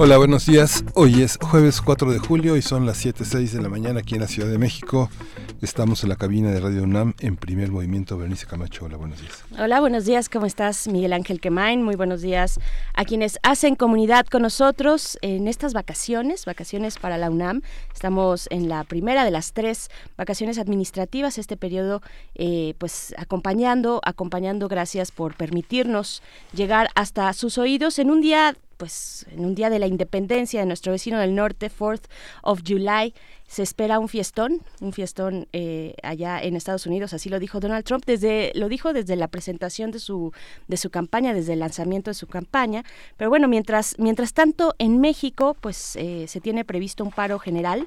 Hola, buenos días. Hoy es jueves 4 de julio y son las 7.06 de la mañana aquí en la Ciudad de México. Estamos en la cabina de Radio UNAM en primer movimiento. Bernice Camacho, hola, buenos días. Hola, buenos días. ¿Cómo estás, Miguel Ángel Quemain? Muy buenos días a quienes hacen comunidad con nosotros en estas vacaciones, vacaciones para la UNAM. Estamos en la primera de las tres vacaciones administrativas, este periodo, eh, pues acompañando, acompañando. Gracias por permitirnos llegar hasta sus oídos en un día pues en un día de la independencia de nuestro vecino del norte, 4th of July, se espera un fiestón, un fiestón eh, allá en Estados Unidos, así lo dijo Donald Trump, desde, lo dijo desde la presentación de su, de su campaña, desde el lanzamiento de su campaña. Pero bueno, mientras, mientras tanto en México, pues eh, se tiene previsto un paro general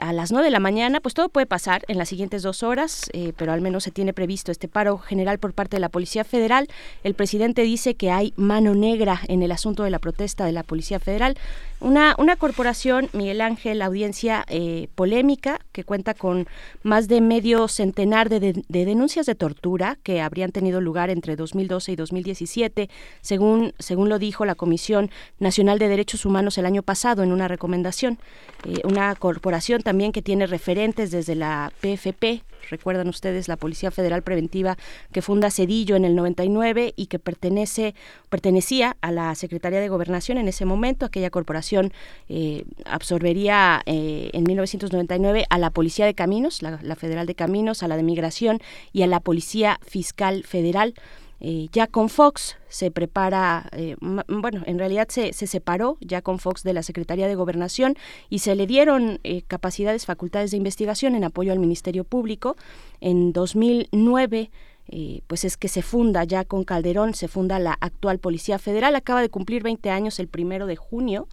a las 9 de la mañana, pues todo puede pasar en las siguientes dos horas, eh, pero al menos se tiene previsto este paro general por parte de la Policía Federal. El presidente dice que hay mano negra en el asunto de la protesta de la Policía Federal. Una, una corporación, Miguel Ángel, audiencia eh, polémica, que cuenta con más de medio centenar de, de, denuncias de tortura que habrían tenido lugar entre 2012 y 2017, según, según lo dijo la Comisión Nacional de Derechos Humanos el año pasado en una recomendación. Eh, una corporación también que tiene referentes desde la PFP, recuerdan ustedes la Policía Federal Preventiva que funda Cedillo en el 99 y que pertenece pertenecía a la Secretaría de Gobernación en ese momento. Aquella corporación eh, absorbería eh, en 1999 a la Policía de Caminos la Federal de Caminos a la de Migración y a la Policía Fiscal Federal eh, ya con Fox se prepara, eh, bueno, en realidad se, se, separó ya con Fox de la Secretaría de Gobernación y se le dieron eh, capacidades, facultades de investigación en apoyo al Ministerio Público. En 2009 eh, pues es que se funda ya con Calderón, se funda la actual Policía Federal, acaba de cumplir 20 años el primero de junio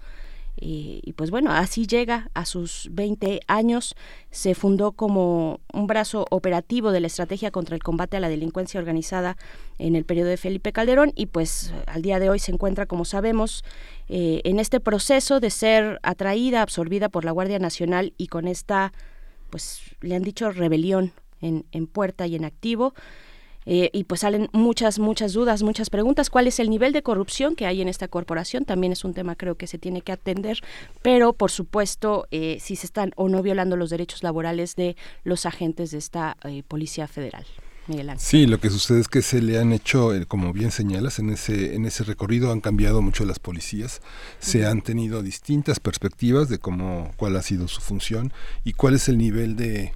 y, pues bueno, así llega a sus 20 años. Se fundó como un brazo operativo de la estrategia contra el combate a la delincuencia organizada en el periodo de Felipe Calderón y pues al día de hoy se encuentra, como sabemos, eh, en este proceso de ser atraída, absorbida por la Guardia Nacional y con esta, pues le han dicho rebelión en, en puerta y en activo. Eh, y pues salen muchas, muchas dudas, muchas preguntas. ¿Cuál es el nivel de corrupción que hay en esta corporación? También es un tema creo que se tiene que atender, pero por supuesto eh, si se están o no violando los derechos laborales de los agentes de esta eh, Policía Federal. Miguel Ángel. Sí, lo que sucede es que se le han hecho, como bien señalas, en ese, en ese recorrido han cambiado mucho las policías, se han tenido distintas perspectivas de cómo, cuál ha sido su función y cuál es el nivel de,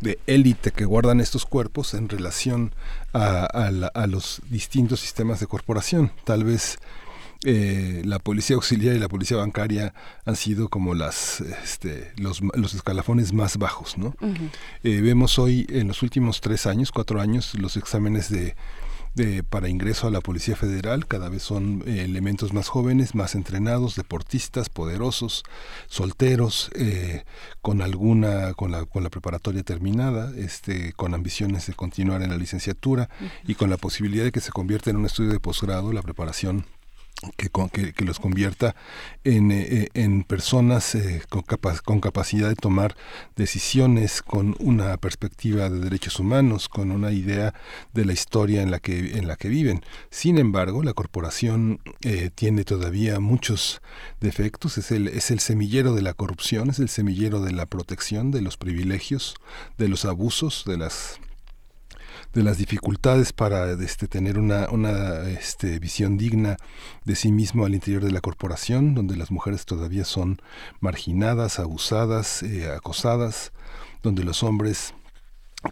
de élite que guardan estos cuerpos en relación a, a, los distintos sistemas de corporación. Tal vez eh, la policía auxiliar y la policía bancaria han sido como las este, los, los escalafones más bajos no eh, vemos hoy en los últimos tres años cuatro años los exámenes de para ingreso a la Policía Federal. Cada vez son eh, elementos más jóvenes, más entrenados, deportistas, poderosos, solteros, eh, con alguna, con la, con la preparatoria terminada, este, con ambiciones de continuar en la licenciatura y con la posibilidad de que se convierta en un estudio de posgrado, la preparación que, los convierta en, eh, en personas eh, con, con capacidad de tomar decisiones, con una perspectiva de derechos humanos, con una idea de la historia en la que, en la que viven. Sin embargo, la corporación eh, tiene todavía muchos defectos, es el, es el semillero de la corrupción, es el semillero de la protección, de los privilegios, de los abusos, de las de las dificultades para este, tener una, una este, visión digna de sí mismo al interior de la corporación, donde las mujeres todavía son marginadas, abusadas, eh, acosadas, donde los hombres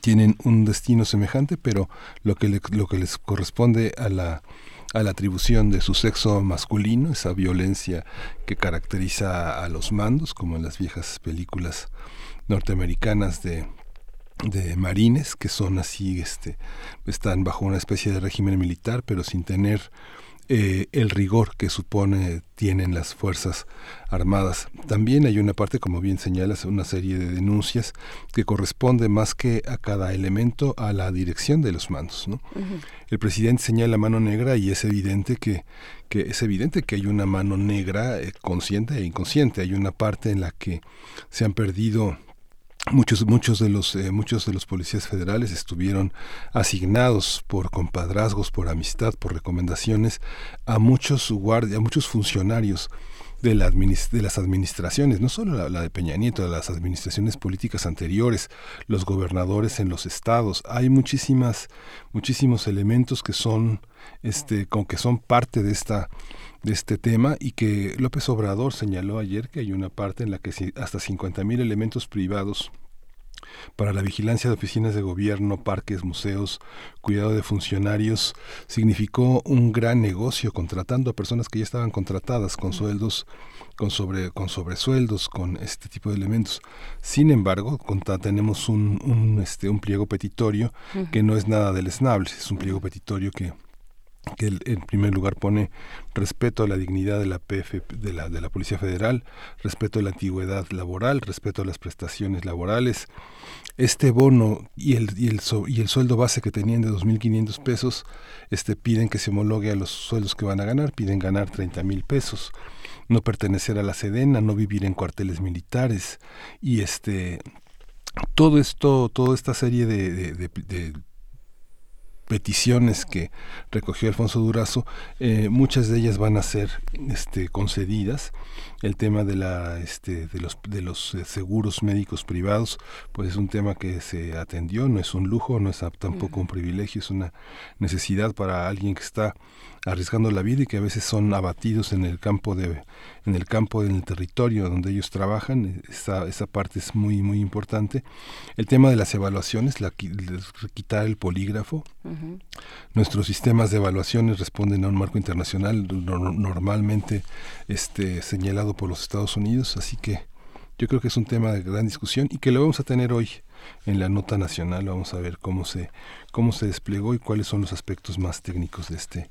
tienen un destino semejante, pero lo que, les corresponde a la atribución de su sexo masculino, esa violencia que caracteriza a los mandos, como en las viejas películas norteamericanas de de marines que son así este están bajo una especie de régimen militar pero sin tener eh, el rigor que supone tienen las Fuerzas Armadas. También hay una parte, como bien señalas, una serie de denuncias que corresponde más que a cada elemento a la dirección de los mandos. El presidente señala mano negra y es evidente que, que es evidente que hay una mano negra eh, consciente e inconsciente. Hay una parte en la que se han perdido Muchos, muchos, de los, eh, muchos de los policías federales estuvieron asignados por compadrazgos, por amistad, por recomendaciones a muchos guardias, a muchos funcionarios de, la de las administraciones, no solo la, de Peña Nieto, de las administraciones políticas anteriores, los gobernadores en los estados. Hay muchísimas, muchísimos elementos que son, este, con que son parte de esta de este tema y que López Obrador señaló ayer que hay una parte en la que hasta 50.000 elementos privados para la vigilancia de oficinas de gobierno, parques, museos, cuidado de funcionarios, significó un gran negocio contratando a personas que ya estaban contratadas con sueldos con sobre con sobresueldos con este tipo de elementos. Sin embargo, tenemos un, un, este un pliego petitorio que no es nada deleznable, es un pliego petitorio que que en primer lugar pone respeto a la dignidad de la PF, de la, de la Policía Federal, respeto a la antigüedad laboral, respeto a las prestaciones laborales. Este bono y el, y el, y el sueldo base que tenían de 2.500 pesos, este, piden que se homologue a los sueldos que van a ganar, piden ganar 30 mil pesos, no pertenecer a la Sedena, no vivir en cuarteles militares y este todo esto, toda esta serie de peticiones que recogió Alfonso Durazo, eh, muchas de ellas van a ser este, concedidas. El tema de la este, de los de los eh, seguros médicos privados, pues es un tema que se atendió, no es un lujo, no es tampoco un privilegio, es una necesidad para alguien que está arriesgando la vida y que a veces son abatidos en el campo de en el campo en el territorio donde ellos trabajan esa, esa parte es muy muy importante. El tema de las evaluaciones la quitar el polígrafo. Nuestros sistemas de evaluaciones responden a un marco internacional normalmente este señalado por los Estados Unidos así que yo creo que es un tema de gran discusión y que lo vamos a tener hoy en la nota nacional. Vamos a ver cómo se cómo se desplegó y cuáles son los aspectos más técnicos de este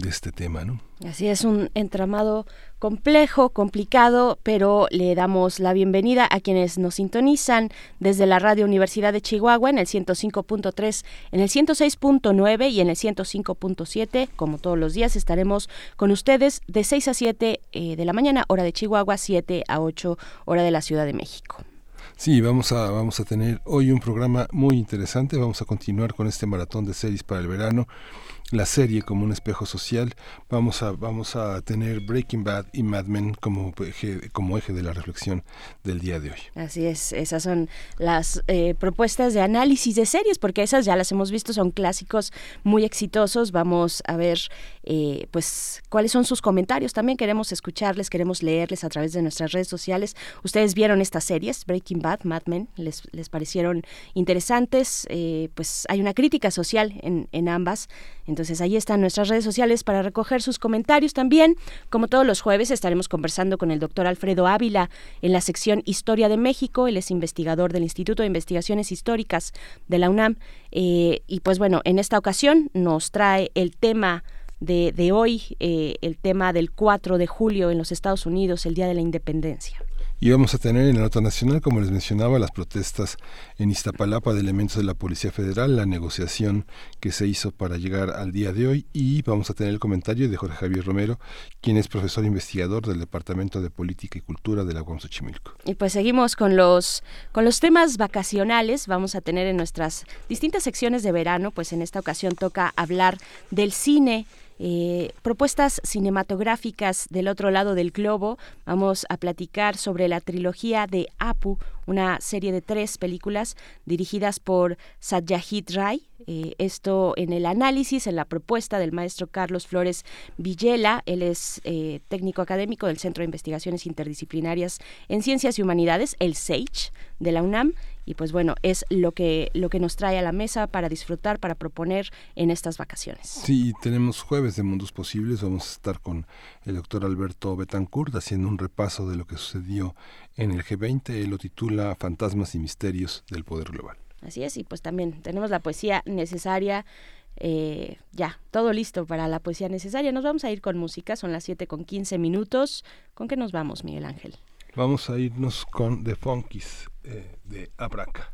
de este tema, ¿no? Así es, un entramado complejo, complicado, pero le damos la bienvenida a quienes nos sintonizan desde la Radio Universidad de Chihuahua en el 105.3, en el 106.9 y en el 105.7. Como todos los días estaremos con ustedes de 6 a 7 eh, de la mañana, hora de Chihuahua, 7 a 8, hora de la Ciudad de México. Sí, vamos a, vamos a tener hoy un programa muy interesante. Vamos a continuar con este maratón de series para el verano la serie como un espejo social. Vamos a, vamos a tener Breaking Bad y Mad Men como eje, como eje de la reflexión del día de hoy. Así es, esas son las eh, propuestas de análisis de series, porque esas ya las hemos visto, son clásicos muy exitosos. Vamos a ver eh, pues cuáles son sus comentarios. También queremos escucharles, queremos leerles a través de nuestras redes sociales. Ustedes vieron estas series, Breaking Bad, Mad Men, les, les parecieron interesantes. Eh, pues hay una crítica social en, en ambas. Entonces ahí están nuestras redes sociales para recoger sus comentarios también. Como todos los jueves estaremos conversando con el doctor Alfredo Ávila en la sección Historia de México. Él es investigador del Instituto de Investigaciones Históricas de la UNAM. Eh, y pues bueno, en esta ocasión nos trae el tema de, de hoy, eh, el tema del 4 de julio en los Estados Unidos, el Día de la Independencia. Y vamos a tener en la nota nacional, como les mencionaba, las protestas en Iztapalapa de elementos de la Policía Federal, la negociación que se hizo para llegar al día de hoy y vamos a tener el comentario de Jorge Javier Romero, quien es profesor investigador del Departamento de Política y Cultura de la UAM Xochimilco. Y pues seguimos con los con los temas vacacionales, vamos a tener en nuestras distintas secciones de verano, pues en esta ocasión toca hablar del cine eh, propuestas cinematográficas del otro lado del globo. Vamos a platicar sobre la trilogía de Apu, una serie de tres películas dirigidas por Satyajit Ray. Eh, esto en el análisis, en la propuesta del maestro Carlos Flores Villela. Él es eh, técnico académico del Centro de Investigaciones Interdisciplinarias en Ciencias y Humanidades, el SAGE, de la UNAM y pues bueno, es lo que, lo que nos trae a la mesa para disfrutar, para proponer en estas vacaciones. Sí, tenemos jueves de Mundos Posibles, vamos a estar con el doctor Alberto Betancourt haciendo un repaso de lo que sucedió en el G20, él lo titula Fantasmas y Misterios del Poder Global. Así es, y pues también tenemos la poesía necesaria eh, ya, todo listo para la poesía necesaria. Nos vamos a ir con música, son las 7 con 15 minutos. ¿Con qué nos vamos, Miguel Ángel? Vamos a irnos con The Funkies eh, de Abraca.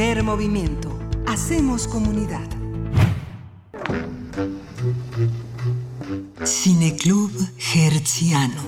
Primer movimiento. Hacemos comunidad. Cineclub Hertziano.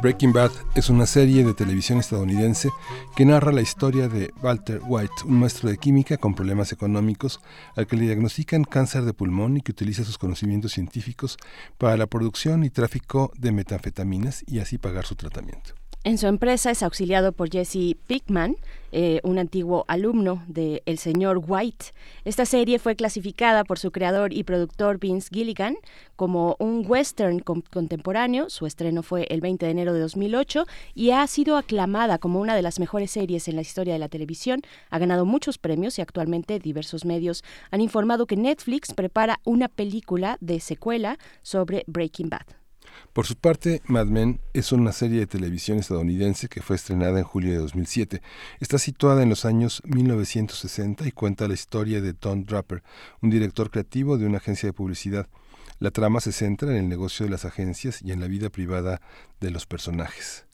Breaking Bad es una serie de televisión estadounidense que narra la historia de Walter White, un maestro de química con problemas económicos al que le diagnostican cáncer de pulmón y que utiliza sus conocimientos científicos para la producción y tráfico de metanfetaminas y así pagar su tratamiento. En su empresa es auxiliado por Jesse Pickman, eh, un antiguo alumno de El señor White. Esta serie fue clasificada por su creador y productor Vince Gilligan como un western contemporáneo. Su estreno fue el 20 de enero de 2008 y ha sido aclamada como una de las mejores series en la historia de la televisión. Ha ganado muchos premios y actualmente diversos medios han informado que Netflix prepara una película de secuela sobre Breaking Bad. Por su parte, Mad Men es una serie de televisión estadounidense que fue estrenada en julio de 2007. Está situada en los años 1960 y cuenta la historia de Tom Draper, un director creativo de una agencia de publicidad. La trama se centra en el negocio de las agencias y en la vida privada de los personajes.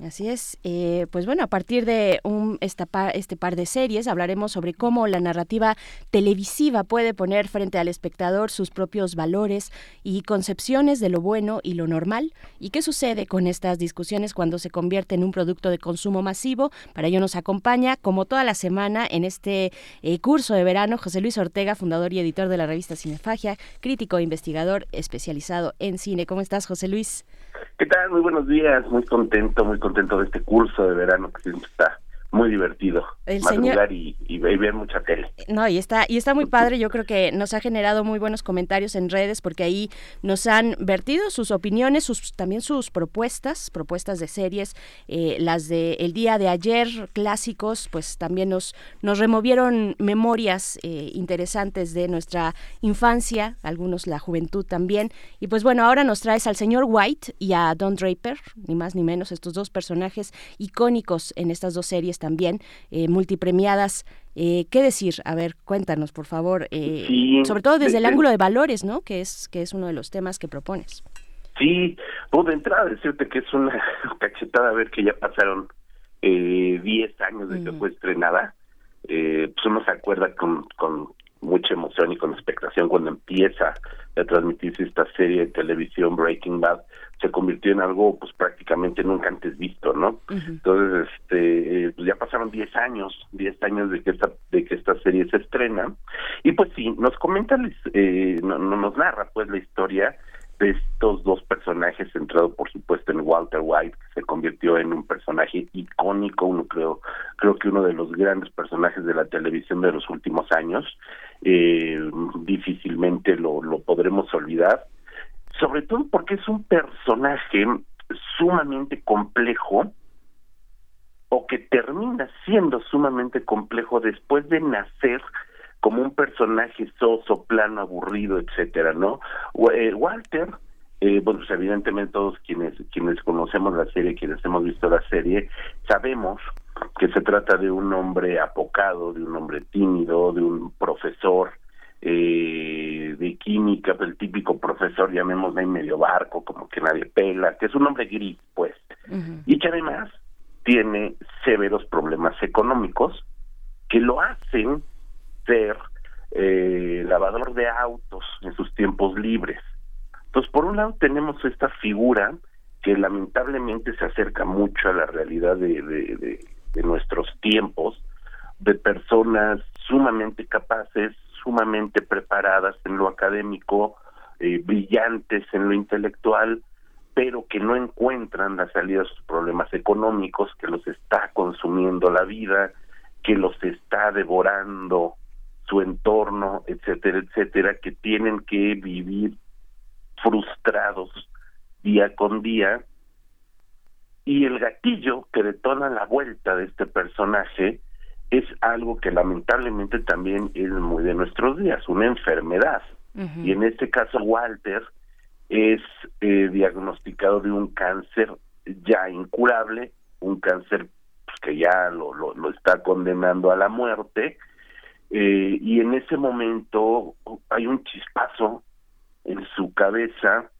Así es. Eh, pues bueno, a partir de un, esta este par de series hablaremos sobre cómo la narrativa televisiva puede poner frente al espectador sus propios valores y concepciones de lo bueno y lo normal y qué sucede con estas discusiones cuando se convierte en un producto de consumo masivo. Para ello nos acompaña, como toda la semana, en este eh, curso de verano, José Luis Ortega, fundador y editor de la revista Cinefagia, crítico e investigador especializado en cine. ¿Cómo estás, José Luis? ¿Qué tal? Muy buenos días, muy contento, muy contento de este curso de verano que siempre está muy divertido el madrugar y, ver mucha tele. No, y está, y está muy padre, yo creo que nos ha generado muy buenos comentarios en redes porque ahí nos han vertido sus opiniones, sus, también sus propuestas, propuestas de series, eh, las de el día de ayer, clásicos, pues también nos, nos removieron memorias eh, interesantes de nuestra infancia, algunos la juventud también. Y pues bueno, ahora nos traes al señor White y a Don Draper, ni más ni menos, estos dos personajes icónicos en estas dos series también, eh, multipremiadas. Eh, ¿Qué decir? A ver, cuéntanos, por favor, eh, sobre todo desde el ángulo de valores, ¿no? Que es, que es uno de los temas que propones. Sí, pues de entrada decirte que es una cachetada a ver que ya pasaron 10 años de que fue estrenada. pues uno se acuerda con, con mucha emoción y con expectación cuando empieza a transmitirse esta serie de televisión Breaking Bad se convirtió en algo pues prácticamente nunca antes visto no entonces este eh, pues ya pasaron 10 años 10 años de que esta de que esta serie se estrena. Y pues sí nos comenta eh, no, nos narra pues la historia de estos dos personajes centrado por supuesto en Walter White que se convirtió en un personaje icónico uno creo creo que uno de los grandes personajes de la televisión de los últimos años. Eh, difícilmente lo, lo podremos olvidar sobre todo porque es un personaje sumamente complejo o que termina siendo sumamente complejo después de nacer como un personaje soso, plano, aburrido, etcétera, ¿no? Eh, Walter, eh, bueno, pues evidentemente todos quienes quienes conocemos la serie, quienes hemos visto la serie, sabemos que se trata de un hombre apocado, de un hombre tímido, de un profesor eh, de química, el típico profesor, llamémosle medio barco, como que nadie pela, que es un hombre gris, pues, y que además tiene severos problemas económicos que lo hacen ser eh, lavador de autos en sus tiempos libres. Entonces, por un lado tenemos esta figura que lamentablemente se acerca mucho a la realidad de, de, de nuestros tiempos, de personas sumamente capaces, sumamente preparadas en lo académico, eh, brillantes en lo intelectual, pero que no encuentran la salida a sus problemas económicos, que los está consumiendo la vida, que los está devorando su entorno, etcétera, etcétera, que tienen que vivir frustrados día con día. Y el gatillo que detona la vuelta de este personaje es algo que lamentablemente también es muy de nuestros días, una enfermedad. Y en este caso Walter es eh, diagnosticado de un cáncer ya incurable, un cáncer pues, que ya lo, lo, está condenando a la muerte, eh, y en ese momento hay un chispazo en su cabeza,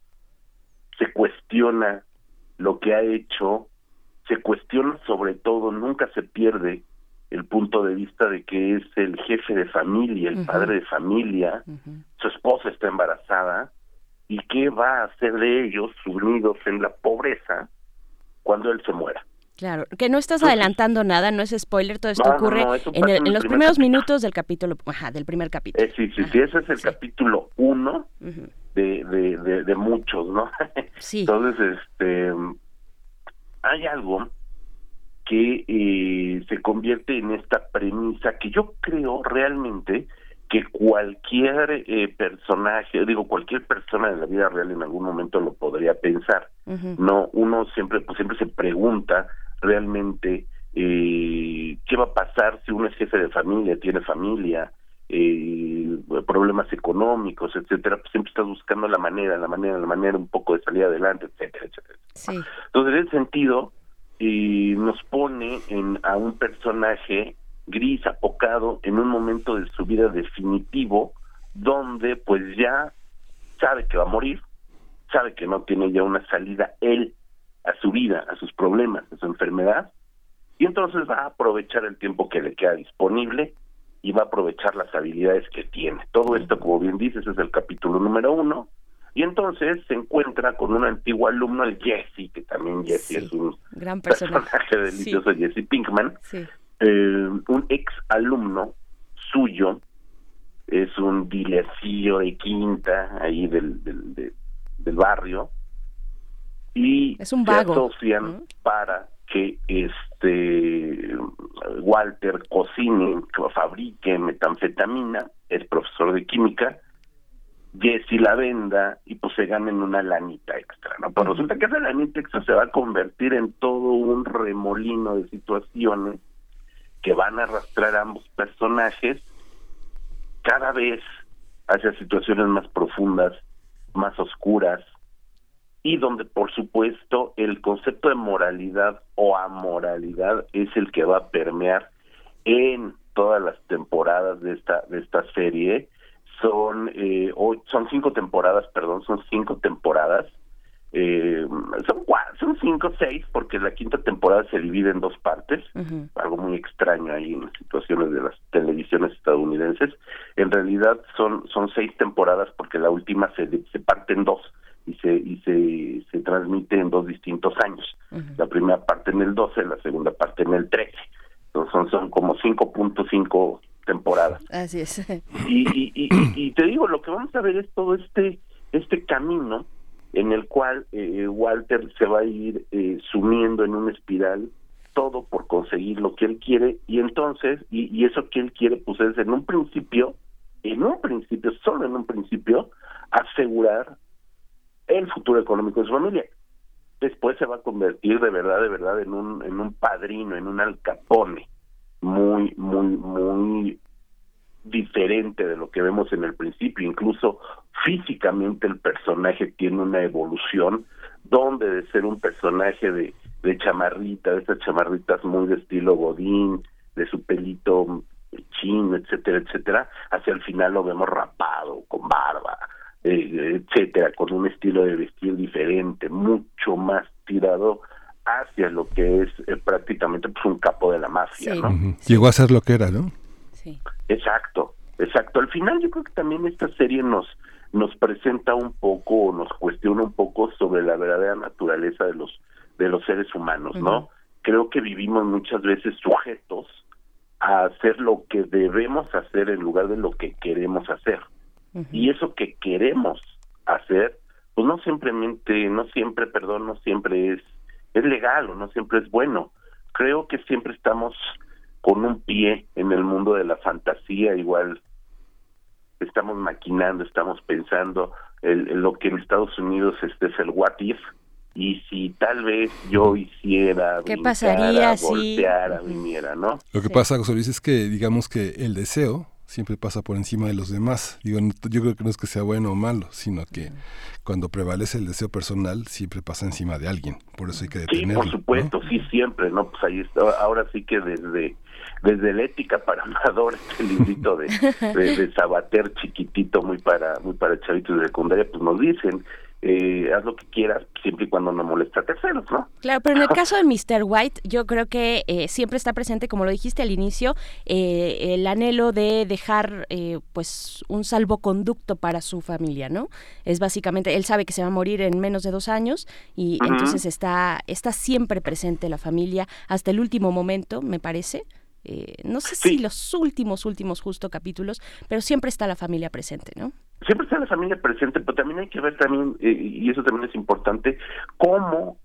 se cuestiona lo que ha hecho, se cuestiona sobre todo, nunca se pierde el punto de vista de que es el jefe de familia, el padre de familia, su esposa está embarazada, y qué va a hacer de ellos sumidos en la pobreza cuando él se muera. Claro, que no estás adelantando nada, no es spoiler, todo esto ocurre en, los primeros minutos del capítulo, ajá, del primer capítulo. Eh, sí, sí, sí, ese es el capítulo uno de, de, de, muchos, ¿no? sí. Entonces, este, hay algo que eh, se convierte en esta premisa que yo creo realmente que cualquier eh, personaje, digo cualquier persona de la vida real en algún momento lo podría pensar. No, uno siempre pues siempre se pregunta realmente eh, qué va a pasar si uno es jefe de familia, tiene familia, eh, problemas económicos, etcétera, pues siempre estás buscando la manera, la manera, la manera un poco de salir adelante, etcétera, etcétera. Entonces, en ese sentido, y nos pone en, a un personaje gris, apocado, en un momento de su vida definitivo, donde pues ya sabe que va a morir, sabe que no tiene ya una salida él a su vida, a sus problemas, a su enfermedad, y entonces va a aprovechar el tiempo que le queda disponible y va a aprovechar las habilidades que tiene. Todo esto, como bien dices, es el capítulo número uno, y entonces se encuentra con un antiguo alumno, el Jesse, que también Jesse es un gran personaje, delicioso, Jesse Pinkman, eh, un ex alumno suyo, es un dilecillo de quinta ahí del, del, del, barrio, y es un vago, se asocian para que este Walter cocine, fabrique metanfetamina, es profesor de química, Jesse la venda y pues se ganen una lanita extra, ¿no? Pero resulta que esa lanita extra se va a convertir en todo un remolino de situaciones que van a arrastrar a ambos personajes cada vez hacia situaciones más profundas, más oscuras, y donde por supuesto el concepto de moralidad o amoralidad es el que va a permear en todas las temporadas de esta de esta serie son eh, son cinco temporadas perdón son cinco temporadas. Eh, son son cinco seis porque la quinta temporada se divide en dos partes. Algo muy extraño ahí en las situaciones de las televisiones estadounidenses. En realidad son son seis temporadas porque la última se se parte en dos y se y se, se transmite en dos distintos años. La primera parte en el 12 la segunda parte en el 13 entonces son son como 5.5 temporadas así es. Y, y, y, y te digo lo que vamos a ver es todo este este camino en el cual eh, Walter se va a ir eh, sumiendo en una espiral todo por conseguir lo que él quiere y entonces y, y eso que él quiere pues es en un principio en un principio solo en un principio asegurar el futuro económico de su familia. Después se va a convertir de verdad de verdad en un en un padrino en un alcapone muy muy muy diferente de lo que vemos en el principio, incluso físicamente el personaje tiene una evolución donde de ser un personaje de, de chamarrita, de esas chamarritas muy de estilo godín, de su pelito chin, etcétera, etcétera, hacia el final lo vemos rapado, con barba, eh, etcétera, con un estilo de vestir diferente, mucho más tirado hacia lo que es eh, prácticamente pues un capo de la mafia, Sí. ¿no? Llegó a ser lo que era, ¿no? sí Exacto, exacto. Al final yo creo que también esta serie nos nos presenta un poco o nos cuestiona un poco sobre la verdadera naturaleza de los de los seres humanos, ¿no? Creo que vivimos muchas veces sujetos a hacer lo que debemos hacer en lugar de lo que queremos hacer. Y eso que queremos hacer, pues no simplemente, no siempre, perdón, no siempre es es legal o no siempre es bueno. Creo que siempre estamos con un pie en el mundo de la fantasía, igual estamos maquinando, estamos pensando, el, el- lo que en Estados Unidos este es el what if, y si tal vez yo hiciera, ¿Qué brincara, pasaría si- volteara, viniera, ¿no? Lo que Sí. pasa, José Luis, es que digamos que el deseo siempre pasa por encima de los demás. Digo, yo creo que no es que sea bueno o malo, sino que cuando prevalece el deseo personal siempre pasa encima de alguien. Por eso hay que Sí, detenerlo. por supuesto, sí, siempre, ¿no? Pues ahí está, ahora sí que desde desde la ética para amadores, este librito de, de, de Sabater chiquitito, muy para muy para chavitos de secundaria, pues nos dicen, eh, haz lo que quieras, siempre y cuando no molesta a terceros, ¿no? Claro, pero en el caso de Mr. White, yo creo que eh, siempre está presente, como lo dijiste al inicio, eh, el anhelo de dejar eh, pues un salvoconducto para su familia, ¿no? Es básicamente, él sabe que se va a morir en menos de dos años y entonces está, está siempre presente la familia hasta el último momento, me parece. Eh, no sé Sí. si los últimos, últimos justo capítulos, pero siempre está la familia presente, ¿no? siempre está la familia presente, pero también hay que ver también, eh, y eso también es importante, cómo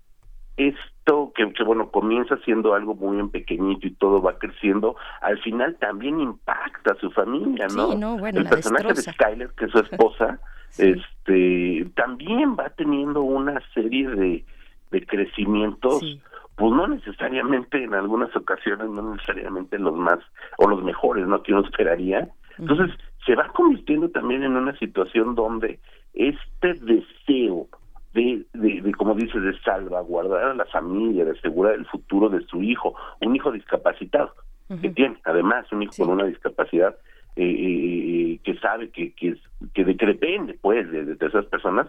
esto que, que, bueno comienza siendo algo muy en pequeñito y todo va creciendo al final también impacta a su familia no, Sí, no, bueno, el personaje destroza. de Skyler que es su esposa Sí. este también va teniendo una serie de de crecimientos Sí. Pues no necesariamente en algunas ocasiones no necesariamente los más o los mejores no que uno esperaría. Entonces se va convirtiendo también en una situación donde este deseo de, de, de, como dices, de salvaguardar a la familia, de asegurar el futuro de su hijo, un hijo discapacitado, que tiene además un hijo Sí. con una discapacidad eh, eh, que sabe que, que, es- que, de, que depende pues de, de esas personas,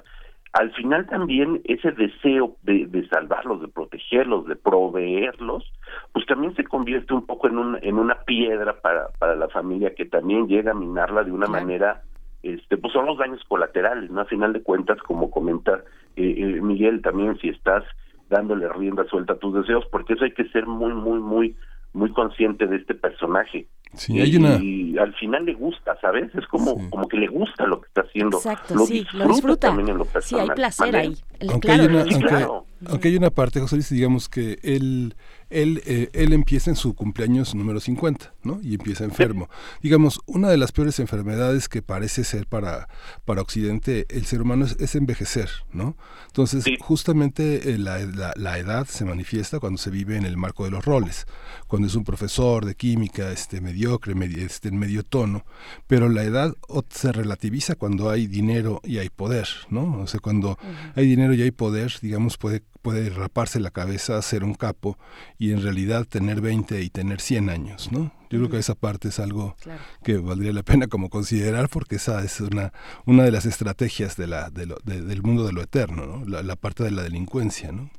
al final también ese deseo de, de salvarlos, de protegerlos, de proveerlos, pues también se convierte un poco en, un, en una piedra para, para la familia que también llega a minarla de una Claro. manera, este, pues son los daños colaterales, ¿no? A final de cuentas, como comenta eh, eh, Miguel, también si estás dándole rienda suelta a tus deseos, porque eso hay que ser muy, muy, muy, muy consciente de este personaje. Sí, y, hay una... y al final le gusta, ¿sabes? Es como, Sí. como que le gusta lo que está haciendo. Exacto, lo sí, disfruta lo disfruta. también en lo Sí, personal. hay placer ¿Mande? ahí. El- Aunque claro, hay una- Sí, aunque- claro. Aunque hay una parte, José Luis, digamos que él él, eh, él empieza en su cumpleaños número 50, ¿no? Y empieza enfermo. Digamos, una de las peores enfermedades que parece ser para, para Occidente el ser humano es, envejecer, ¿no? Entonces, justamente eh, la, la, edad se manifiesta cuando se vive en el marco de los roles, cuando es un profesor de química este, mediocre, este, en medio tono, pero la edad se relativiza cuando hay dinero y hay poder, ¿no? O sea, cuando hay dinero y hay poder, digamos, puede puede raparse la cabeza, ser un capo y en realidad tener 20 y tener 100 años, ¿no? Yo creo que esa parte es algo que valdría la pena como considerar porque esa es una, una de las estrategias de la, de del mundo de lo eterno, ¿no? La, parte de la delincuencia, ¿no?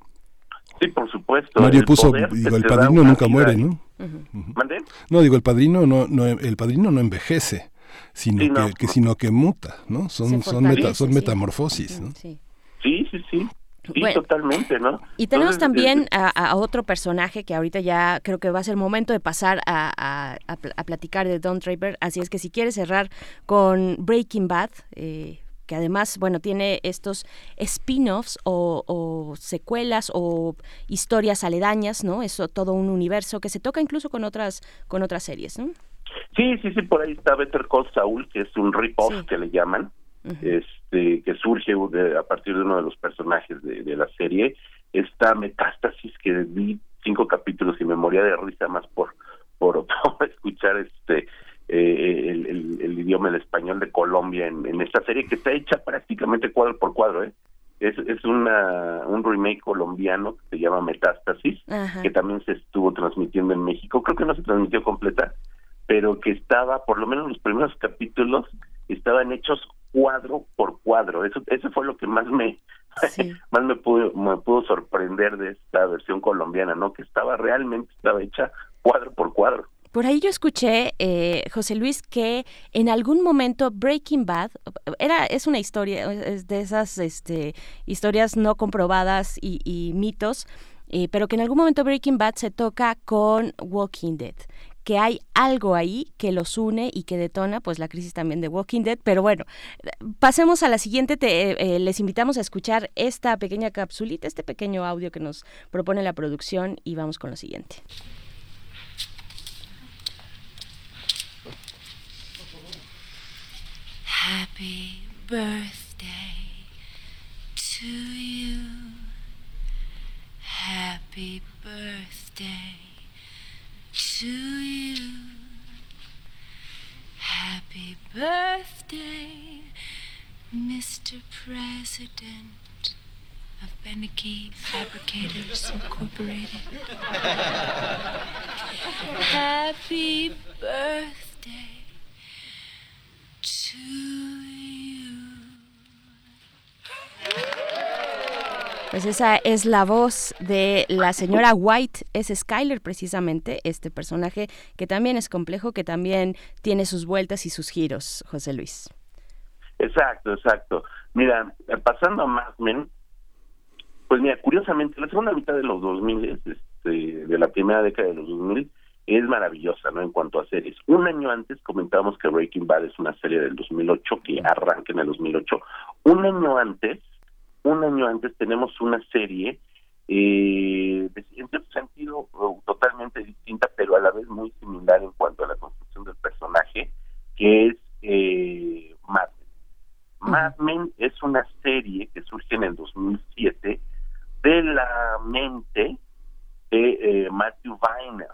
Sí, por supuesto. Mario puso, digo, el padrino nunca muere, ¿no? No, digo, el padrino no, no, el padrino no envejece, sino que, sino que muta, ¿no? Son, son, son metamorfosis, ¿no? Sí, sí, sí. Sí, totalmente, ¿no? Y tenemos también a, otro personaje que ahorita ya creo que va a ser momento de pasar a, a, platicar de Don Draper, así es que si quieres cerrar con Breaking Bad, eh, que además, bueno, tiene estos spin-offs o, secuelas o historias aledañas, ¿no? Eso todo un universo que se toca incluso con otras con otras series, ¿no? Sí, sí, sí, por ahí está Better Call Saul, que es un rip-off que le llaman este que surge a partir de uno de los personajes de, la serie esta metástasis que vi cinco capítulos y me moría de risa más por por, escuchar este eh, el, idioma el español de Colombia en, esta serie que está hecha prácticamente cuadro por cuadro eh es, es una, un remake colombiano que se llama Metástasis, que también se estuvo transmitiendo en México. Creo que no se transmitió completa, pero que estaba, por lo menos los primeros capítulos, estaban hechos cuadro por cuadro. Eso, eso fue lo que más me más me pudo, me pudo sorprender de esta versión colombiana, ¿no? Que estaba realmente estaba hecha cuadro por cuadro. Por ahí yo escuché, eh, José Luis, que en algún momento Breaking Bad era es una historia es de esas este, historias no comprobadas y, mitos, eh, pero que en algún momento Breaking Bad se toca con Walking Dead que hay algo ahí que los une y que detona pues la crisis también de Walking Dead. Pero bueno, pasemos a la siguiente. Te, eh, les invitamos a escuchar esta pequeña capsulita, este pequeño audio que nos propone la producción y vamos con lo siguiente. Happy birthday to you. Happy birthday. to you. Happy birthday, Mr. President of Beneke Incorporated. Happy birthday to you. Pues esa es la voz de la señora White, es Skyler precisamente, este personaje que también es complejo, que también tiene sus vueltas y sus giros, José Luis. Exacto, exacto. Mira, pasando a Mad Men, pues mira, curiosamente, la segunda mitad de los 2000, este, de la primera década de los 2000, es maravillosa, ¿no? En cuanto a series. Un año antes comentábamos que Breaking Bad es una serie del 2008 que arranca en el 2008. Un año antes un año antes tenemos una serie eh, en cierto sentido totalmente distinta, pero a la vez muy similar en cuanto a la construcción del personaje, que es eh, Mad Men. Mad Men es una serie que surge en el 2007 de la mente de eh, Matthew Weiner.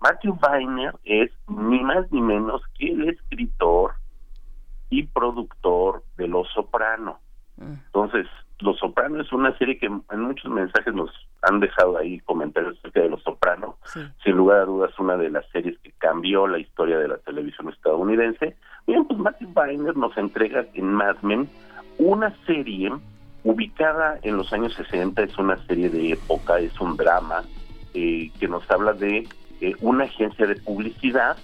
Matthew Weiner es ni más ni menos que el escritor y productor de Los Soprano. Entonces, los Sopranos es una serie que en muchos mensajes nos han dejado ahí comentarios acerca de Los Sopranos. Sin lugar a dudas, una de las series que cambió la historia de la televisión estadounidense. Bien, pues Matthew Weiner nos entrega en Mad Men una serie ubicada en los años 60, es una serie de época, es un drama eh, que nos habla de eh, una agencia de publicidad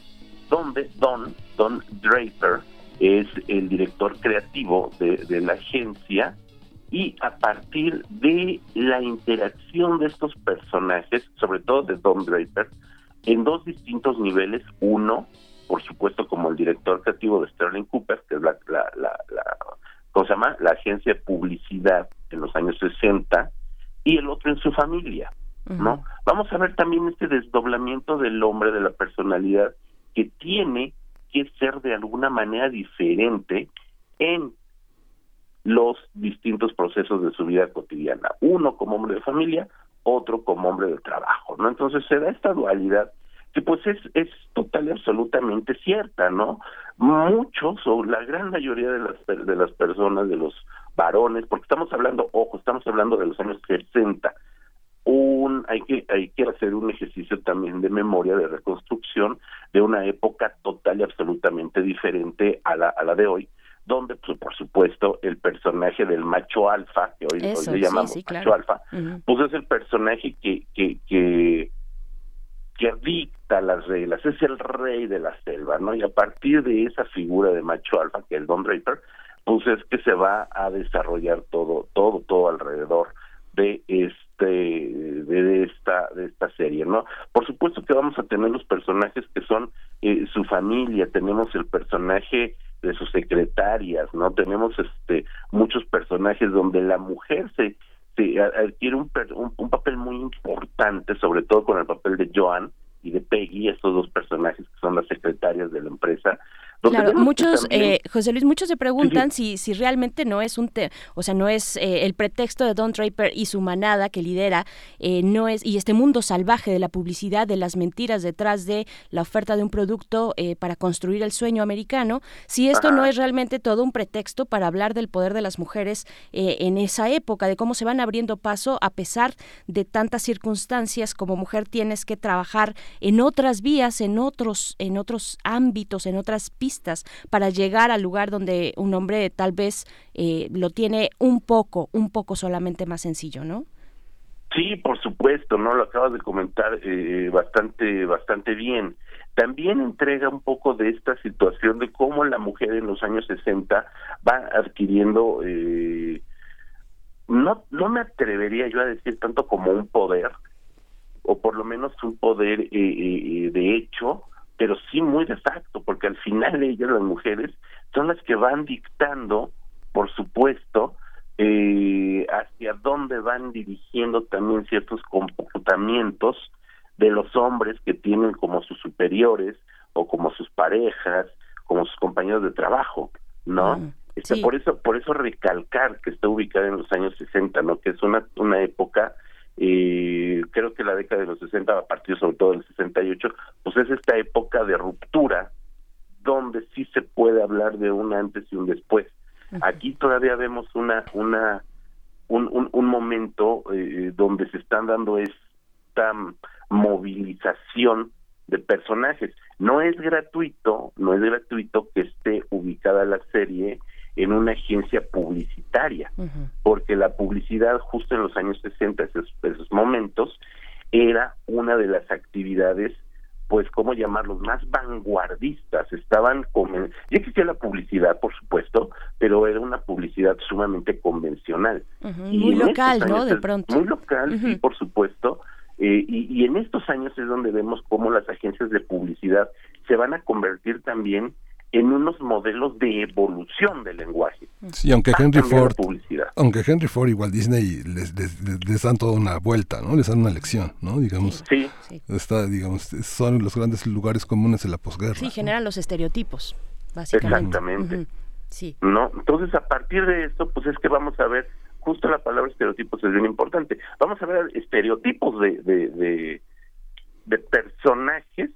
donde Don, Don Draper, es el director creativo de, de la agencia y a partir de la interacción de estos personajes, sobre todo de Don Draper, en dos distintos niveles. Uno, por supuesto, como el director creativo de Sterling Cooper, que es la, la, la, ¿cómo se llama? La agencia de publicidad en los años 60, y el otro en su familia, ¿no? Vamos a ver también este desdoblamiento del hombre, de la personalidad, que tiene que ser de alguna manera diferente en los distintos procesos de su vida cotidiana. Uno como hombre de familia, otro como hombre de trabajo, ¿no? Entonces se da esta dualidad que pues es, es total y absolutamente cierta, ¿no? Muchos o la gran mayoría de las, de las personas, de los varones, porque estamos hablando, ojo, estamos hablando de los años 60, un, hay que, hay que hacer un ejercicio también de memoria, de reconstrucción de una época total y absolutamente diferente a la, a la de hoy, donde pues, por supuesto el personaje del macho alfa, que hoy, le llamamos macho alfa, pues es el personaje que, que, que que dicta las reglas, es el rey de la selva, ¿no? Y a partir de esa figura de macho alfa, que es Don Draper, pues es que se va a desarrollar todo, todo, todo alrededor de este, de esta, de esta serie, ¿no? Por supuesto que vamos a tener los personajes que son eh, su familia, tenemos el personaje de sus secretarias, ¿no? Tenemos este muchos personajes donde la mujer se Sí, adquiere un, un, papel muy importante, sobre todo con el papel de Joan y de Peggy, estos dos personajes que son las secretarias de la empresa, Claro, muchos, eh, José Luis, muchos se preguntan si, si realmente no es un, te o sea, no es eh, el pretexto de Don Draper y su manada que lidera, eh, no es, y este mundo salvaje de la publicidad, de las mentiras detrás de la oferta de un producto para construir el sueño americano, si esto no es realmente todo un pretexto para hablar del poder de las mujeres en esa época, de cómo se van abriendo paso a pesar de tantas circunstancias, como mujer tienes que trabajar en otras vías, en otros, en otros ámbitos, en otras pistas para llegar al lugar donde un hombre tal vez eh, lo tiene un poco, un poco solamente más sencillo, ¿no? Sí, por supuesto, no lo acabas de comentar eh, bastante, bastante bien. También entrega un poco de esta situación de cómo la mujer en los años 60 va adquiriendo, eh, no, no me atrevería yo a decir tanto como un poder, o por lo menos un poder de hecho, pero sí muy de facto, porque al final ellas, las mujeres, son las que van dictando, por supuesto, eh, hacia dónde van dirigiendo también ciertos comportamientos de los hombres que tienen como sus superiores o como sus parejas, como sus compañeros de trabajo, ¿no? Mm, este, por eso, por eso recalcar que está ubicada en los años 60, ¿no? Que es una, una época y creo que la década de los 60, a partir sobre todo del 68, pues es esta época de ruptura donde sí se puede hablar de un antes y un después. Aquí todavía vemos una una un, un, momento eh, donde se están dando esta movilización de personajes. No es gratuito, no es gratuito que esté ubicada la serie en una agencia publicitaria, porque la publicidad justo en los años 60, esos, esos momentos, era una de las actividades pues, ¿cómo llamarlos? Más vanguardistas. Estaban, con... ya existía la publicidad, por supuesto, pero era una publicidad sumamente convencional. Muy local, ¿no? De pronto. Muy local, sí, por supuesto. Eh, y, y en estos años es donde vemos cómo las agencias de publicidad se van a convertir también en unos modelos de evolución del lenguaje. Sí, aunque Henry Ford, aunque Henry Ford igual Disney les, les, dan toda una vuelta, ¿no? Les dan una lección, ¿no? Digamos, sí. Está, digamos, son los grandes lugares comunes de la posguerra. Sí, generan los estereotipos, básicamente. Exactamente. Sí. ¿No? Entonces, a partir de esto, pues es que vamos a ver, justo la palabra estereotipos es bien importante. Vamos a ver estereotipos de, de, de, de personajes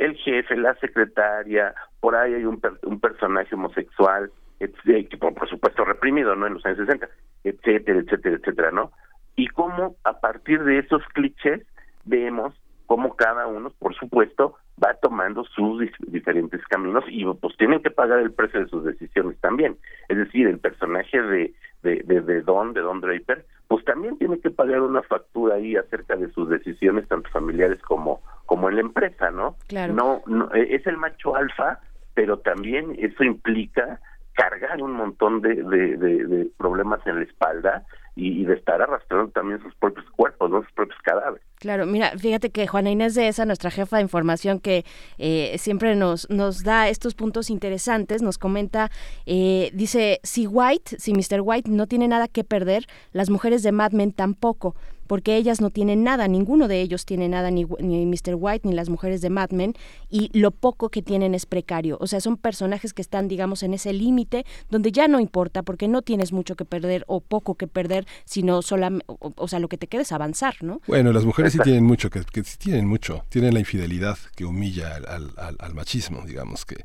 el jefe, la secretaria, por ahí hay un, un personaje homosexual, que por, supuesto reprimido, ¿no? En los años 60, etcétera, etcétera, etcétera, ¿no? Y cómo a partir de esos clichés vemos cómo cada uno, por supuesto, va tomando sus diferentes caminos y pues tienen que pagar el precio de sus decisiones también. Es decir, el personaje de, de, de, de Don, de Don Draper, pues también tiene que pagar una factura ahí acerca de sus decisiones, tanto familiares como, como en la empresa, ¿no? Claro. No, no eh, es el macho alfa, pero también eso implica cargar un montón de, de, de, problemas en la espalda y, de estar arrastrando también sus propios cuerpos, ¿no? sus propios cadáveres. Claro, mira, fíjate que Juana Inés de esa, nuestra jefa de información que eh, siempre nos, nos da estos puntos interesantes, nos comenta, eh, dice, si White, si Mr. White no tiene nada que perder, las mujeres de Mad Men tampoco porque ellas no tienen nada, ninguno de ellos tiene nada, ni, ni Mr. White ni las mujeres de Mad Men, y lo poco que tienen es precario. O sea, son personajes que están, digamos, en ese límite donde ya no importa porque no tienes mucho que perder o poco que perder, sino solamente, o, sea, lo que te queda es avanzar, ¿no? Bueno, las mujeres sí tienen mucho, que, que sí tienen mucho, tienen la infidelidad que humilla al, al, al machismo, digamos, que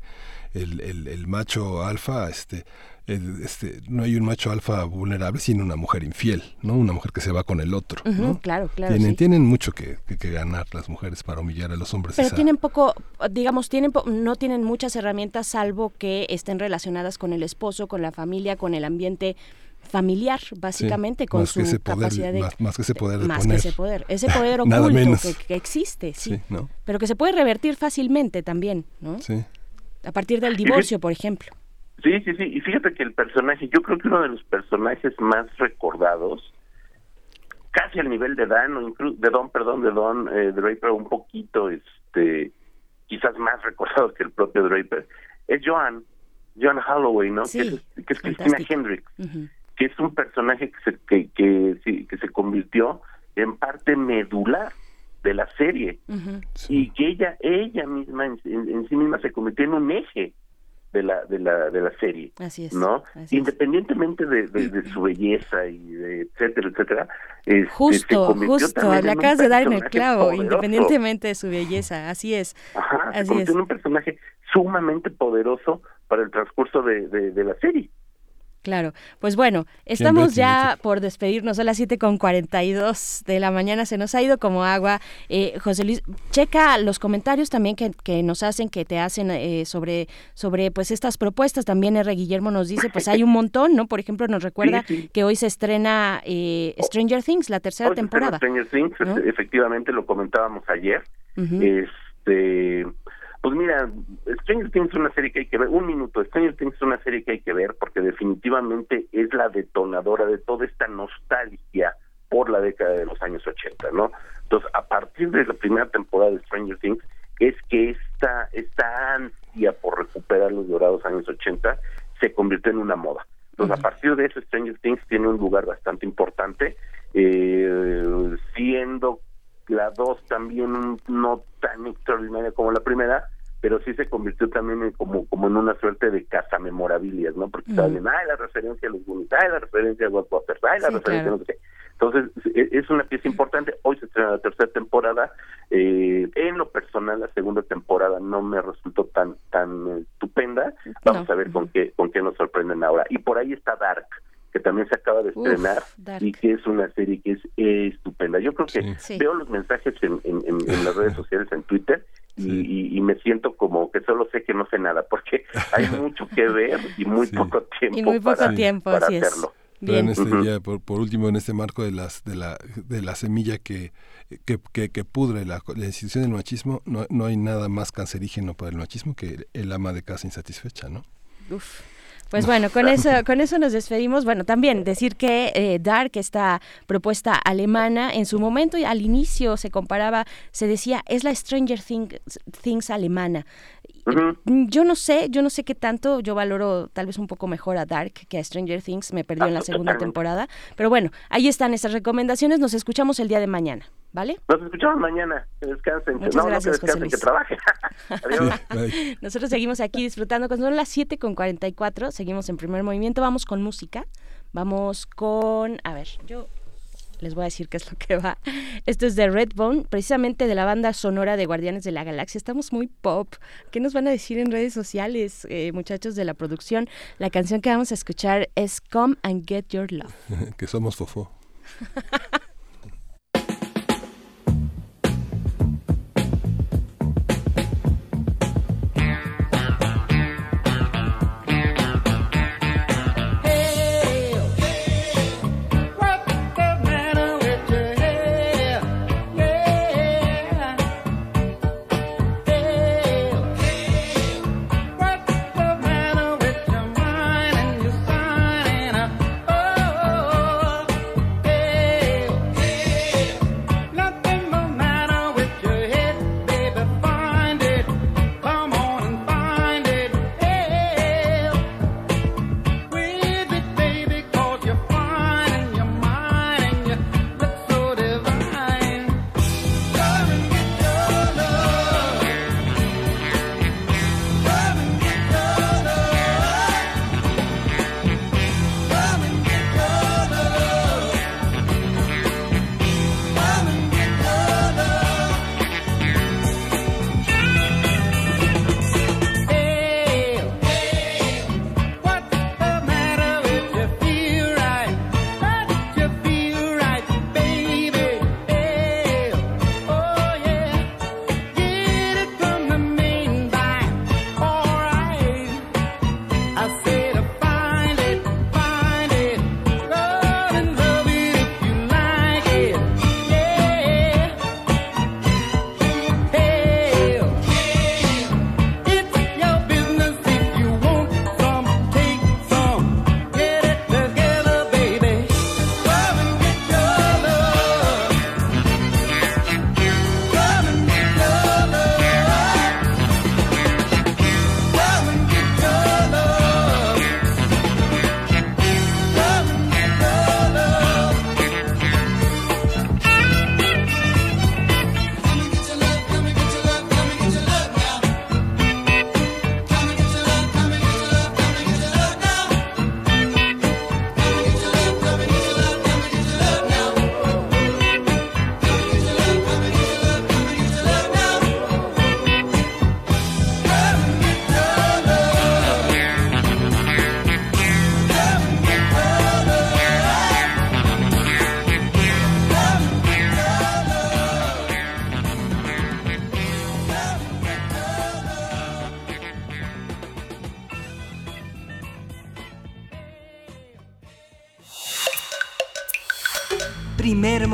el, el, el macho alfa, este, este, no hay un macho alfa vulnerable sino una mujer infiel, ¿no? Una mujer que se va con el otro, Claro, claro. Tienen, tienen mucho que, ganar las mujeres para humillar a los hombres. Pero tienen poco, digamos, tienen no tienen muchas herramientas salvo que estén relacionadas con el esposo, con la familia, con el ambiente familiar, básicamente, con su capacidad de... Más, que ese poder de Más que ese poder. Ese poder oculto que, existe, sí. Pero que se puede revertir fácilmente también, ¿no? Sí. A partir del divorcio, por ejemplo. Sí, sí, sí. Y fíjate que el personaje, yo creo que uno de los personajes más recordados, casi al nivel de Dan, o incluso, de Don, perdón, de Don eh, Draper, un poquito, este, quizás más recordado que el propio Draper, es Joan, Joan Holloway, ¿no? que, es, Christina Hendricks, que es un personaje que se, que, que, que se convirtió en parte medular de la serie y que ella ella misma en, sí misma se convirtió en un eje de la de la de la serie así es, no independientemente de, de, su belleza y de etcétera etcétera este, justo justo le acabas de dar en el clavo independientemente de su belleza así es Ajá, así se es. un personaje sumamente poderoso para el transcurso de, de la serie Claro, pues bueno, estamos ya por despedirnos a las 7 con 42 de la mañana, se nos ha ido como agua. Eh, José Luis, checa los comentarios también que, que nos hacen, que te hacen eh, sobre, sobre pues estas propuestas. También R. Guillermo nos dice, pues hay un montón, ¿no? Por ejemplo, nos recuerda que hoy se estrena eh, Stranger Things, la tercera temporada. Stranger Things, efectivamente lo comentábamos ayer. Este pues mira, Stranger Things es una serie que hay que ver, un minuto, Stranger Things es una serie que hay que ver porque definitivamente es la detonadora de toda esta nostalgia por la década de los años 80, ¿no? Entonces, a partir de la primera temporada de Stranger Things, es que esta, esta ansia por recuperar los dorados años 80 se convirtió en una moda. Entonces, a partir de eso, Stranger Things tiene un lugar bastante importante, eh, siendo la dos también no tan extraordinaria como la primera, pero sí se convirtió también en como como en una suerte de casa memorabilias, ¿no? Porque mm. ay, la referencia a los Goonies, ay, la referencia a Ghostbusters, ay, la referencia a no sé Entonces, e, es una pieza importante. Hoy se estrena la tercera temporada. Eh, en lo personal, la segunda temporada no me resultó tan tan estupenda. Vamos a ver con qué con qué nos sorprenden ahora. Y por ahí está Dark, que también se acaba de estrenar y que es una serie que es estupenda. Yo creo que veo los mensajes en, en, las redes sociales, en Twitter, y, me siento como que solo sé que no sé nada, porque hay mucho que ver y muy poco tiempo, y muy poco para, tiempo, hacerlo. Bien. Este, por, último, en este marco de las de la de la semilla que que, que, pudre la, la, institución del machismo, no, no hay nada más cancerígeno para el machismo que el ama de casa insatisfecha, ¿no? Uf. Pues bueno, con eso, con eso nos despedimos. Bueno, también decir que eh, Dark, esta propuesta alemana, en su momento al inicio se comparaba, se decía, es la Stranger Things, alemana. Yo no sé, yo no sé qué tanto, yo valoro tal vez un poco mejor a Dark que a Stranger Things, me perdió en la segunda temporada, pero bueno, ahí están esas recomendaciones, nos escuchamos el día de mañana. ¿Vale? Nos escuchamos mañana. Que descansen. Muchas gracias, que descansen, que trabajen. Adiós. Nosotros seguimos aquí disfrutando. Cuando son las 7 con 44, seguimos en primer movimiento. Vamos con música. Vamos con. A ver, yo les voy a decir qué es lo que va. Esto es de Redbone, precisamente de la banda sonora de Guardianes de la Galaxia. Estamos muy pop. ¿Qué nos van a decir en redes sociales, eh, muchachos de la producción? La canción que vamos a escuchar es Come and Get Your Love. que somos fofo.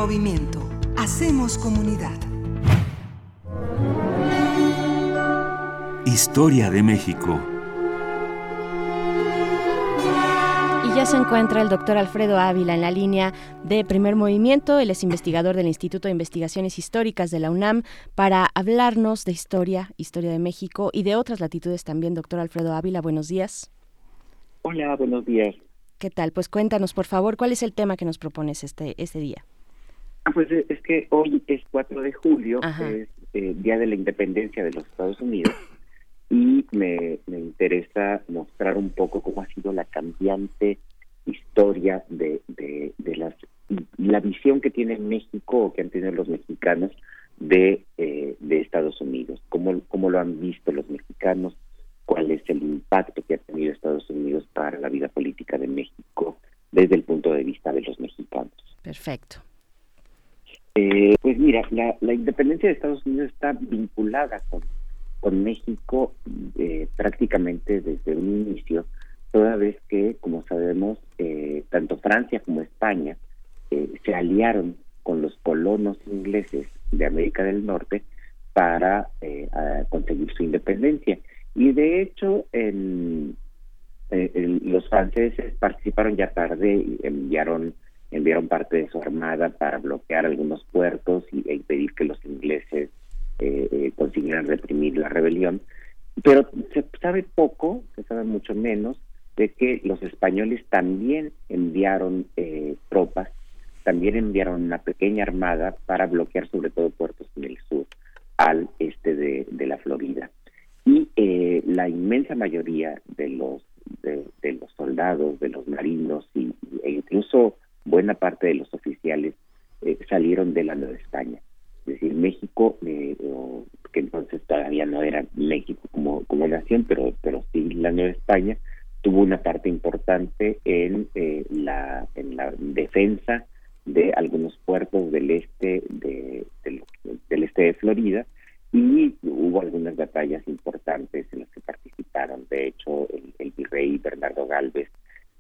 Movimiento. Hacemos comunidad. Historia de México. Y ya se encuentra el doctor Alfredo Ávila en la línea de primer movimiento. Él es investigador del Instituto de Investigaciones Históricas de la UNAM para hablarnos de historia, historia de México y de otras latitudes también. Doctor Alfredo Ávila, buenos días. Hola, buenos días. ¿Qué tal? Pues cuéntanos, por favor, ¿cuál es el tema que nos propones este, este día? Ah, pues eh, es que hoy es 4 de julio, es eh, Día de la Independencia de los Estados Unidos, y me, me interesa mostrar un poco cómo ha sido la cambiante historia de, de, de las, la visión que tiene México o que han tenido los mexicanos de, eh, de Estados Unidos, cómo, cómo lo han visto los mexicanos, cuál es el impacto que ha tenido Estados Unidos para la vida política de México desde el punto de vista de los mexicanos. Perfecto. Eh, pues mira, la, la, independencia de Estados Unidos está vinculada con, con México eh, prácticamente desde un inicio, toda vez que, como sabemos, eh, tanto Francia como España eh, se aliaron con los colonos ingleses de América del Norte para eh, conseguir su independencia. Y de hecho, en, en, los franceses participaron ya tarde y enviaron enviaron parte de su armada para bloquear algunos puertos y, e impedir que los ingleses eh, eh, consiguieran reprimir la rebelión. Pero se sabe poco, se sabe mucho menos, de que los españoles también enviaron eh, tropas, también enviaron una pequeña armada para bloquear sobre todo puertos en el sur, al este de, la Florida. Y eh, la inmensa mayoría de los de, los soldados, de los marinos y, e incluso buena parte de los oficiales eh, salieron de la Nueva España. Es decir, México, eh, que entonces todavía no era México como, como nación, pero, pero sí la Nueva España, tuvo una parte importante en, eh, la, en la defensa de algunos puertos del este de, del, este de Florida y hubo algunas batallas importantes en las que participaron. De hecho, el, el virrey Bernardo Galvez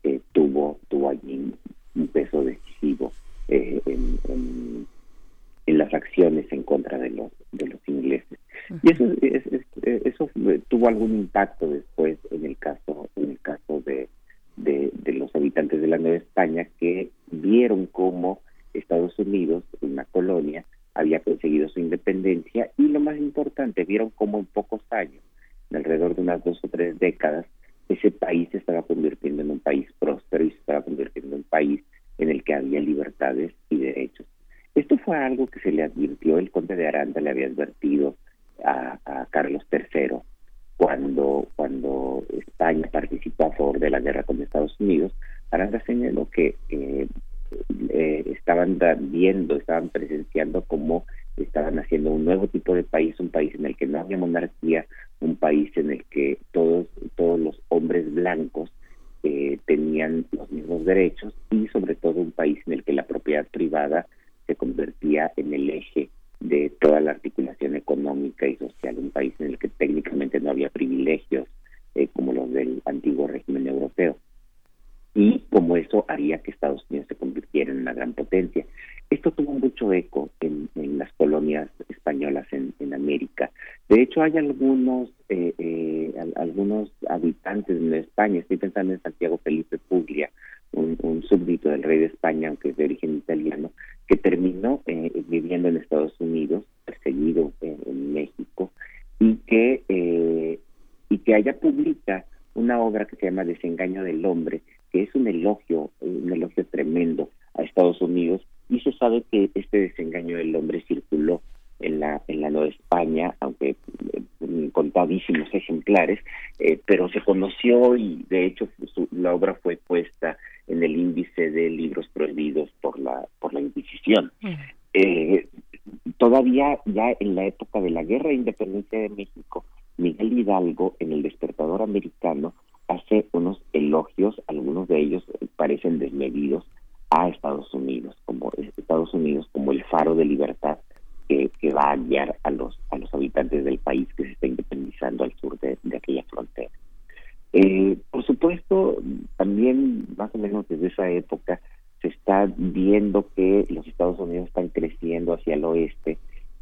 eh, tuvo, tuvo allí un peso decisivo eh, en, las acciones en contra de los ingleses. Y eso es, es, eso tuvo algún impacto después en el caso en el caso de, de, los habitantes de la Nueva España que vieron cómo Estados Unidos una colonia había conseguido su independencia y lo más importante vieron cómo en pocos años alrededor de unas dos o tres décadas ese país se estaba convirtiendo en un país próspero y se estaba convirtiendo en un país en el que había libertades y derechos. Esto fue algo que se le advirtió, el conde de Aranda le había advertido a, Carlos III cuando, cuando España participó a favor de la guerra con Estados Unidos. Aranda señaló que eh, eh, estaban viendo, estaban presenciando cómo estaban haciendo un nuevo tipo de país, un país en el que no había monarquía, un país en el que todos, todos los hombres blancos eh, tenían los mismos derechos y sobre todo un país en el que la propiedad privada se convertía en el eje de toda la articulación económica y social, un país en el que técnicamente no había privilegios eh, como los del antiguo régimen europeo y como eso haría que Estados Unidos se convirtiera en una gran potencia. Esto tuvo mucho eco en, las colonias españolas en, América. De hecho, hay algunos eh, eh, algunos habitantes de España, estoy pensando en Santiago Felipe Puglia, un, súbdito del rey de España, aunque es de origen italiano, que terminó eh, viviendo en Estados Unidos, perseguido en México, y que, eh, y que allá publica una obra que se llama Desengaño del Hombre, que es un elogio, un elogio tremendo a Estados Unidos, y se sabe que este desengaño del hombre circuló en la en la Nueva España, aunque en contadísimos ejemplares, eh, pero se conoció y de hecho su, la obra fue puesta en el índice de libros prohibidos por la por la Inquisición. -huh. eh, todavía ya en la época de la Guerra de Independencia de México, Miguel Hidalgo en el Despertador Americano hace unos elogios, algunos de ellos parecen desmedidos a Estados Unidos, como Estados Unidos como el faro de libertad que, va a guiar a los a los habitantes del país que se está independizando al sur de, de aquella frontera. Eh, por supuesto, también más o menos desde esa época se está viendo que los Estados Unidos están creciendo hacia el oeste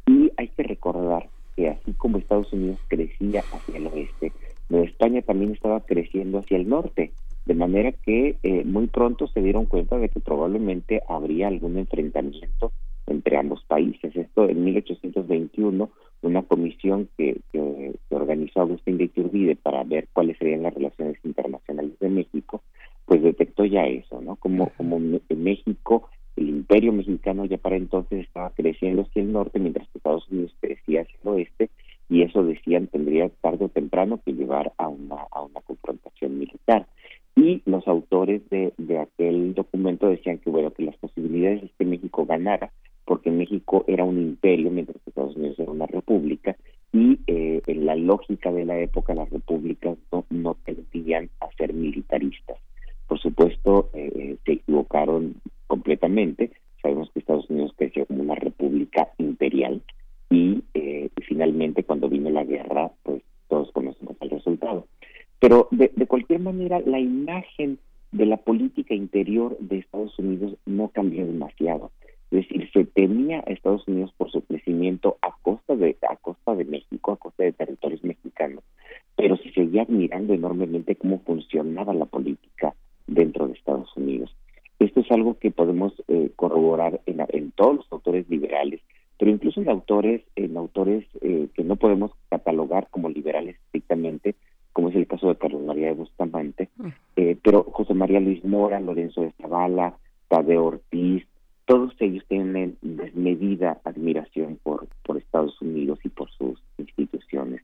y hay que recordar que así como Estados Unidos crecía hacia el oeste, España también estaba creciendo hacia el norte, de manera que eh, muy pronto se dieron cuenta de que probablemente habría algún enfrentamiento entre ambos países. Esto en 1821, una comisión que, que, organizó Agustín de Iturbide para ver cuáles serían las relaciones internacionales de México, pues detectó ya eso, ¿no? Como, como en México, el imperio mexicano ya para entonces estaba creciendo hacia el norte, mientras que Estados Unidos crecía hacia el oeste, y eso decían tendría tarde o temprano que llevar a una, a una confrontación militar. Y los autores de, de aquel documento decían que, bueno, que las posibilidades es que México ganara, porque México era un imperio, mientras que Estados Unidos era una república, y eh, en la lógica de la época las repúblicas no, no tendían a ser militaristas por supuesto, eh, se equivocaron completamente. Sabemos que Estados Unidos creció como una república imperial y eh, finalmente cuando vino la guerra, pues todos conocemos el resultado. Pero de, cualquier manera, la imagen de la política interior de Estados Unidos no cambió demasiado. Es decir, se temía a Estados Unidos por su crecimiento a costa de a costa de México, a costa de territorios mexicanos, pero se seguía admirando enormemente cómo funcionaba la política dentro de Estados Unidos. Esto es algo que podemos eh, corroborar en, todos los autores liberales, pero incluso en autores, en autores eh, que no podemos catalogar como liberales estrictamente, como es el caso de Carlos María de Bustamante, mm. eh, pero José María Luis Mora, Lorenzo de Zavala, Tadeo Ortiz, todos ellos tienen desmedida admiración por, por Estados Unidos y por sus instituciones.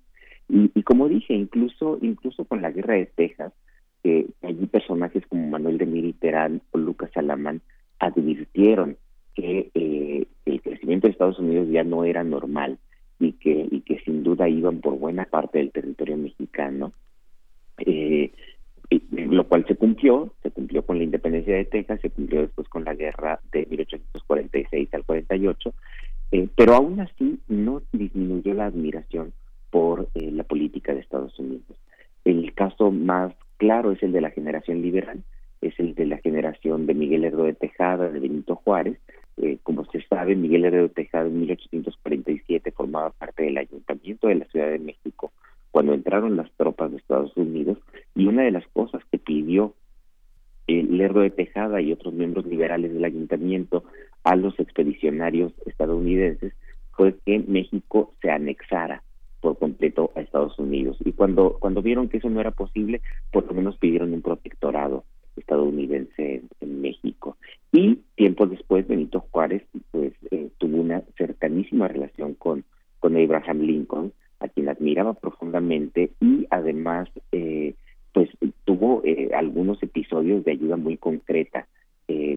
Y, y como dije, incluso, incluso con la guerra de Texas, que allí personajes como Manuel de Miriterán o Lucas Alamán advirtieron que eh, el crecimiento de Estados Unidos ya no era normal y que sin duda iban por buena parte del territorio mexicano eh, lo cual se cumplió se cumplió con la independencia de Texas se cumplió después con la guerra de 1846 al 48 eh, pero aún así no disminuyó la admiración por eh, la política de Estados Unidos el caso más claro es el de la generación liberal, es el de la generación de Miguel Herrero de Tejada, de Benito Juárez. Eh, como se sabe, Miguel Herrero Tejada en 1847 formaba parte del ayuntamiento de la Ciudad de México cuando entraron las tropas de Estados Unidos y una de las cosas que pidió el Lerdo de Tejada y otros miembros liberales del ayuntamiento a los expedicionarios estadounidenses fue que México se anexara por completo a Estados Unidos. Y cuando, cuando vieron que eso no era posible, por lo menos pidieron un protectorado estadounidense en, México. Y tiempo después, Benito Juárez pues eh, tuvo una cercanísima relación con, con Abraham Lincoln, a quien admiraba profundamente y además eh, pues tuvo eh, algunos episodios de ayuda muy concreta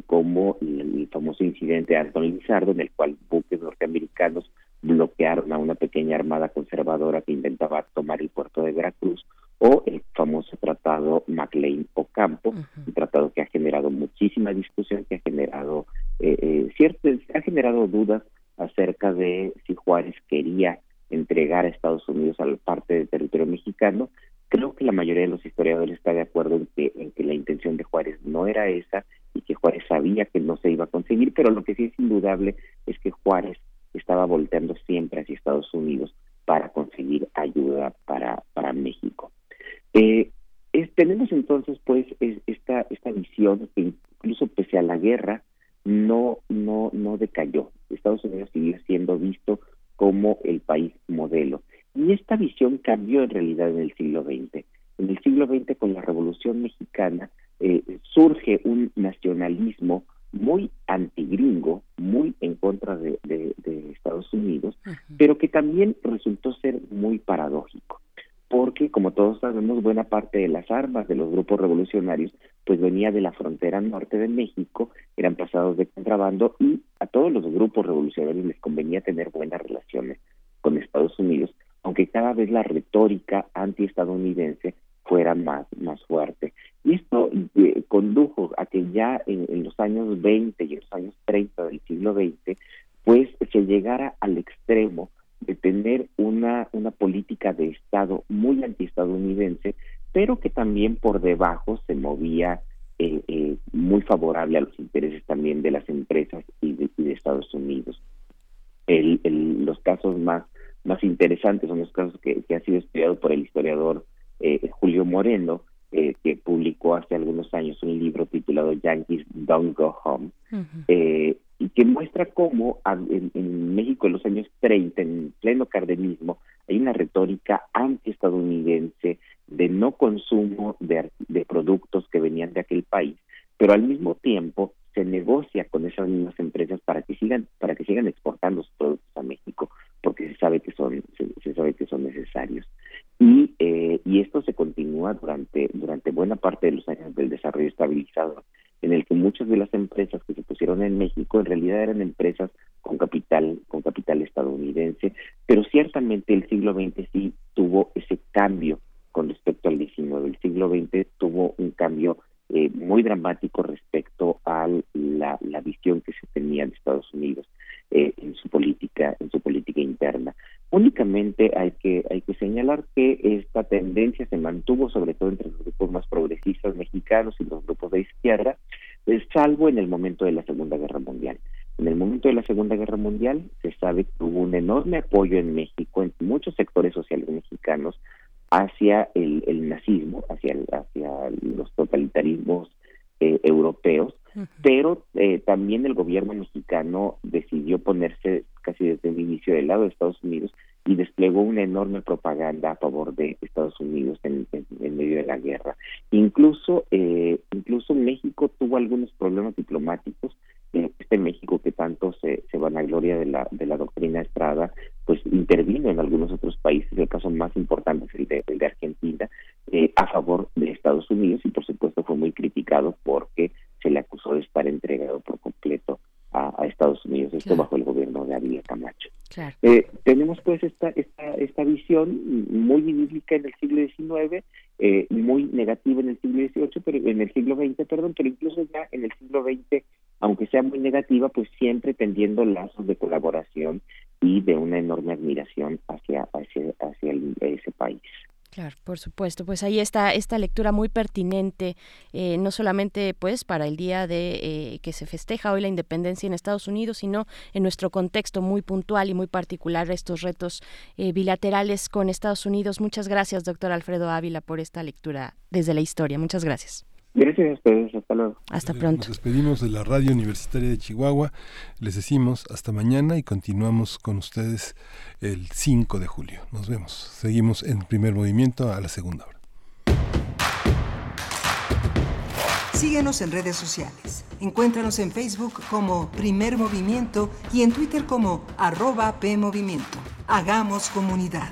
como el, el, famoso incidente de Anthony Lizardo en el cual buques norteamericanos bloquearon a una pequeña armada conservadora que intentaba tomar el puerto de Veracruz, o el famoso tratado MacLean Ocampo, un tratado que ha generado muchísima discusión, que ha generado eh, eh, ciertas, ha generado dudas acerca de si Juárez quería entregar a Estados Unidos a la parte del territorio mexicano. Creo que la mayoría de los historiadores está de acuerdo en que, en que la intención de Juárez no era esa y que Juárez sabía que no se iba a conseguir, pero lo que sí es indudable es que Juárez estaba volteando siempre hacia Estados Unidos para conseguir ayuda para, para México. Eh, tenemos entonces pues esta, esta visión que incluso pese a la guerra no, no, no decayó. Estados Unidos siguió siendo visto como el país modelo. Y esta visión cambió en realidad en el siglo XX. En el siglo XX, con la Revolución Mexicana, eh, surge un nacionalismo muy antigringo, muy en contra de, Estados Unidos, pero que también resultó ser muy paradójico, porque como todos sabemos, buena parte de las armas de los grupos revolucionarios pues venía de la frontera norte de México, eran pasados de contrabando y a todos los grupos revolucionarios les convenía tener buenas relaciones con Estados Unidos, aunque cada vez la retórica antiestadounidense fuera más, más fuerte. Y esto eh, condujo a que ya en, los años 20 y en los años 30 del siglo XX, pues se llegara al extremo de tener una, una política de Estado muy antiestadounidense, pero que también por debajo se movía eh, eh, muy favorable a los intereses también de las empresas y de, Estados Unidos. los casos más, más interesantes son los casos que, que ha sido estudiado por el historiador eh, Julio Moreno, que publicó hace algunos años un libro titulado Yankees Don't Go Home, y que muestra cómo en, México en los años 30, en pleno cardenismo, hay una retórica antiestadounidense de no consumo de, de productos que venían de aquel país, pero al mismo tiempo se negocia con esas mismas empresas para que sigan para que sigan exportando sus productos a México porque se sabe que son se, sabe que son necesarios. Y eh, y esto se continúa durante durante buena parte de los años del desarrollo estabilizado en el que muchas de las empresas que se pusieron en México en realidad eran empresas con capital con capital estadounidense pero ciertamente el siglo XX sí tuvo ese cambio con respecto al XIX el siglo XX tuvo un cambio eh, muy dramático respecto a la, visión que se tenía de Estados Unidos eh, en su política en su política interna. Únicamente hay que hay que señalar que esta tendencia se mantuvo sobre todo entre los grupos más progresistas mexicanos y los grupos de izquierda eh, salvo en el momento de la Segunda Guerra Mundial. En el momento de la Segunda Guerra Mundial se sabe que hubo un enorme apoyo en México en muchos sectores sociales mexicanos hacia el, el nazismo, hacia, hacia los totalitarismos eh, europeos, pero eh, también el gobierno mexicano decidió ponerse casi desde el inicio del lado de Estados Unidos y desplegó una enorme propaganda a favor de Estados Unidos en, en, medio de la guerra. Incluso, eh, incluso México tuvo algunos problemas diplomáticos este México que tanto se, se vanagloria de la, de la doctrina Estrada, pues intervino en algunos otros países, el caso más importante es el de, el de Argentina, eh, a favor de Estados Unidos y por supuesto fue muy criticado porque se le acusó de estar entregado por completo a, Estados Unidos, esto bajo el gobierno de Ávila Camacho. Eh, tenemos pues esta, esta, esta visión muy bíblica en el siglo XIX, eh, muy negativa en el siglo XVIII, pero en el siglo XX, perdón, pero incluso ya en el siglo XX, aunque sea muy negativa, pues siempre tendiendo lazos de colaboración y de una enorme admiración hacia, hacia, hacia ese país. Claro, por supuesto. Pues ahí está esta lectura muy pertinente, eh, no solamente pues para el día de eh, que se festeja hoy la independencia en Estados Unidos, sino en nuestro contexto muy puntual y muy particular estos retos eh, bilaterales con Estados Unidos. Muchas gracias, doctor Alfredo Ávila, por esta lectura desde la historia. Muchas gracias. Gracias a ustedes, hasta luego. Hasta pronto. Nos despedimos de la Radio Universitaria de Chihuahua, les decimos hasta mañana y continuamos con ustedes el 5 de julio. Nos vemos. Seguimos en primer movimiento a la segunda hora. Síguenos en redes sociales. Encuéntranos en Facebook como Primer Movimiento y en Twitter como arroba PMovimiento. Hagamos comunidad.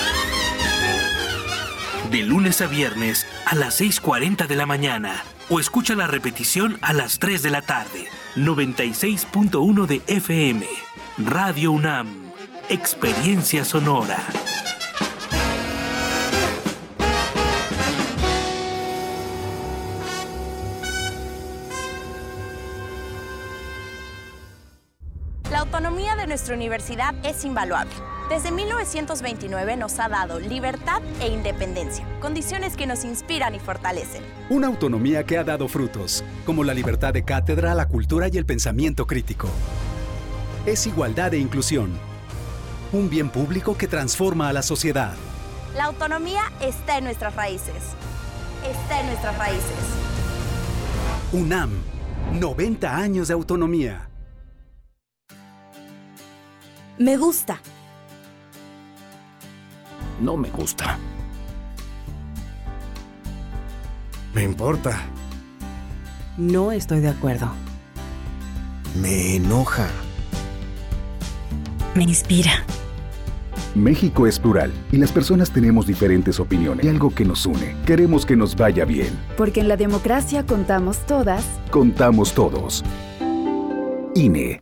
de lunes a viernes a las 6.40 de la mañana o escucha la repetición a las 3 de la tarde. 96.1 de FM. Radio UNAM. Experiencia sonora. La autonomía de nuestra universidad es invaluable. Desde 1929 nos ha dado libertad e independencia, condiciones que nos inspiran y fortalecen. Una autonomía que ha dado frutos, como la libertad de cátedra, la cultura y el pensamiento crítico. Es igualdad e inclusión. Un bien público que transforma a la sociedad. La autonomía está en nuestras raíces. Está en nuestras raíces. UNAM, 90 años de autonomía. Me gusta no me gusta. Me importa. No estoy de acuerdo. Me enoja. me inspira. México es plural y las personas tenemos diferentes opiniones y algo que nos une. Queremos que nos vaya bien. Porque en la democracia contamos todas. Contamos todos. INE.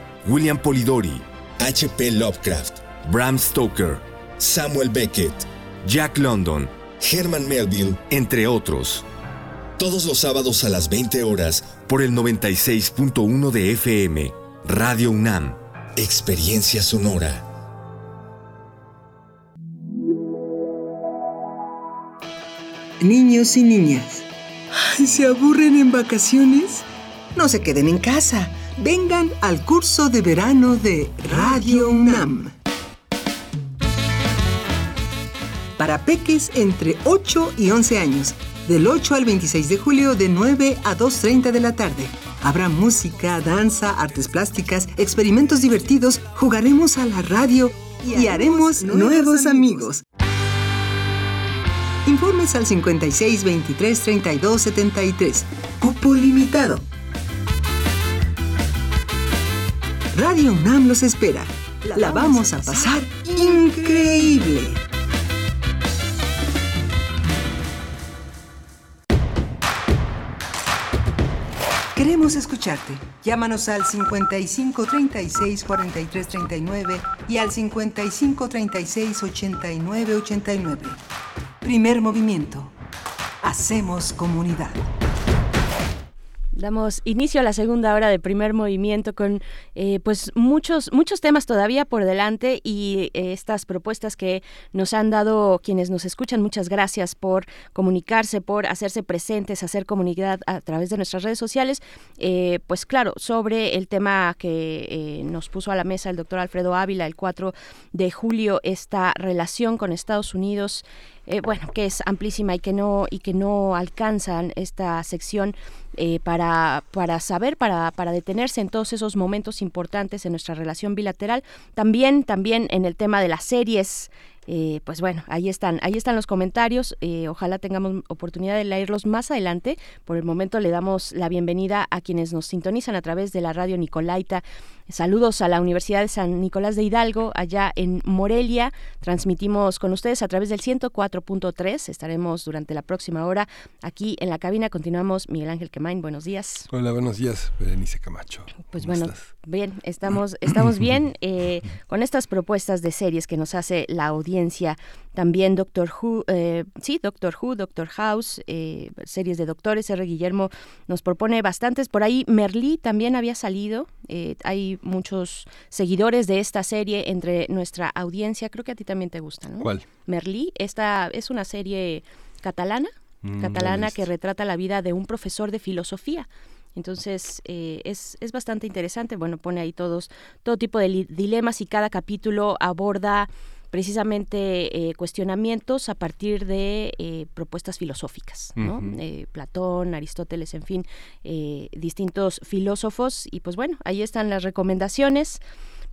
William Polidori, H.P. Lovecraft, Bram Stoker, Samuel Beckett, Jack London, Herman Melville, entre otros. Todos los sábados a las 20 horas por el 96.1 de FM, Radio UNAM, Experiencia Sonora. Niños y niñas, ¿se aburren en vacaciones? No se queden en casa. Vengan al curso de verano de Radio UNAM. Para peques entre 8 y 11 años, del 8 al 26 de julio de 9 a 2.30 de la tarde. Habrá música, danza, artes plásticas, experimentos divertidos, jugaremos a la radio y, haremos nuevos, amigos. Informes al 56 23 32 73. Cupo limitado. Radio UNAM los espera. La vamos a pasar increíble. Queremos escucharte. Llámanos al 55 36 43 39 y al 55 36 89 89. Primer movimiento. Hacemos comunidad. Damos inicio a la segunda hora de primer movimiento con eh, pues muchos muchos temas todavía por delante y eh, estas propuestas que nos han dado quienes nos escuchan. Muchas gracias por comunicarse, por hacerse presentes, hacer comunidad a través de nuestras redes sociales. Eh, pues claro, sobre el tema que nos puso a la mesa el doctor Alfredo Ávila el 4 de julio, esta relación con Estados Unidos. Bueno, que es amplísima y que no y que no alcanzan esta sección eh, para, para saber, para, para detenerse en todos esos momentos importantes en nuestra relación bilateral. También, también en el tema de las series eh, pues bueno, ahí están, ahí están los comentarios. Eh, ojalá tengamos oportunidad de leerlos más adelante. Por el momento le damos la bienvenida a quienes nos sintonizan a través de la radio Nicolaita. Saludos a la Universidad de San Nicolás de Hidalgo, allá en Morelia. Transmitimos con ustedes a través del 104.3. Estaremos durante la próxima hora aquí en la cabina. Continuamos. Miguel Ángel Quemain, buenos días. Hola, buenos días, Berenice Camacho. Pues bueno, bien, estamos, estamos bien eh, con estas propuestas de series que nos hace la audiencia. También Doctor Who, eh, sí, Doctor Who, Doctor House, eh, series de doctores. R. Guillermo nos propone bastantes. Por ahí Merlí también había salido. hay muchos seguidores de esta serie entre nuestra audiencia. Creo que a ti también te gusta, ¿no? ¿Cuál? Merlí, esta es una serie catalana, Mm, catalana que retrata la vida de un profesor de filosofía. Entonces eh, es, es bastante interesante. Bueno, pone ahí todos todo tipo de dilemas y cada capítulo aborda precisamente eh, cuestionamientos a partir de eh, propuestas filosóficas, ¿no? Eh, Platón, Aristóteles, en fin, eh, distintos filósofos. Y pues bueno, ahí están las recomendaciones.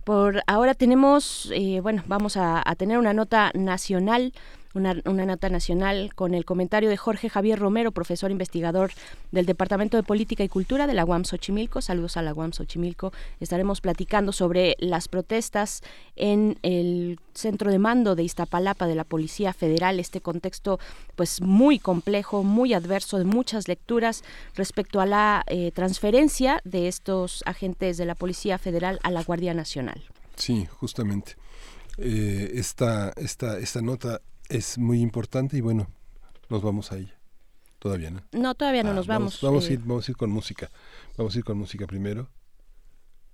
Por ahora tenemos, eh, bueno, vamos a, a tener una nota nacional, una, una nota nacional con el comentario de Jorge Javier Romero, profesor investigador del Departamento de Política y Cultura de la UAM Xochimilco. Saludos a la UAM Xochimilco. Estaremos platicando sobre las protestas en el centro de mando de Iztapalapa de la Policía Federal, este contexto pues muy complejo, muy adverso, de muchas lecturas respecto a la eh, transferencia de estos agentes de la Policía Federal a la Guardia Nacional. Sí, justamente. Eh, esta, esta, esta nota es muy importante y bueno, nos vamos a ella. Todavía, ¿no? No, todavía no Ah, nos vamos. Vamos, a eh, ir, vamos a ir con música. Vamos a ir con música primero.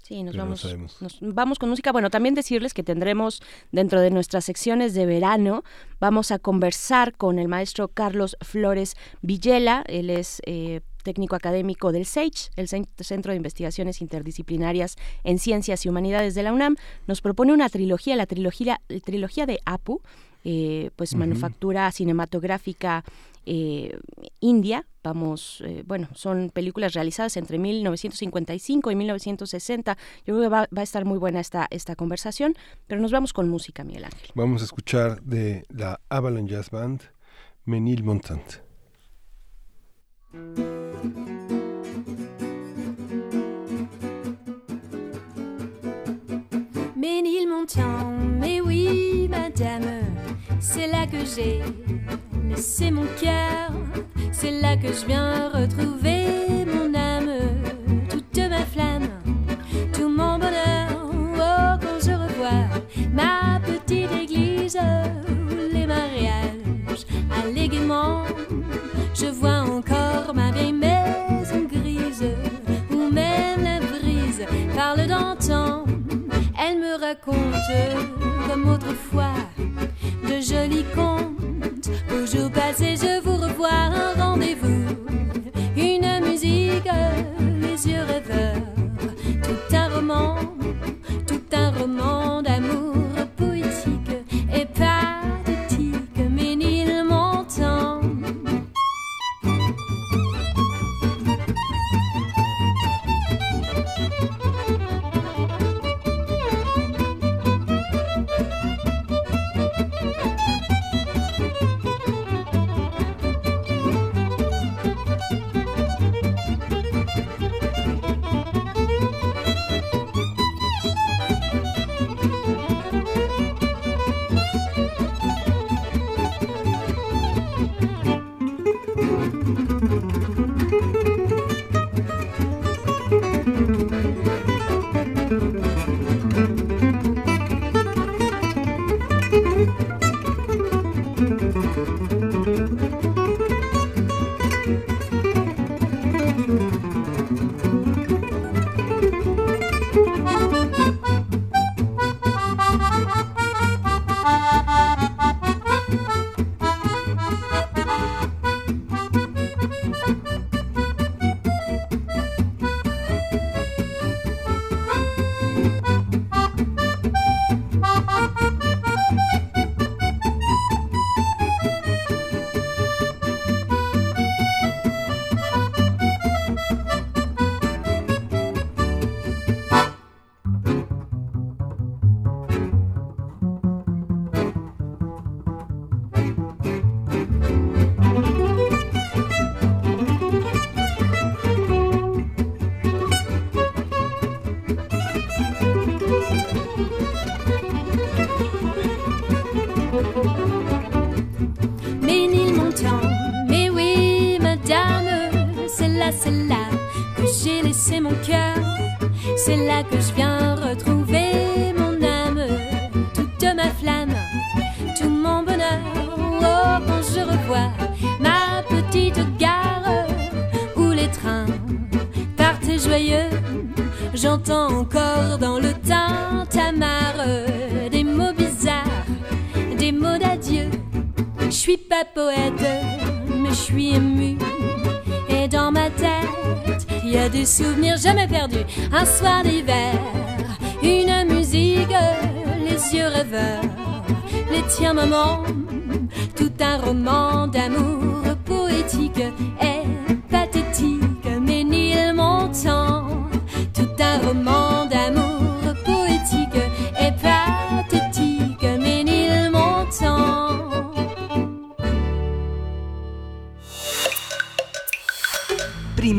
Sí, nos Pero no vamos, sabemos. nos vamos con música. Bueno, también decirles que tendremos dentro de nuestras secciones de verano, vamos a conversar con el maestro Carlos Flores Villela. Él es eh, técnico académico del SAGE, el Centro de Investigaciones Interdisciplinarias en Ciencias y Humanidades de la UNAM, nos propone una trilogía, la trilogía, trilogía de APU, eh, pues manufactura cinematográfica eh, India. Vamos, eh, bueno, son películas realizadas entre 1955 y 1960. Yo creo que va, a estar muy buena esta, esta conversación, pero nos vamos con música, Miguel Ángel. Vamos a escuchar de la Avalon Jazz Band, Menil Montant. Ménilmontant, mais oui, madame, c'est là que j'ai laissé mon cœur, c'est là que je viens retrouver mon âme, toute ma flamme, tout mon bonheur. Oh, quand je revois ma petite église, les mariages alléguement, je vois encore ma vieille maison grise, où même la brise parle d'antan. Raconte comme autrefois de jolis contes. Au jour passé, je vous revois un rendez-vous, une musique, les yeux rêveurs, tout un roman, tout un roman d'amour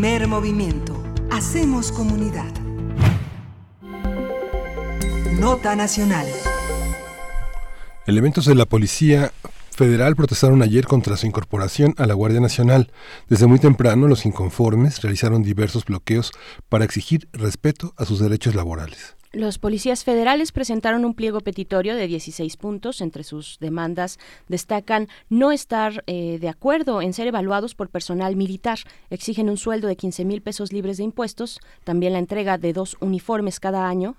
Primer movimiento. Hacemos comunidad. Nota nacional. Elementos de la Policía Federal protestaron ayer contra su incorporación a la Guardia Nacional. Desde muy temprano, los inconformes realizaron diversos bloqueos para exigir respeto a sus derechos laborales. Los policías federales presentaron un pliego petitorio de 16 puntos. Entre sus demandas destacan no estar eh, de acuerdo en ser evaluados por personal militar. Exigen un sueldo de 15 mil pesos libres de impuestos, también la entrega de dos uniformes cada año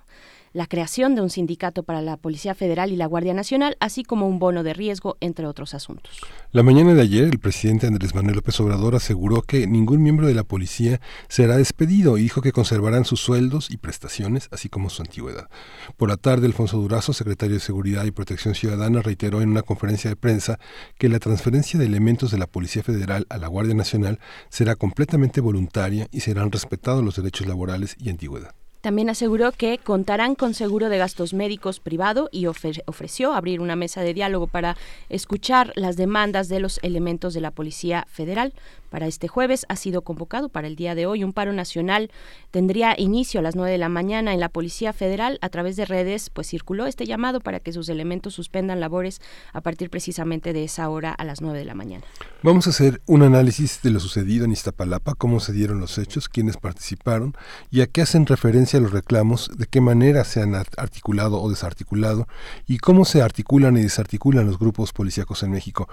la creación de un sindicato para la Policía Federal y la Guardia Nacional, así como un bono de riesgo, entre otros asuntos. La mañana de ayer, el presidente Andrés Manuel López Obrador aseguró que ningún miembro de la policía será despedido y dijo que conservarán sus sueldos y prestaciones, así como su antigüedad. Por la tarde, Alfonso Durazo, secretario de Seguridad y Protección Ciudadana, reiteró en una conferencia de prensa que la transferencia de elementos de la Policía Federal a la Guardia Nacional será completamente voluntaria y serán respetados los derechos laborales y antigüedad. También aseguró que contarán con seguro de gastos médicos privado y ofreció abrir una mesa de diálogo para escuchar las demandas de los elementos de la Policía Federal. Para este jueves ha sido convocado para el día de hoy un paro nacional. Tendría inicio a las 9 de la mañana en la Policía Federal. A través de redes, pues circuló este llamado para que sus elementos suspendan labores a partir precisamente de esa hora a las 9 de la mañana. Vamos a hacer un análisis de lo sucedido en Iztapalapa, cómo se dieron los hechos, quiénes participaron y a qué hacen referencia los reclamos, de qué manera se han articulado o desarticulado y cómo se articulan y desarticulan los grupos policíacos en México.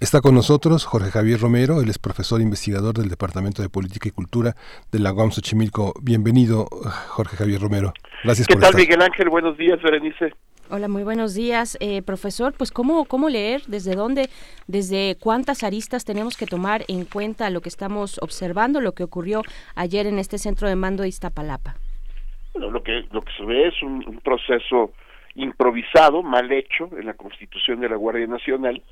Está con nosotros Jorge Javier Romero, él es profesor investigador del Departamento de Política y Cultura de la UAM Xochimilco. Bienvenido, Jorge Javier Romero. Gracias ¿Qué por tal, Miguel Ángel? Buenos días, Berenice. Hola, muy buenos días, eh, profesor. Pues cómo cómo leer, desde dónde, desde cuántas aristas tenemos que tomar en cuenta lo que estamos observando, lo que ocurrió ayer en este centro de mando de Iztapalapa. Bueno, lo que lo que se ve es un, un proceso improvisado, mal hecho en la Constitución de la Guardia Nacional,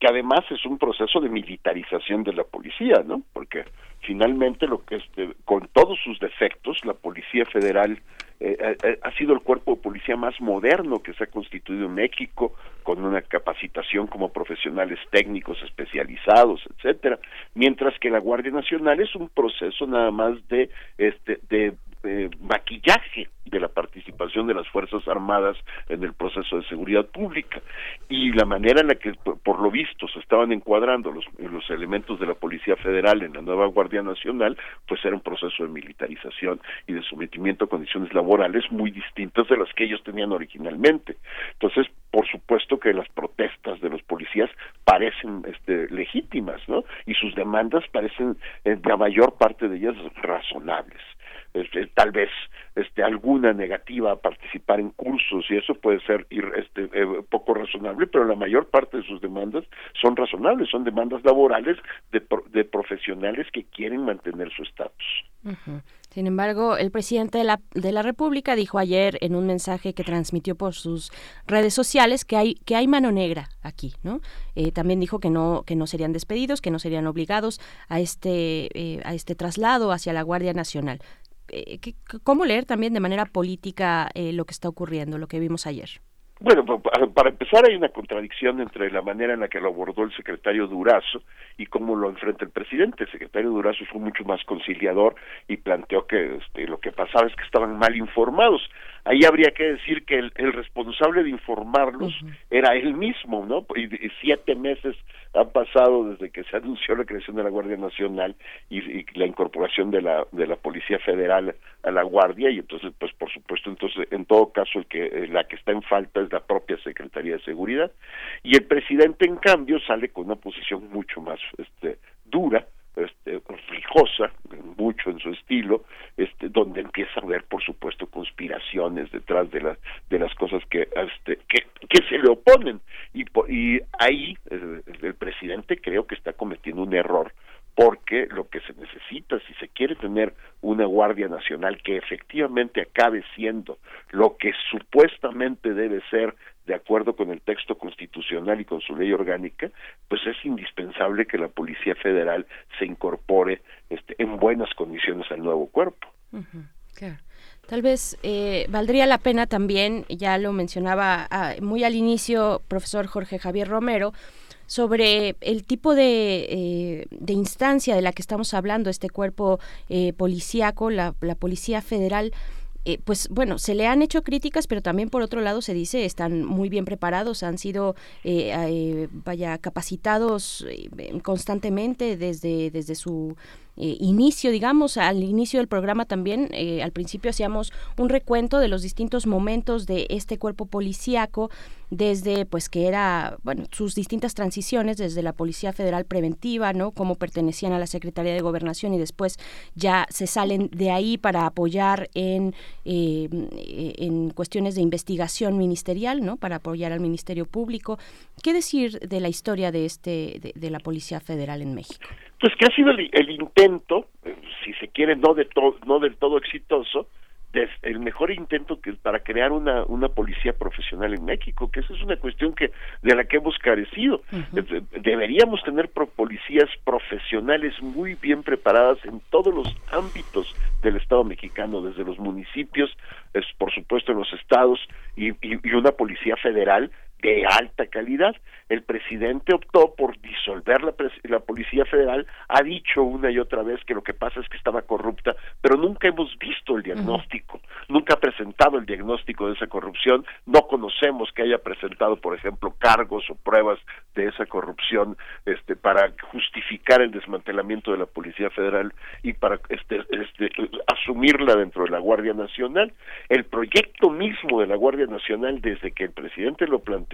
que además es un proceso de militarización de la policía, ¿no? Porque finalmente lo que este, con todos sus defectos, la Policía Federal eh, eh, ha sido el cuerpo de policía más moderno que se ha constituido en México, con una capacitación como profesionales técnicos especializados, etcétera, mientras que la Guardia Nacional es un proceso nada más de este de eh, maquillaje de la participación de las Fuerzas Armadas en el proceso de seguridad pública y la manera en la que por lo visto se estaban encuadrando los, elementos de la Policía Federal en la nueva Guardia Nacional, pues era un proceso de militarización y de sometimiento a condiciones laborales muy distintas de las que ellos tenían originalmente. Entonces, por supuesto que las protestas de los policías parecen este, legítimas, ¿no? Y sus demandas parecen, eh, la mayor parte de ellas, razonables este, tal vez este alguna negativa a participar en cursos y eso puede ser este, eh, poco razonable pero la mayor parte de sus demandas son razonables son demandas laborales de, de profesionales que quieren mantener su estatus Sin embargo, el presidente de la, de la República dijo ayer en un mensaje que transmitió por sus redes sociales que hay que hay mano negra aquí, ¿no? Eh, también dijo que no que no serían despedidos, que no serían obligados a este eh, a este traslado hacia la Guardia Nacional. Eh, ¿cómo leer también de manera política eh, lo que está ocurriendo, lo que vimos ayer? Bueno, para empezar hay una contradicción entre la manera en la que lo abordó el secretario Durazo y cómo lo enfrenta el presidente. El secretario Durazo fue mucho más conciliador y planteó que este, lo que pasaba es que estaban mal informados ahí habría que decir que el, responsable de informarlos era él mismo, ¿no? Y, siete meses han pasado desde que se anunció la creación de la Guardia Nacional y, la incorporación de la de la Policía Federal a la Guardia y entonces, pues por supuesto, entonces en todo caso el que eh, la que está en falta es la propia Secretaría de Seguridad y el presidente en cambio sale con una posición mucho más este dura este, rijosa, mucho en su estilo, este, donde empieza a haber, por supuesto, conspiraciones detrás de las de las cosas que este, que, se le oponen. Y, y ahí el, el presidente creo que está cometiendo un error porque lo que se necesita, si se quiere tener una Guardia Nacional que efectivamente acabe siendo lo que supuestamente debe ser de acuerdo con el texto constitucional y con su ley orgánica, pues es indispensable que la Policía Federal se incorpore este, en buenas condiciones al nuevo cuerpo. Tal vez eh, valdría la pena también, ya lo mencionaba ah, muy al inicio, profesor Jorge Javier Romero, sobre el tipo de, eh, de, instancia de la que estamos hablando, este cuerpo eh, policíaco, la Policía Federal. Eh, pues bueno, se le han hecho críticas, pero también por otro lado se dice están muy bien preparados, han sido vaya capacitados constantemente desde desde su eh, inicio, digamos, al inicio del programa también, eh, al principio hacíamos un recuento de los distintos momentos de este cuerpo policíaco, desde pues que era, bueno, sus distintas transiciones, desde la Policía Federal Preventiva, ¿no? Cómo pertenecían a la Secretaría de Gobernación y después ya se salen de ahí para apoyar en, eh, en cuestiones de investigación ministerial, ¿no? Para apoyar al Ministerio Público. ¿Qué decir de la historia de este de, la Policía Federal en México? Pues que ha sido el, el intento, eh, si se quiere, no de todo, no del todo exitoso, el mejor intento que para crear una una policía profesional en México que esa es una cuestión que de la que hemos carecido. Deberíamos tener policías profesionales muy bien preparadas en todos los ámbitos del Estado mexicano desde los municipios es, por supuesto en los estados y, y una policía federal de alta calidad. El presidente optó por disolver la, la, Policía Federal, ha dicho una y otra vez que lo que pasa es que estaba corrupta, pero nunca hemos visto el diagnóstico, nunca ha presentado el diagnóstico de esa corrupción, no conocemos que haya presentado, por ejemplo, cargos o pruebas de esa corrupción este, para justificar el desmantelamiento de la Policía Federal y para este, este, asumirla dentro de la Guardia Nacional. El proyecto mismo de la Guardia Nacional, desde que el presidente lo planteó,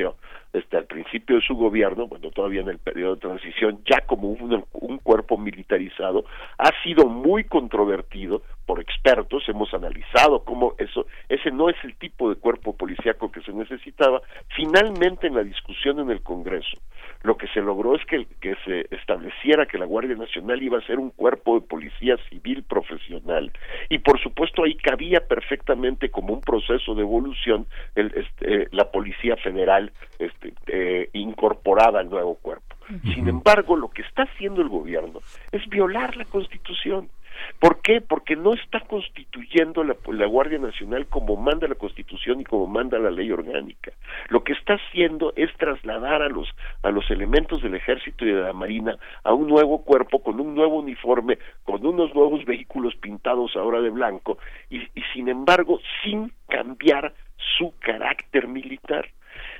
desde al principio de su gobierno, bueno, todavía en el periodo de transición, ya como un, un cuerpo militarizado, ha sido muy controvertido por expertos, hemos analizado cómo eso, ese no es el tipo de cuerpo policíaco que se necesitaba. Finalmente, en la discusión en el Congreso, lo que se logró es que, que se estableciera que la Guardia Nacional iba a ser un cuerpo de policía civil profesional. Y por supuesto ahí cabía perfectamente como un proceso de evolución el, este, la Policía Federal este, eh, incorporada al nuevo cuerpo. Sin embargo, lo que está haciendo el gobierno es violar la Constitución ¿Por qué? Porque no está constituyendo la, la, Guardia Nacional como manda la Constitución y como manda la ley orgánica. Lo que está haciendo es trasladar a los, a los elementos del Ejército y de la Marina a un nuevo cuerpo, con un nuevo uniforme, con unos nuevos vehículos pintados ahora de blanco, y, y sin embargo, sin cambiar su carácter militar.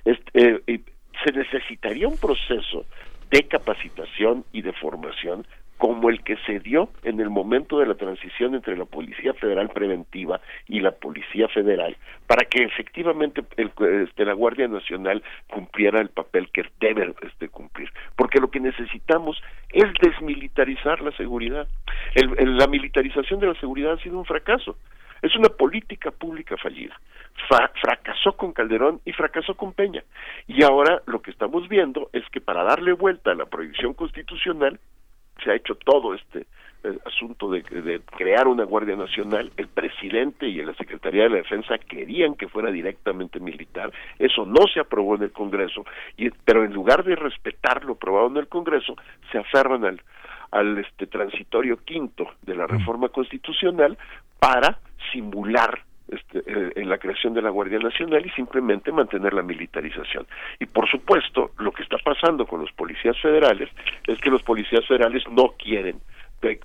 Este, eh, se necesitaría un proceso de capacitación y de formación como el que se dio en el momento de la transición entre la Policía Federal Preventiva y la Policía Federal, para que efectivamente el, este, la Guardia Nacional cumpliera el papel que debe este, cumplir. Porque lo que necesitamos es desmilitarizar la seguridad. la militarización de la seguridad ha sido un fracaso. Es una política pública fallida. fracasó con Calderón y fracasó con Peña. Y ahora lo que estamos viendo es que para darle vuelta a la prohibición constitucional, se ha hecho todo este eh, asunto de, crear una Guardia Nacional, el presidente y la Secretaría de la Defensa querían que fuera directamente militar, eso no se aprobó en el Congreso, y, pero en lugar de respetar lo aprobado en el Congreso, se aferran al, al este transitorio quinto de la reforma constitucional para simular este, eh, en la creación de la Guardia Nacional y simplemente mantener la militarización. Y por supuesto, lo que está pasando con los policías federales es que los policías federales no quieren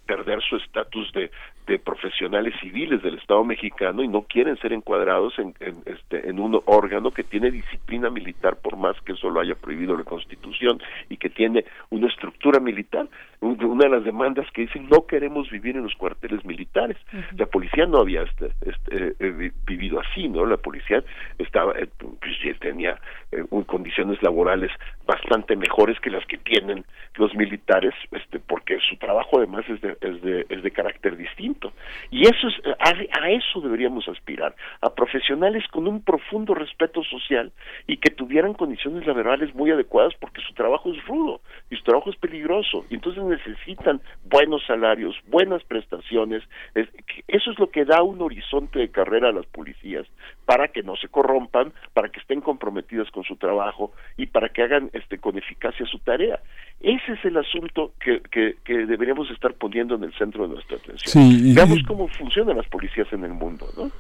perder su estatus de, de profesionales civiles del Estado mexicano y no quieren ser encuadrados en, en, este, en un órgano que tiene disciplina militar por más que eso lo haya prohibido la Constitución y que tiene una estructura militar. Una de las demandas que dicen no queremos vivir en los cuarteles militares. La policía no había este, este, eh, vivido así, ¿no? La policía estaba, eh, pues, tenía eh, condiciones laborales bastante mejores que las que tienen los militares, este, porque su trabajo además es de, es de, es de carácter distinto y eso es, a, eso deberíamos aspirar, a profesionales con un profundo respeto social y que tuvieran condiciones laborales muy adecuadas porque su trabajo es rudo y su trabajo es peligroso. Y entonces necesitan buenos salarios, buenas prestaciones. eso es lo que da un horizonte de carrera a las policías para que no se corrompan, para que estén comprometidas con su trabajo y para que hagan este, con eficacia su tarea. Ese es el asunto que, que, que deberíamos estar poniendo en el centro de nuestra atención. Veamos cómo funcionan las policías en el mundo, ¿no?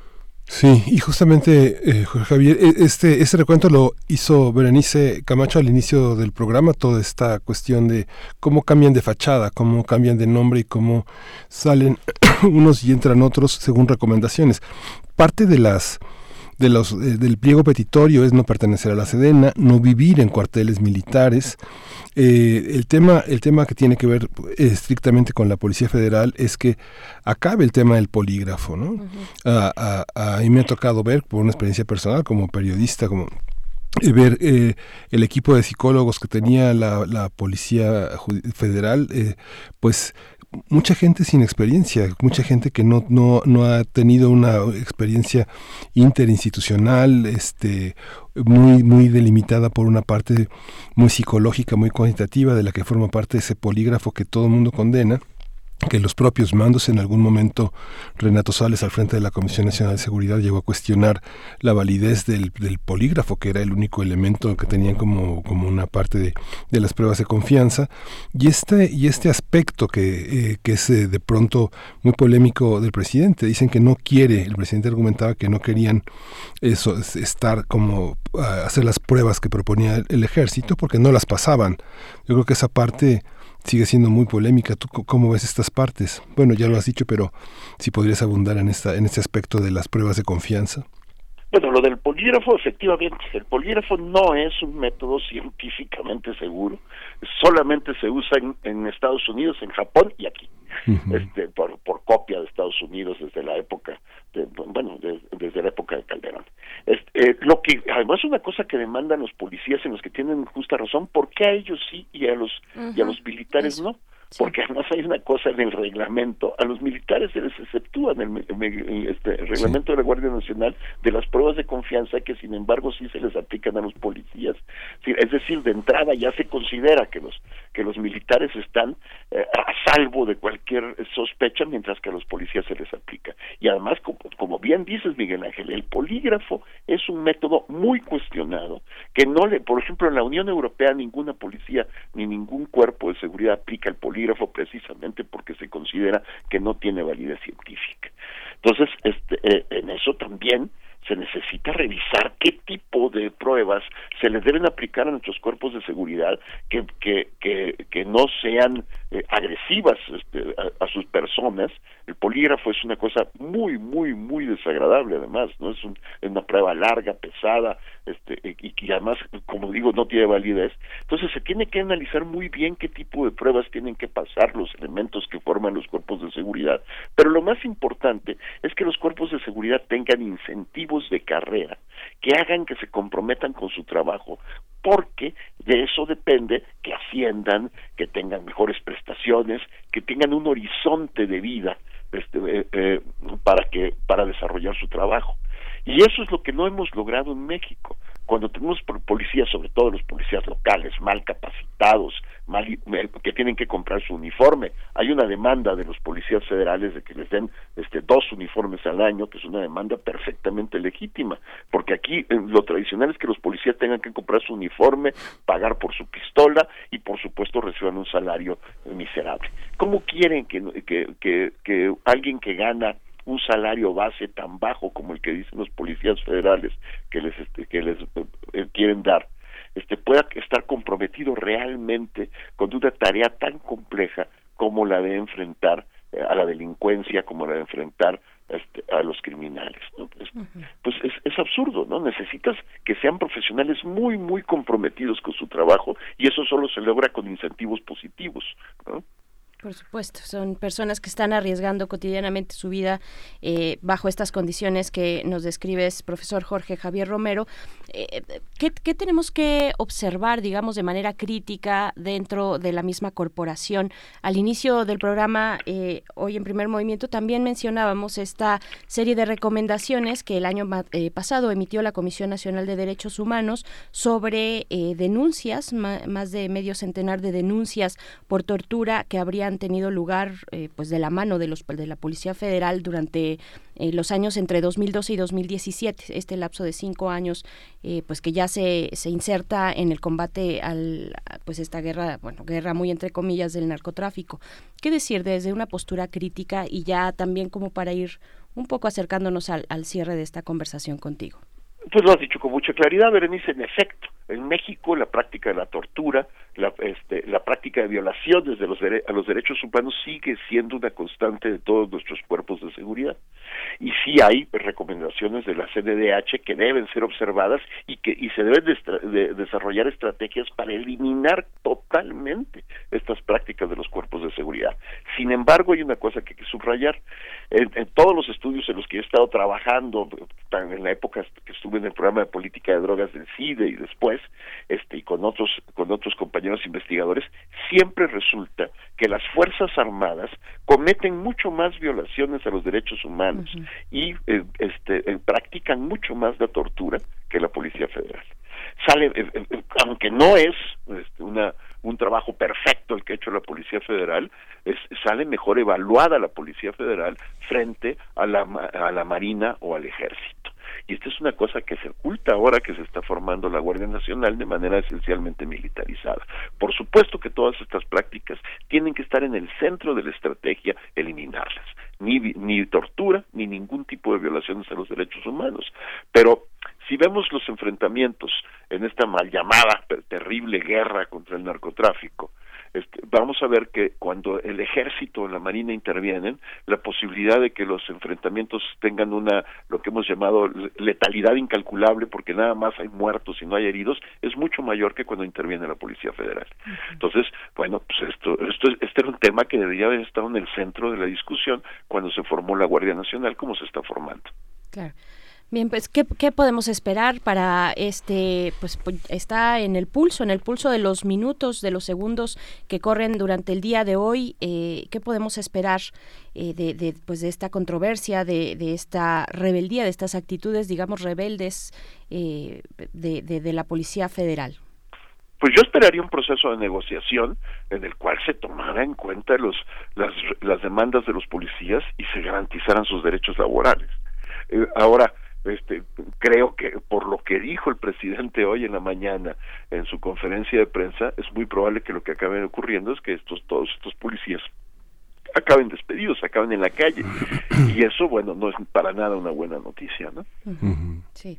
Sí, y justamente, eh, Javier, e, este, este recuento lo hizo Berenice Camacho al inicio del programa, toda esta cuestión de cómo cambian de fachada, cómo cambian de nombre y cómo salen unos y entran otros según recomendaciones. Parte de las de los, eh, del pliego petitorio es no pertenecer a la Sedena, no vivir en cuarteles militares. Eh, el, tema, el tema que tiene que ver estrictamente con la Policía Federal es que acabe el tema del polígrafo. ¿no? a, mí me ha tocado ver, por una experiencia personal, como periodista, como eh, ver eh, el equipo de psicólogos que tenía la, la Policía Federal, eh, pues mucha gente sin experiencia, mucha gente que no, no, no ha tenido una experiencia interinstitucional, este, muy, muy delimitada por una parte muy psicológica, muy cuantitativa, de la que forma parte ese polígrafo que todo el mundo condena que los propios mandos en algún momento Renato Sales al frente de la Comisión Nacional de Seguridad llegó a cuestionar la validez del, polígrafo que era el único elemento que tenían como, como una parte de, de las pruebas de confianza. Y este y este aspecto que, eh, que es eh, de pronto muy polémico del presidente dicen que no quiere el presidente argumentaba que no querían eso estar como hacer las pruebas que proponía el ejército porque no las pasaban. Yo creo que esa parte sigue siendo muy polémica. ¿Tú cómo ves estas partes? Bueno, ya lo has dicho, pero si podrías abundar en, esta, en este aspecto de las pruebas de confianza. Bueno, lo del polígrafo, efectivamente, el polígrafo no es un método científicamente seguro, solamente se usa en, Estados Unidos, en Japón y aquí, este, por, por copia de Estados Unidos desde la época, de, bueno, desde la época de Calderón. Este, lo que además es una cosa que demandan los policías en los que tienen justa razón, ¿por qué a ellos sí y a los, y a los militares no? Porque además hay una cosa en el reglamento, a los militares se les exceptúa en el, este, reglamento de la Guardia Nacional de las pruebas de confianza que sin embargo sí se les aplican a los policías. Es decir, de entrada ya se considera que los que los militares están eh, a salvo de cualquier sospecha mientras que a los policías se les aplica. Y además, como, como bien dices Miguel Ángel, el polígrafo es un método muy cuestionado que no le, por ejemplo, en la Unión Europea ninguna policía ni ningún cuerpo de seguridad aplica el polígrafo precisamente porque se considera que no tiene validez científica. Entonces, este, eh, en eso también se necesita revisar qué tipo de pruebas se les deben aplicar a nuestros cuerpos de seguridad que, que, que, no sean eh, agresivas este, a, sus personas. El polígrafo es una cosa muy, muy, muy desagradable además, ¿no? Es, una prueba larga, pesada, este, y, y además, como digo, no tiene validez. Entonces se tiene que analizar muy bien qué tipo de pruebas tienen que pasar los elementos que forman los cuerpos de seguridad. Pero lo más importante es que los cuerpos de seguridad tengan incentivos de carrera que hagan que se comprometan con su trabajo, porque de eso depende que asciendan, que tengan mejores prestaciones, que tengan un horizonte de vida este, eh, eh, para que para desarrollar su trabajo. Y eso es lo que no hemos logrado en México. Cuando tenemos policías, sobre todo los policías locales, mal capacitados, que tienen que comprar su uniforme, hay una demanda de los policías federales de que les den este, dos uniformes al año, que es una demanda perfectamente legítima, porque aquí eh, lo tradicional es que los policías tengan que comprar su uniforme, pagar por su pistola y por supuesto reciban un salario miserable. ¿Cómo quieren que, que, que, alguien que gana un salario base tan bajo como el que dicen los policías federales que les este, que les eh, quieren dar este pueda estar comprometido realmente con una tarea tan compleja como la de enfrentar eh, a la delincuencia como la de enfrentar este, a los criminales pues, pues es, es absurdo no necesitas que sean profesionales muy muy comprometidos con su trabajo y eso solo se logra con incentivos positivos ¿no? Por supuesto, son personas que están arriesgando cotidianamente su vida eh, bajo estas condiciones que nos describes, profesor Jorge Javier Romero. Eh, ¿qué, tenemos que observar, digamos, de manera crítica dentro de la misma corporación? Al inicio del programa, eh, hoy en primer movimiento, también mencionábamos esta serie de recomendaciones que el año pasado emitió la Comisión Nacional de Derechos Humanos sobre denuncias, más de medio centenar de denuncias por tortura que habrían tenido lugar eh, pues de la mano de los de la Policía Federal durante eh, los años entre 2012 y 2017 este lapso de cinco años eh, pues que ya se, se inserta en el combate al pues esta guerra bueno guerra muy entre comillas del narcotráfico. Qué decir desde una postura crítica y ya también como para ir un poco acercándonos al, al cierre de esta conversación contigo pues lo has dicho con mucha claridad Berenice. En efecto en México la práctica de la tortura, la, este, la práctica de violaciones de los a los derechos humanos sigue siendo una constante de todos nuestros cuerpos de seguridad. Y sí hay recomendaciones de la CNDH que deben ser observadas y que se deben de, desarrollar estrategias para eliminar totalmente estas prácticas de los cuerpos de seguridad. Sin embargo, hay una cosa que hay que subrayar. En, en todos los estudios en los que he estado trabajando, en la época que estuve en el programa de política de drogas del CIDE y después, este, y con otros, con otros compañeros investigadores, siempre resulta que las Fuerzas Armadas cometen mucho más violaciones a los derechos humanos y eh, este, eh, practican mucho más la tortura que la Policía Federal. Sale, eh, aunque no es este, una, un trabajo perfecto el que ha hecho la Policía Federal, es, sale mejor evaluada la Policía Federal frente a la, a la Marina o al Ejército. Y esta es una cosa que se oculta ahora que se está formando la Guardia Nacional de manera esencialmente militarizada. Por supuesto que todas estas prácticas tienen que estar en el centro de la estrategia, eliminarlas. Ni, ni tortura, ni ningún tipo de violaciones a los derechos humanos. Pero si vemos los enfrentamientos en esta mal llamada terrible guerra contra el narcotráfico, este, vamos a ver que cuando el ejército o la marina intervienen, la posibilidad de que los enfrentamientos tengan una, lo que hemos llamado letalidad incalculable, porque nada más hay muertos y no hay heridos, es mucho mayor que cuando interviene la Policía Federal. Entonces, bueno, pues esto, esto, este era un tema que debería haber estado en el centro de la discusión cuando se formó la Guardia Nacional, como se está formando. Claro. Bien, pues ¿qué, podemos esperar para este, pues está en el pulso, en el pulso de los minutos, de los segundos que corren durante el día de hoy, eh, ¿qué podemos esperar eh, de, pues de esta controversia, de, de, esta rebeldía, de estas actitudes, digamos, rebeldes eh, de, de la Policía Federal? Pues yo esperaría un proceso de negociación en el cual se tomara en cuenta los, las, las demandas de los policías y se garantizaran sus derechos laborales. ahora, este, creo que por lo que dijo el presidente hoy en la mañana en su conferencia de prensa, es muy probable que lo que acabe ocurriendo es que estos todos estos policías acaben despedidos, acaben en la calle. Y eso, bueno, no es para nada una buena noticia, ¿no? Sí.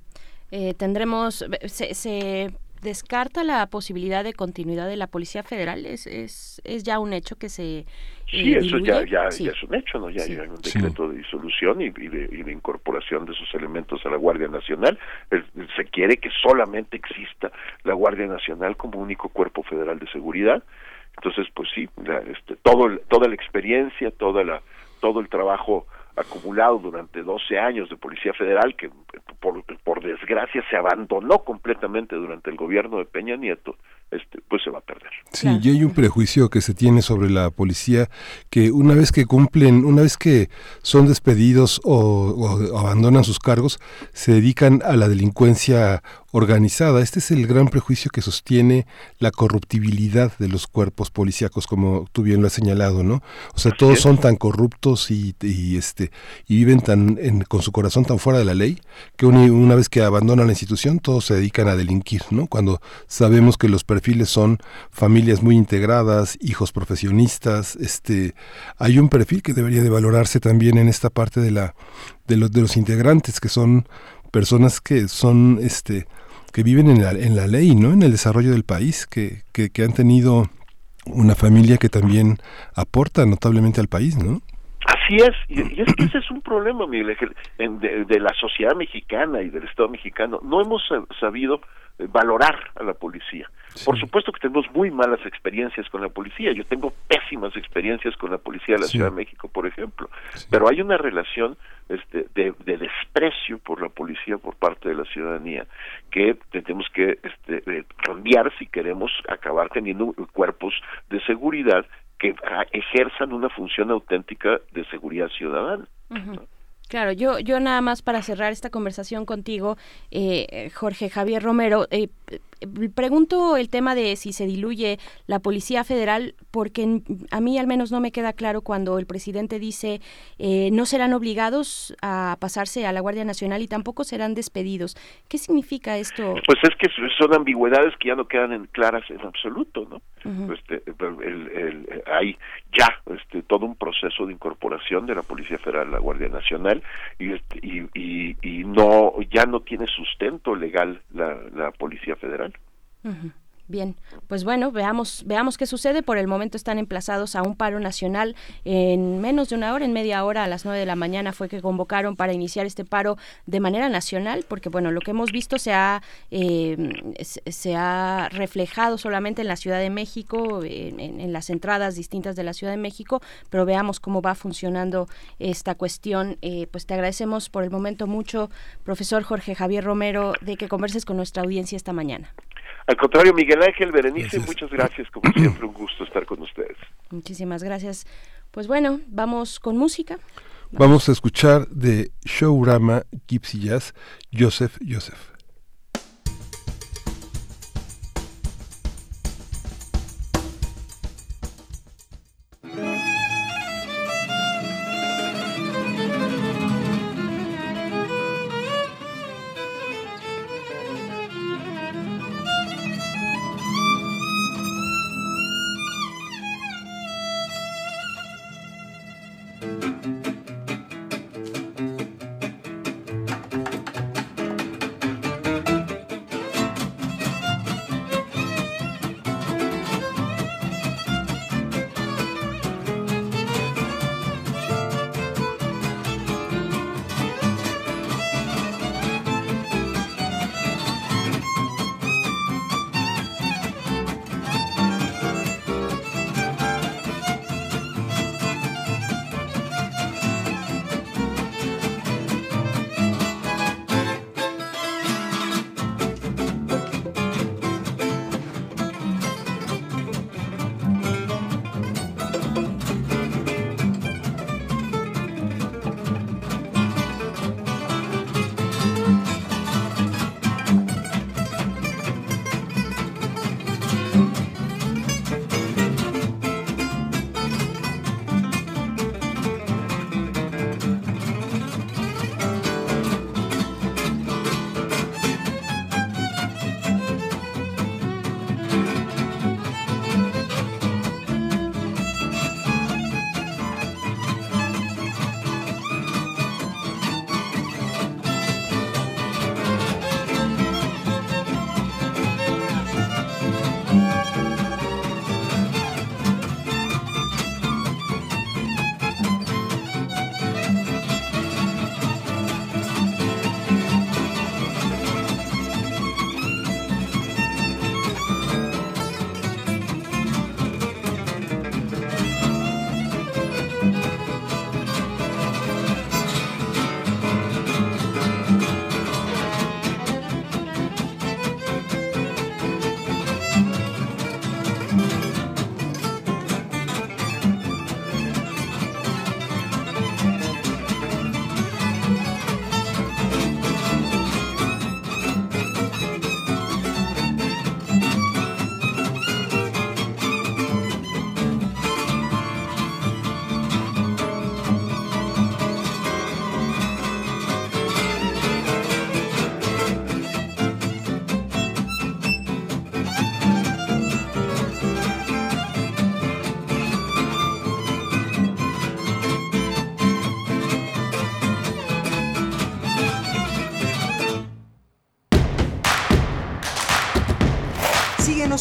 Eh, tendremos, se, se descarta la posibilidad de continuidad de la Policía Federal? ¿Es, es, es ya un hecho que se... Eh, sí, eso ya, ya, ya, es un hecho, ¿no? Ya hay un decreto de disolución y, de, y, de, incorporación de esos elementos a la Guardia Nacional. se quiere que solamente exista la Guardia Nacional como único cuerpo federal de seguridad. Entonces, pues sí, este, todo, toda la experiencia, toda la, todo el trabajo acumulado durante 12 años de Policía Federal, que por, por desgracia se abandonó completamente durante el gobierno de Peña Nieto, este, pues se va a perder. Sí, y hay un prejuicio que se tiene sobre la policía que una vez que cumplen, una vez que son despedidos o, abandonan sus cargos, se dedican a la delincuencia organizada. Este es el gran prejuicio que sostiene la corruptibilidad de los cuerpos policíacos, como tú bien lo has señalado, ¿no? O sea, todos son tan corruptos y, este y viven tan con su corazón tan fuera de la ley que una, una vez que abandonan la institución, todos se dedican a delinquir, ¿no? Cuando sabemos que los perfiles son familias muy integradas, hijos profesionistas, este hay un perfil que debería de valorarse también en esta parte de la de los de los integrantes que son personas que son este que viven en la, en la ley, ¿no? En el desarrollo del país, que, que, han tenido una familia que también aporta notablemente al país, ¿no? Así es, y, es que ese es un problema, Miguel, de, de, la sociedad mexicana y del Estado mexicano. No hemos sabido valorar a la policía. Por supuesto que tenemos muy malas experiencias con la policía. Yo tengo pésimas experiencias con la policía de la Ciudad de México, por ejemplo. Pero hay una relación este, de, desprecio por la policía por parte de la ciudadanía que tenemos que este, cambiar si queremos acabar teniendo cuerpos de seguridad que ejerzan una función auténtica de seguridad ciudadana. Claro, yo, yo nada más para cerrar esta conversación contigo, eh, Jorge Javier Romero, eh, pregunto el tema de si se diluye la Policía Federal, porque a mí al menos no me queda claro cuando el presidente dice eh, no serán obligados a pasarse a la Guardia Nacional y tampoco serán despedidos. ¿Qué significa esto? Pues es que son ambigüedades que ya no quedan en claras en absoluto, ¿no? este, hay ya este, todo un proceso de incorporación de la Policía Federal a la Guardia Nacional y, este, y, y, y no ya no tiene sustento legal la, la Policía Federal. Bien, pues bueno, veamos, veamos qué sucede. Por el momento están emplazados a un paro nacional en menos de una hora, en media hora, a las nueve de la mañana fue que convocaron para iniciar este paro de manera nacional, porque bueno, lo que hemos visto se ha, eh, se ha reflejado solamente en la Ciudad de México, en, las entradas distintas de la Ciudad de México, pero veamos cómo va funcionando esta cuestión. Eh, pues te agradecemos por el momento mucho, profesor Jorge Javier Romero, de que converses con nuestra audiencia esta mañana. Al contrario, Miguel Ángel, Berenice, muchas gracias. Como siempre, un gusto estar con ustedes. Muchísimas gracias. Pues bueno, vamos con música. Vamos, a escuchar de Showrama Gypsy Jazz, Joseph Joseph.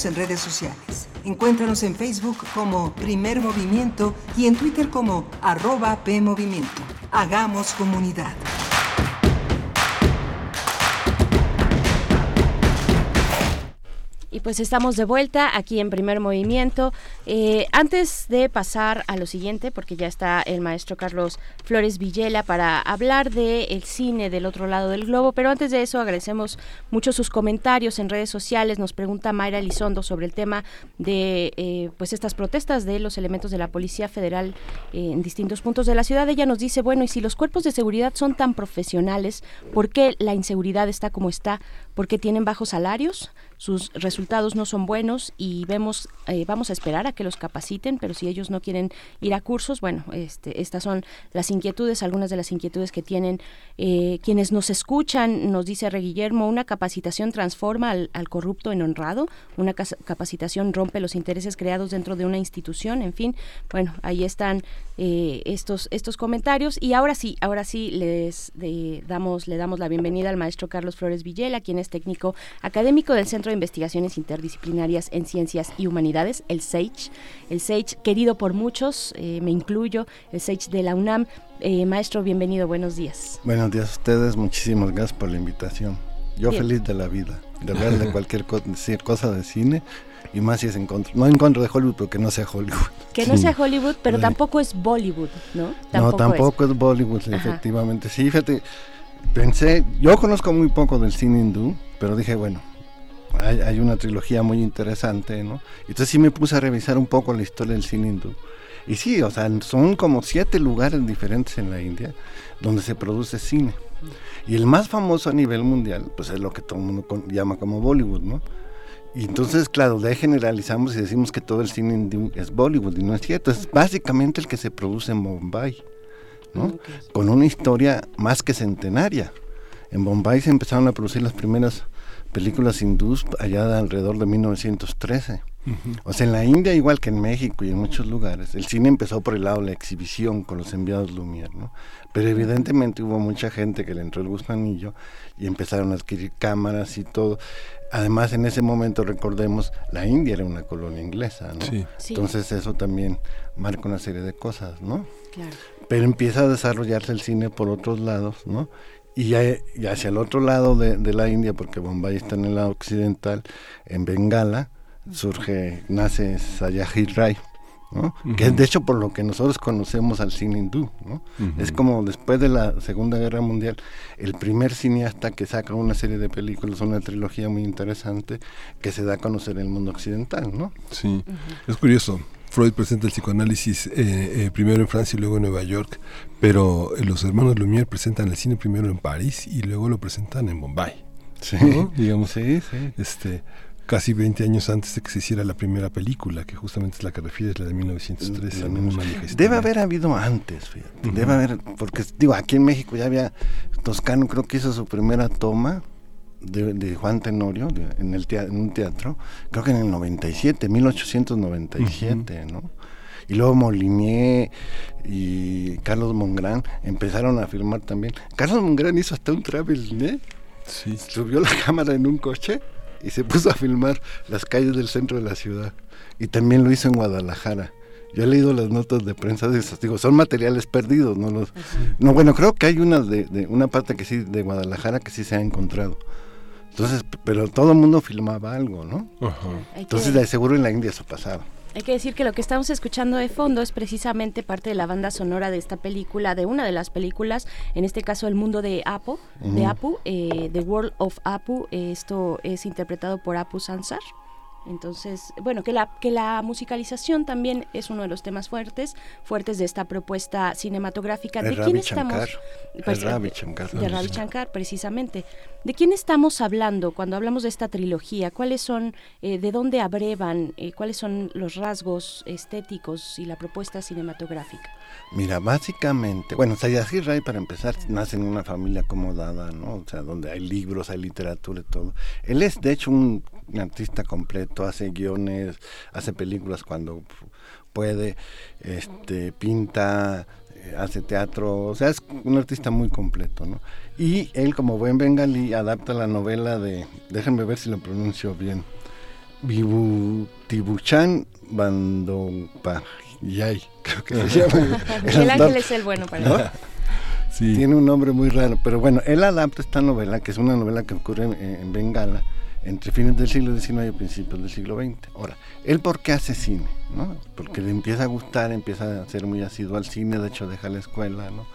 En redes sociales. Encuéntranos en Facebook como Primer Movimiento y en Twitter como arroba PMovimiento. Hagamos comunidad. Y pues estamos de vuelta aquí en primer movimiento. Eh, antes de pasar a lo siguiente, porque ya está el maestro Carlos Flores Villela para hablar del el cine del otro lado del globo, pero antes de eso agradecemos mucho sus comentarios en redes sociales. Nos pregunta Mayra Elizondo sobre el tema de eh, pues estas protestas de los elementos de la Policía Federal eh, en distintos puntos de la ciudad. Ella nos dice, bueno, y si los cuerpos de seguridad son tan profesionales, ¿por qué la inseguridad está como está? ¿Por qué tienen bajos salarios? sus resultados no son buenos y vemos eh, vamos a esperar a que los capaciten pero si ellos no quieren ir a cursos bueno este estas son las inquietudes algunas de las inquietudes que tienen eh, quienes nos escuchan nos dice Re Guillermo una capacitación transforma al, corrupto en honrado una capacitación rompe los intereses creados dentro de una institución en fin bueno ahí están eh, estos estos comentarios y ahora sí ahora sí les damos le damos la bienvenida al maestro Carlos Flores Villela quien es técnico académico del centro de Investigaciones interdisciplinarias en ciencias y humanidades, el SAGE, el SAGE querido por muchos, eh, me incluyo, el SAGE de la UNAM. Eh, maestro, bienvenido, buenos días. Buenos días a ustedes, muchísimas gracias por la invitación. Yo feliz de la vida, de hablar de cualquier cosa de cine y más si es en contra, no en contra de Hollywood, pero que no sea Hollywood. Que no sea Hollywood, pero tampoco es Bollywood, ¿no? no, tampoco es, Bollywood, efectivamente. Sí, fíjate, pensé, yo conozco muy poco del cine hindú, pero dije, bueno, hay, hay, una trilogía muy interesante, ¿no? Entonces sí me puse a revisar un poco la historia del cine hindú. Y sí, o sea, son como siete lugares diferentes en la India donde se produce cine. Y el más famoso a nivel mundial, pues es lo que todo el mundo llama como Bollywood, ¿no? Y entonces, claro, de generalizamos y decimos que todo el cine es Bollywood, y no es cierto. Es básicamente el que se produce en Bombay, ¿no? Con una historia más que centenaria. En Bombay se empezaron a producir las primeras películas hindús allá de alrededor de 1913. O sea, en la India, igual que en México y en muchos lugares, el cine empezó por el lado de la exhibición con los enviados Lumière, ¿no? Pero evidentemente hubo mucha gente que le entró el gusanillo y empezaron a adquirir cámaras y todo. Además, en ese momento, recordemos, la India era una colonia inglesa, ¿no? Entonces eso también marca una serie de cosas, ¿no? Claro. Pero empieza a desarrollarse el cine por otros lados, ¿no? Y, hacia el otro lado de, de, la India, porque Bombay está en el lado occidental, en Bengala, surge, nace Sayajit Ray, que es de hecho por lo que nosotros conocemos al cine hindú. ¿no? Es como después de la Segunda Guerra Mundial, el primer cineasta que saca una serie de películas, una trilogía muy interesante que se da a conocer en el mundo occidental. ¿no? Sí, es curioso. Freud presenta el psicoanálisis eh, eh, primero en Francia y luego en Nueva York, pero los hermanos Lumière presentan el cine primero en París y luego lo presentan en Bombay. Sí, digamos, sí, sí. Este, casi 20 años antes de que se hiciera la primera película, que justamente es la que refieres, la de 1913. Debe haber habido antes, fíjate. Debe haber, porque digo, aquí en México ya había, Toscano creo que hizo su primera toma de, Juan Tenorio en, el en un teatro, creo que en el 97, 1897, ¿no? Y luego Molinier y Carlos Mongrán empezaron a filmar también. Carlos Mongrán hizo hasta un travel, ¿eh? Sí. Subió la cámara en un coche y se puso a filmar las calles del centro de la ciudad. Y también lo hizo en Guadalajara. Yo he leído las notas de prensa de esos, digo, son materiales perdidos, no los... No, bueno, creo que hay una de, una parte que sí, de Guadalajara que sí se ha encontrado. Entonces, pero todo el mundo filmaba algo, ¿no? Entonces, de seguro en la India eso pasaba. Hay que decir que lo que estamos escuchando de fondo es precisamente parte de la banda sonora de esta película, de una de las películas, en este caso El Mundo de Apu, de Apu, eh, The World of Apu. esto es interpretado por Apu Sansar. Entonces, bueno, que la, que la musicalización también es uno de los temas fuertes, fuertes de esta propuesta cinematográfica. ¿De, quién estamos? Pues, de Ravi Shankar, precisamente. ¿De quién estamos hablando cuando hablamos de esta trilogía? ¿Cuáles son, eh, de dónde abrevan, eh, cuáles son los rasgos estéticos y la propuesta cinematográfica? Mira, básicamente, bueno, Sayasir Ray para empezar nace en una familia acomodada, ¿no? O sea, donde hay libros, hay literatura y todo. Él es de hecho un, artista completo, hace guiones, hace películas cuando puede, este, pinta, eh, hace teatro, o sea, es un artista muy completo, ¿no? Y él como buen bengalí adapta la novela de, déjenme ver si lo pronuncio bien, Tibuchan Bandongpa Yay, creo que se llama. el ángel es el bueno para sí. Tiene un nombre muy raro, pero bueno, él adapta esta novela, que es una novela que ocurre en, Bengala, entre fines del siglo XIX y principios del siglo XX. Ahora, ¿él por qué hace cine? ¿no? Porque le empieza a gustar, empieza a ser muy asiduo al cine, de hecho deja la escuela, ¿no?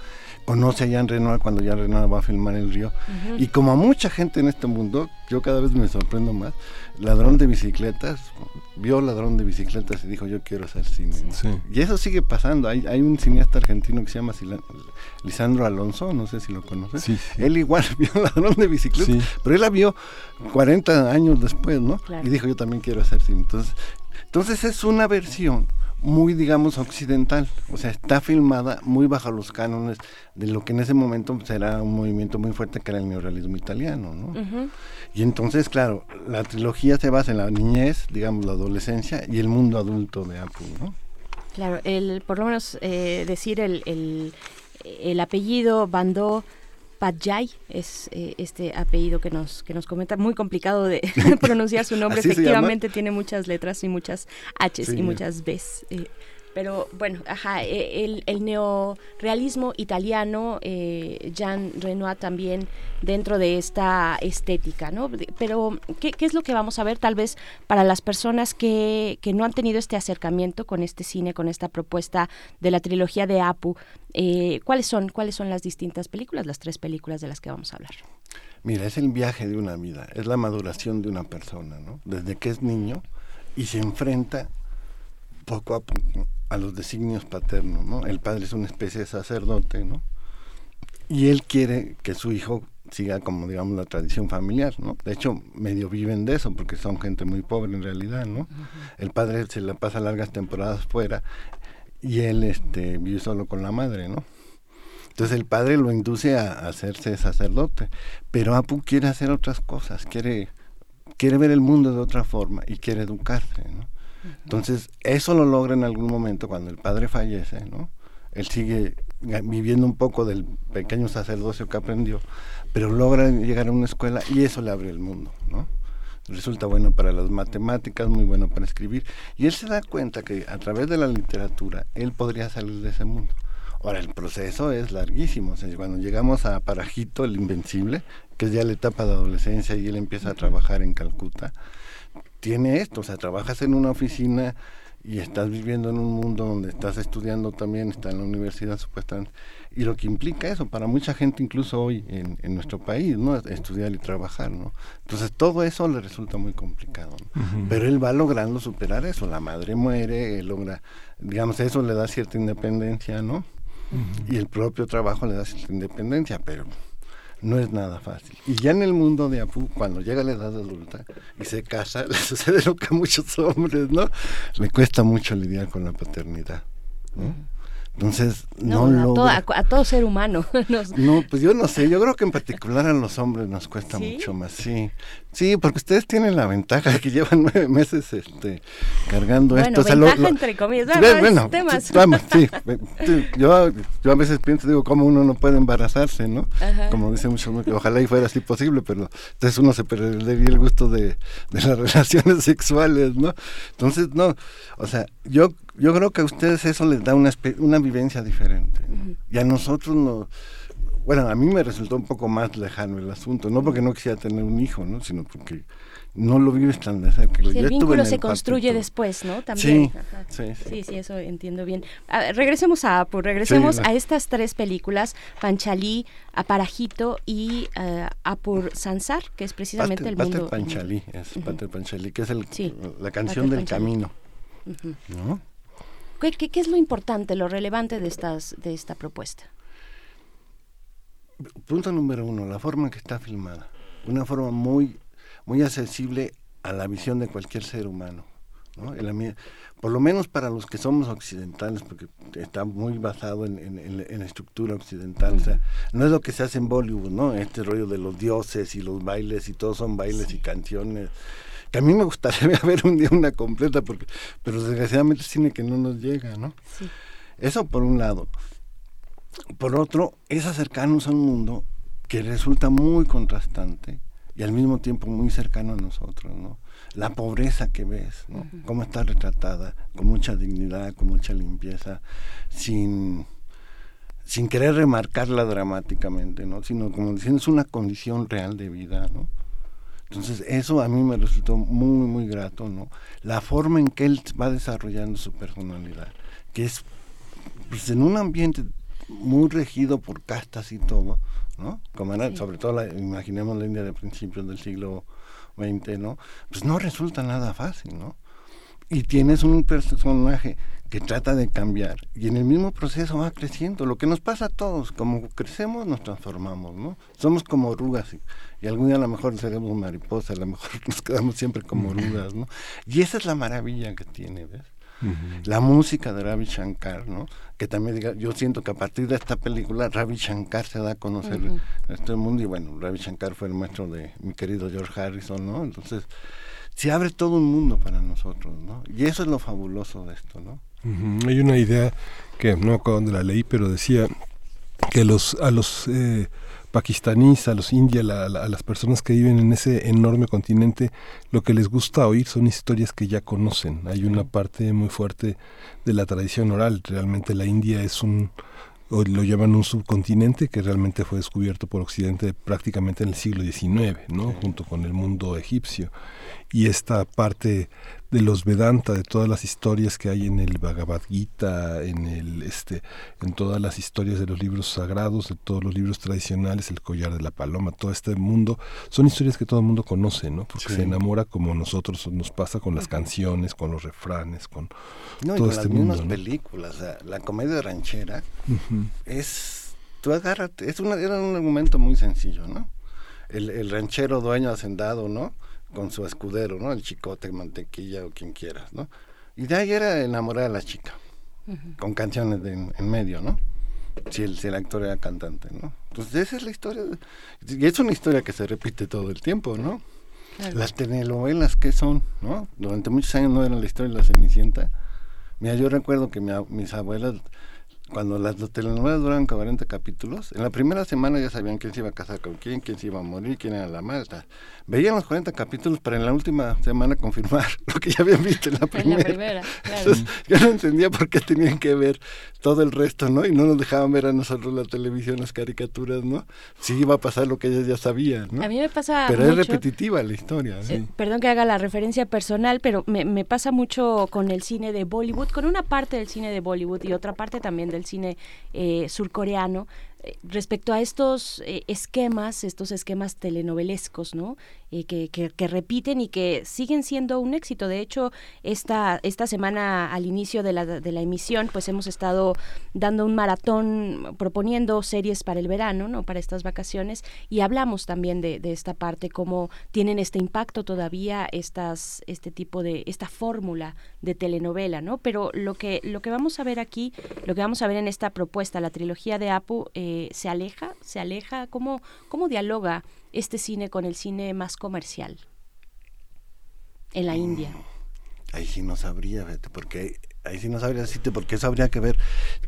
Conoce a Jean Renoir cuando Jean Renoir va a filmar El Río. Y como a mucha gente en este mundo, yo cada vez me sorprendo más, ladrón de bicicletas, vio ladrón de bicicletas y dijo yo quiero hacer cine. Y eso sigue pasando. Hay, hay un cineasta argentino que se llama Lisandro Alonso, no sé si lo conoces. Él igual vio ladrón de bicicletas, pero él la vio 40 años después, ¿no? Y dijo yo también quiero hacer cine. Entonces, entonces es una versión muy, digamos, occidental. O sea, está filmada muy bajo los cánones de lo que en ese momento será un movimiento muy fuerte que era el neorrealismo italiano, ¿no? Y entonces, claro, la trilogía se basa en la niñez, digamos, la adolescencia y el mundo adulto de Apu, ¿no? Claro, el, por lo menos eh, decir el, el, el apellido Bandó Padjay es eh, este apellido que nos que nos comenta. Muy complicado de pronunciar su nombre efectivamente tiene muchas letras y muchas H's y muchas B's eh, pero bueno, ajá, e, el, el neorealismo italiano, eh, Jean Renoir también dentro de esta estética, ¿no? Pero, ¿qué, es lo que vamos a ver tal vez para las personas que, que, no han tenido este acercamiento con este cine, con esta propuesta de la trilogía de Apu? Eh, ¿Cuáles son, cuáles son las distintas películas, las tres películas de las que vamos a hablar? Mira, es el viaje de una vida, es la maduración de una persona, ¿no? Desde que es niño y se enfrenta poco a poco a los designios paternos, ¿no? El padre es una especie de sacerdote, ¿no? Y él quiere que su hijo siga como digamos la tradición familiar, ¿no? De hecho, medio viven de eso porque son gente muy pobre en realidad, ¿no? El padre se le pasa largas temporadas fuera y él este vive solo con la madre, ¿no? Entonces el padre lo induce a, hacerse sacerdote, pero Apu quiere hacer otras cosas, quiere quiere ver el mundo de otra forma y quiere educarse, ¿no? Entonces, eso lo logra en algún momento cuando el padre fallece, ¿no? Él sigue viviendo un poco del pequeño sacerdocio que aprendió, pero logra llegar a una escuela y eso le abre el mundo, ¿no? Resulta bueno para las matemáticas, muy bueno para escribir, y él se da cuenta que a través de la literatura él podría salir de ese mundo. Ahora, el proceso es larguísimo. cuando llegamos a Parajito, el Invencible, que es ya la etapa de adolescencia y él empieza a trabajar en Calcuta, tiene esto, o sea, trabajas en una oficina y estás viviendo en un mundo donde estás estudiando también, está en la universidad supuestamente, y lo que implica eso para mucha gente incluso hoy en, en nuestro país, ¿no? Estudiar y trabajar, ¿no? Entonces todo eso le resulta muy complicado, Pero él va logrando superar eso, la madre muere, él logra, digamos, eso le da cierta independencia, ¿no? Y el propio trabajo le da cierta independencia, pero no es nada fácil. Y ya en el mundo de Apu, cuando llega la edad adulta y se casa, le sucede lo que a muchos hombres, ¿no? Le cuesta mucho lidiar con la paternidad. Entonces, no, no a, a, todo ser humano. No, pues yo no sé, yo creo que en particular a los hombres nos cuesta mucho más, sí. Sí, porque ustedes tienen la ventaja de que llevan nueve meses este, cargando esto. Ventaja entre comillas, bueno, temas. Vamos, sí, yo, yo a veces pienso, digo, cómo uno no puede embarazarse, ¿no? Como dice mucho, que ojalá y fuera así posible, pero entonces uno se perdería el gusto de, de las relaciones sexuales, ¿no? Entonces, no, o sea, yo yo creo que a ustedes eso les da una, una vivencia diferente. Y a nosotros no... Bueno, a mí me resultó un poco más lejano el asunto, no porque no quisiera tener un hijo, ¿no? sino porque no lo vives tan de cerca. el vínculo se construye después, ¿no? También. Sí, sí, sí, eso entiendo bien. regresemos a Apu, regresemos a estas tres películas, Panchalí, Aparajito y uh, Apur Sansar, que es precisamente el mundo... Panchalí, es Pater Panchalí, que es el, la canción del camino, ¿no? ¿Qué, es lo importante, lo relevante de, estas, de esta propuesta? Punto número uno, la forma en que está filmada. Una forma muy, muy accesible a la visión de cualquier ser humano. ¿no? por lo menos para los que somos occidentales, porque está muy basado en, en, la estructura occidental. O sea, no es lo que se hace en Bollywood, ¿no? Este rollo de los dioses y los bailes y todos son bailes y canciones que a mí me gustaría ver un día una completa, porque, pero desgraciadamente es cine que no nos llega, ¿no? Eso por un lado. Por otro, es acercarnos a un mundo que resulta muy contrastante y al mismo tiempo muy cercano a nosotros, ¿no? La pobreza que ves, ¿no? Cómo está retratada, con mucha dignidad, con mucha limpieza, sin sin querer remarcarla dramáticamente, ¿no? Sino como diciendo, es una condición real de vida, ¿no? Entonces, eso a mí me resultó muy, muy grato, ¿no? La forma en que él va desarrollando su personalidad, que es pues, en un ambiente muy regido por castas y todo, ¿no? Como era, sobre todo, la, imaginemos la India de principios del siglo XX, ¿no? Pues no resulta nada fácil, ¿no? Y tienes un personaje que trata de cambiar y en el mismo proceso va creciendo. Lo que nos pasa a todos, como crecemos, nos transformamos, ¿no? Somos como orugas y, algún día a lo mejor seremos mariposas, a lo mejor nos quedamos siempre como orugas, ¿no? Y esa es la maravilla que tiene, ¿ves? La música de Ravi Shankar, ¿no? Que también diga, yo siento que a partir de esta película Ravi Shankar se da a conocer a este mundo y bueno, Ravi Shankar fue el maestro de mi querido George Harrison, ¿no? Entonces, se abre todo un mundo para nosotros, ¿no? Y eso es lo fabuloso de esto, ¿no? Hay una idea que no acuerdo dónde la leí, pero decía que los a los eh, pakistaníes, a los indios, a, las personas que viven en ese enorme continente, lo que les gusta oír son historias que ya conocen. Hay una parte muy fuerte de la tradición oral. Realmente la India es un, o lo llaman un subcontinente que realmente fue descubierto por Occidente prácticamente en el siglo XIX, ¿no? junto con el mundo egipcio. Y esta parte de los Vedanta, de todas las historias que hay en el Bhagavad Gita, en el este, en todas las historias de los libros sagrados, de todos los libros tradicionales, el collar de la paloma, todo este mundo, son historias que todo el mundo conoce, ¿no? Porque se enamora como nosotros nos pasa con las canciones, con los refranes, con todo con este las mundo. películas, la comedia ranchera es tú agárrate, es una, era un argumento muy sencillo, ¿no? El, el ranchero dueño hacendado, ¿no? Con su escudero, ¿no? El chicote, mantequilla o quien quieras, ¿no? Y de ahí era enamorar a la chica, con canciones en medio, ¿no? Si el, si el actor era cantante, ¿no? Entonces esa es la historia. y es una historia que se repite todo el tiempo, ¿no? Las telenovelas, ¿qué son? ¿no? Durante muchos años no eran la historia de la Cenicienta. Mira, yo recuerdo que mis abuelas cuando las, telenovelas duran 40 capítulos, en la primera semana ya sabían quién se iba a casar con quién, quién se iba a morir, quién era la malta. Veían los 40 capítulos para en la última semana confirmar lo que ya habían visto en la primera. En la primera Entonces, yo no entendía por qué tenían que ver todo el resto, ¿no? Y no nos dejaban ver a nosotros la televisión, las caricaturas, ¿no? Sí iba a pasar lo que ellas ya sabían, ¿no? A mí me pasa Pero es repetitiva la historia, ¿sí? Eh, perdón que haga la referencia personal, pero me, me pasa mucho con el cine de Bollywood, con una parte del cine de Bollywood y otra parte también del cine eh, surcoreano, respecto a estos eh, esquemas, estos esquemas telenovelescos, ¿no? Eh, que, que, repiten y que siguen siendo un éxito. De hecho, esta, esta semana al inicio de la, de la emisión, pues hemos estado dando un maratón proponiendo series para el verano, ¿no? Para estas vacaciones y hablamos también de, de esta parte, cómo tienen este impacto todavía estas, este tipo de, esta fórmula de telenovela, ¿no? Pero lo que, lo que vamos a ver aquí, lo que vamos a ver en esta propuesta, la trilogía de Apu, eh, se aleja, se aleja, ¿cómo, cómo dialoga este cine con el cine más comercial en la India? Mm, ahí sí no sabría, porque ahí sí no sabría decirte porque eso habría que ver.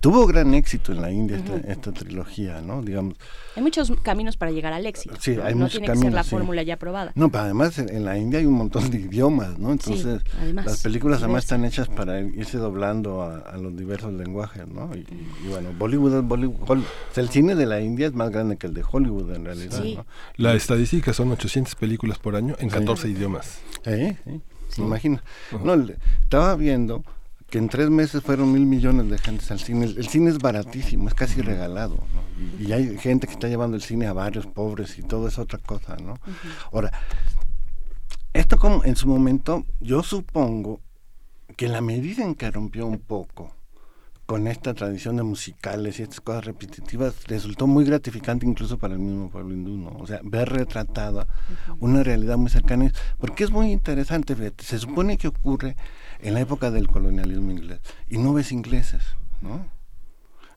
Tuvo gran éxito en la India esta, trilogía, ¿no? Digamos. Hay muchos caminos para llegar al éxito. Sí, hay no muchos tiene que ser la fórmula ya probada. No, pero además en, la India hay un montón de idiomas, ¿no? Entonces, las películas además están hechas para irse doblando a, los diversos lenguajes, ¿no? Y, bueno, Bollywood, Bollywood el cine de la India es más grande que el de Hollywood en realidad, ¿no? La estadística son 800 películas por año en 14 idiomas. ¿Eh? ¿Sí? Imagina. No, estaba viendo que en tres meses fueron mil millones de gente al cine. El, cine es baratísimo, es casi regalado, y, hay gente que está llevando el cine a barrios pobres y todo es otra cosa, ¿no? Ahora, esto como en su momento, yo supongo que la medida en que rompió un poco con esta tradición de musicales y estas cosas repetitivas, resultó muy gratificante incluso para el mismo pueblo hindú, ¿no? O sea, ver retratada una realidad muy cercana, porque es muy interesante, fíjate, se supone que ocurre en la época del colonialismo inglés. Y no ves ingleses, ¿no?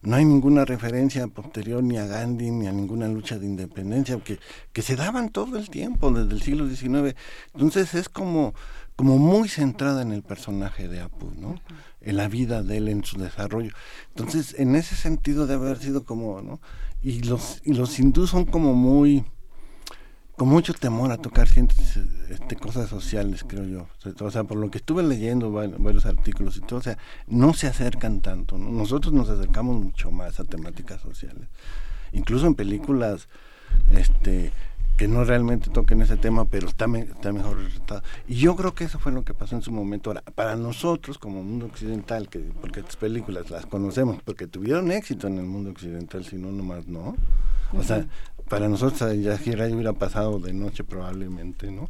No hay ninguna referencia posterior ni a Gandhi ni a ninguna lucha de independencia que, que se daban todo el tiempo, desde el siglo XIX. Entonces es como, como muy centrada en el personaje de Apu, ¿no? En la vida de él, en su desarrollo. Entonces, en ese sentido debe haber sido como, ¿no? Y los, y los hindús son como muy con mucho temor a tocar ciertas este, cosas sociales, creo yo. O sea, por lo que estuve leyendo varios artículos y todo, o sea, no se acercan tanto. Nosotros nos acercamos mucho más a temáticas sociales. Incluso en películas este, que no realmente toquen ese tema, pero está, está mejor resultado. Y yo creo que eso fue lo que pasó en su momento. Ahora, para nosotros, como mundo occidental, que porque estas películas las conocemos, porque tuvieron éxito en el mundo occidental, si no, nomás no. O sea, para nosotros ya hubiera pasado de noche probablemente, ¿no?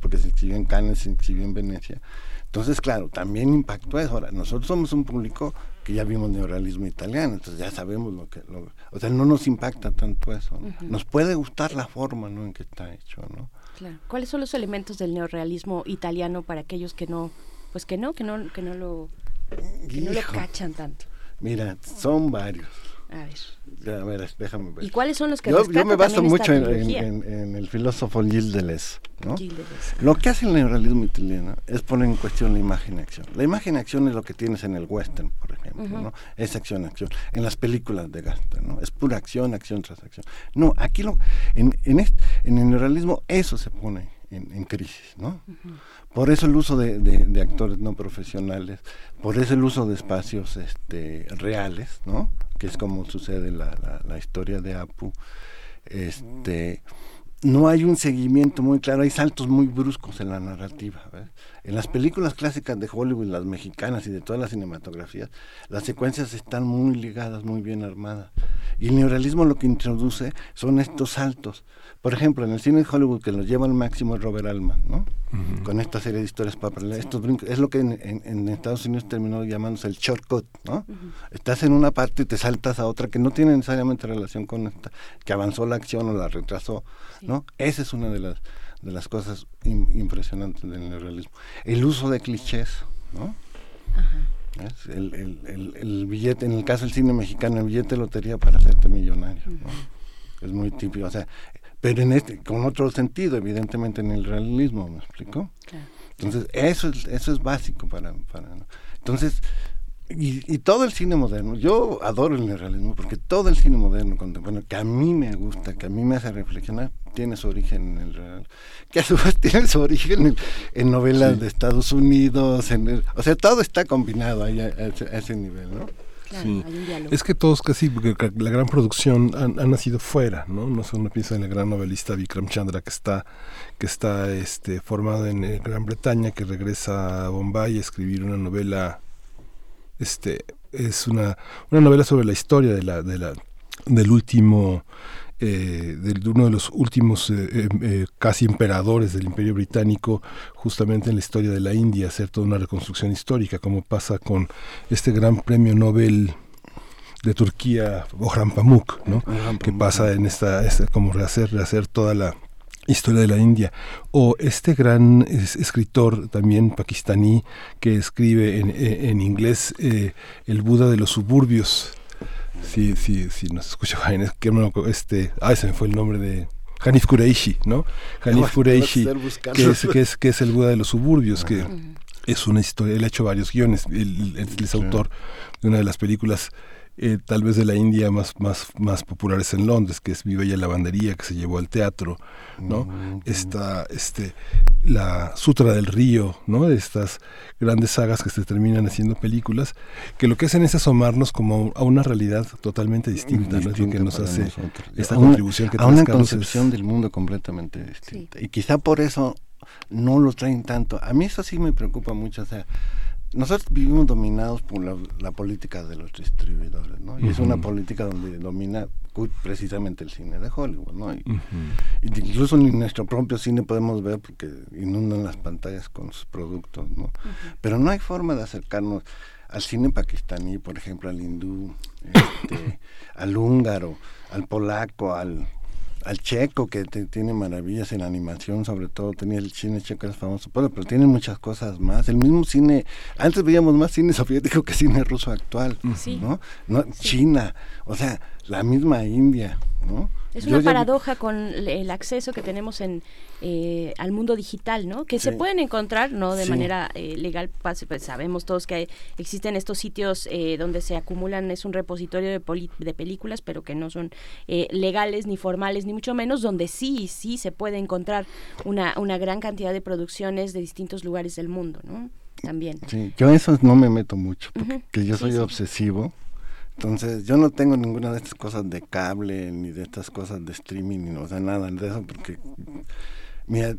porque se exhibió en Cannes, se exhibió en Venecia. Entonces, claro, también impactó eso. Ahora, nosotros somos un público que ya vimos neorrealismo italiano, entonces ya sabemos lo que... o sea, no nos impacta tanto eso. Nos puede gustar la forma ¿no? en que está hecho, ¿no? Claro. ¿Cuáles son los elementos del neorrealismo italiano para aquellos que no, pues que no, que no, que no lo, que no lo cachan tanto? Mira, son varios. A ver. A ver, déjame ver. ¿Y cuáles son los que Yo, yo me baso mucho en, el filósofo Gilles Deleuze. ¿no? Lo que hace el neuralismo italiano es poner en cuestión la imagen-acción. La imagen-acción es lo que tienes en el western, por ejemplo. ¿no? Es acción, acción. En las películas de Gaster, ¿no? Es pura acción, acción tras acción. No, aquí lo, en, en, este, en el neuralismo eso se pone en, crisis, ¿no? Por eso el uso de, de, actores no profesionales, por eso el uso de espacios este, reales, ¿no? Que es como sucede en la, la, historia de Apu. Este, no hay un seguimiento muy claro, hay saltos muy bruscos en la narrativa. En las películas clásicas de Hollywood, las mexicanas y de todas las cinematografías, las secuencias están muy ligadas, muy bien armadas. Y el neuralismo lo que introduce son estos saltos. Por ejemplo, en el cine de Hollywood que los lleva al máximo es Robert Altman, ¿no? Con esta serie de historias para estos brincos. Es lo que en, Estados Unidos terminó llamándose el shortcut, ¿no? Estás en una parte y te saltas a otra que no tiene necesariamente relación con esta, que avanzó la acción o la retrasó, ¿no? Esa es una de las de las cosas impresionantes del realismo. El uso de clichés, ¿no? El, el, el, billete, en el caso del cine mexicano, el billete de lotería para hacerte millonario. ¿no? Es muy típico. O sea, pero en este, con otro sentido, evidentemente en el realismo, ¿me explico? Entonces, eso es, eso es básico para, para entonces, y, y, todo el cine moderno, yo adoro el realismo porque todo el cine moderno contemporáneo, que a mí me gusta, que a mí me hace reflexionar, tiene su origen en el real, que a su vez tiene su origen en, novelas de Estados Unidos, en o sea, todo está combinado ahí a ese nivel, ¿no? Es que todos casi, la gran producción ha, nacido fuera, ¿no? No sé, uno piensa en el gran novelista Vikram Chandra que está, que está este, formado en eh, Gran Bretaña, que regresa a Bombay a escribir una novela, este, es una, una novela sobre la historia de la, de la, del último eh, de uno de los últimos eh, eh, eh, casi emperadores del Imperio Británico, justamente en la historia de la India, hacer toda una reconstrucción histórica, como pasa con este gran premio Nobel de Turquía, Orhan Pamuk, ¿no? que pasa en esta, como rehacer, rehacer toda la historia de la India. O este gran escritor también pakistaní que escribe en, en inglés el Buda de los suburbios Sí, sí, sí, nos escucha este, ah, se me fue el nombre de Hanif Kureishi, ¿no? Hanif Kureishi, que es, que, es, que es el Buda de los suburbios, que es una historia, él ha hecho varios guiones, él, es autor de una de las películas eh, tal vez de la India más, más, más populares en Londres, que es Mi Bella Lavandería, que se llevó al teatro, ¿no? Mm, Esta, este, la Sutra del Río, ¿no? Estas grandes sagas que se terminan haciendo películas, que lo que hacen es asomarnos como a una realidad totalmente distinta, ¿no? Es lo que nos hace esta contribución que A una concepción del mundo completamente distinta. Y quizá por eso no lo traen tanto. A mí eso sí me preocupa mucho, o sea, nosotros vivimos dominados por la, política de los distribuidores, ¿no? Y es una política donde domina precisamente el cine de Hollywood, ¿no? Y, incluso en nuestro propio cine podemos ver porque inundan las pantallas con sus productos, ¿no? Pero no hay forma de acercarnos al cine pakistaní, por ejemplo, al hindú, este, al húngaro, al polaco, al al checo que tiene maravillas en animación, sobre todo tenía el cine checo es famoso, pero, pero tiene muchas cosas más. El mismo cine, antes veíamos más cine soviético que cine ruso actual, ¿no? ¿no? China, o sea, la misma India, ¿no? Es una paradoja con el acceso que tenemos en eh, al mundo digital, ¿no? Que se pueden encontrar, no de manera eh, legal, pues, sabemos todos que existen estos sitios eh, donde se acumulan, es un repositorio de, de películas, pero que no son legales ni formales, ni mucho menos, donde sí, sí se puede encontrar una, una gran cantidad de producciones de distintos lugares del mundo, ¿no? También. Sí, yo en eso no me meto mucho, porque yo soy obsesivo entonces, yo no tengo ninguna de estas cosas de cable, ni de estas cosas de streaming, ni, o sea, nada de eso, porque me,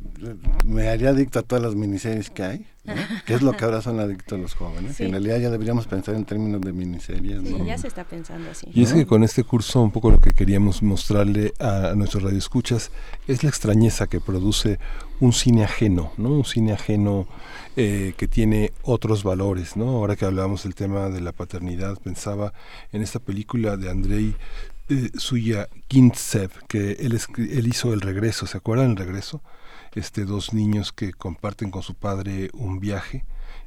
me haría adicto a todas las miniseries que hay, que es lo que ahora son adictos los jóvenes. En realidad ya deberíamos pensar en términos de miniseries. Sí, ya se está pensando así. Y es que con este curso un poco lo que queríamos mostrarle a, nuestros radioescuchas es la extrañeza que produce un cine ajeno, ¿no? Un cine ajeno eh, que tiene otros valores, ¿no? Ahora que hablábamos del tema de la paternidad, pensaba en esta película de Andrei eh, Suya Gintsev, que él, él hizo El Regreso, ¿se acuerdan El Regreso? Este, dos niños que comparten con su padre un viaje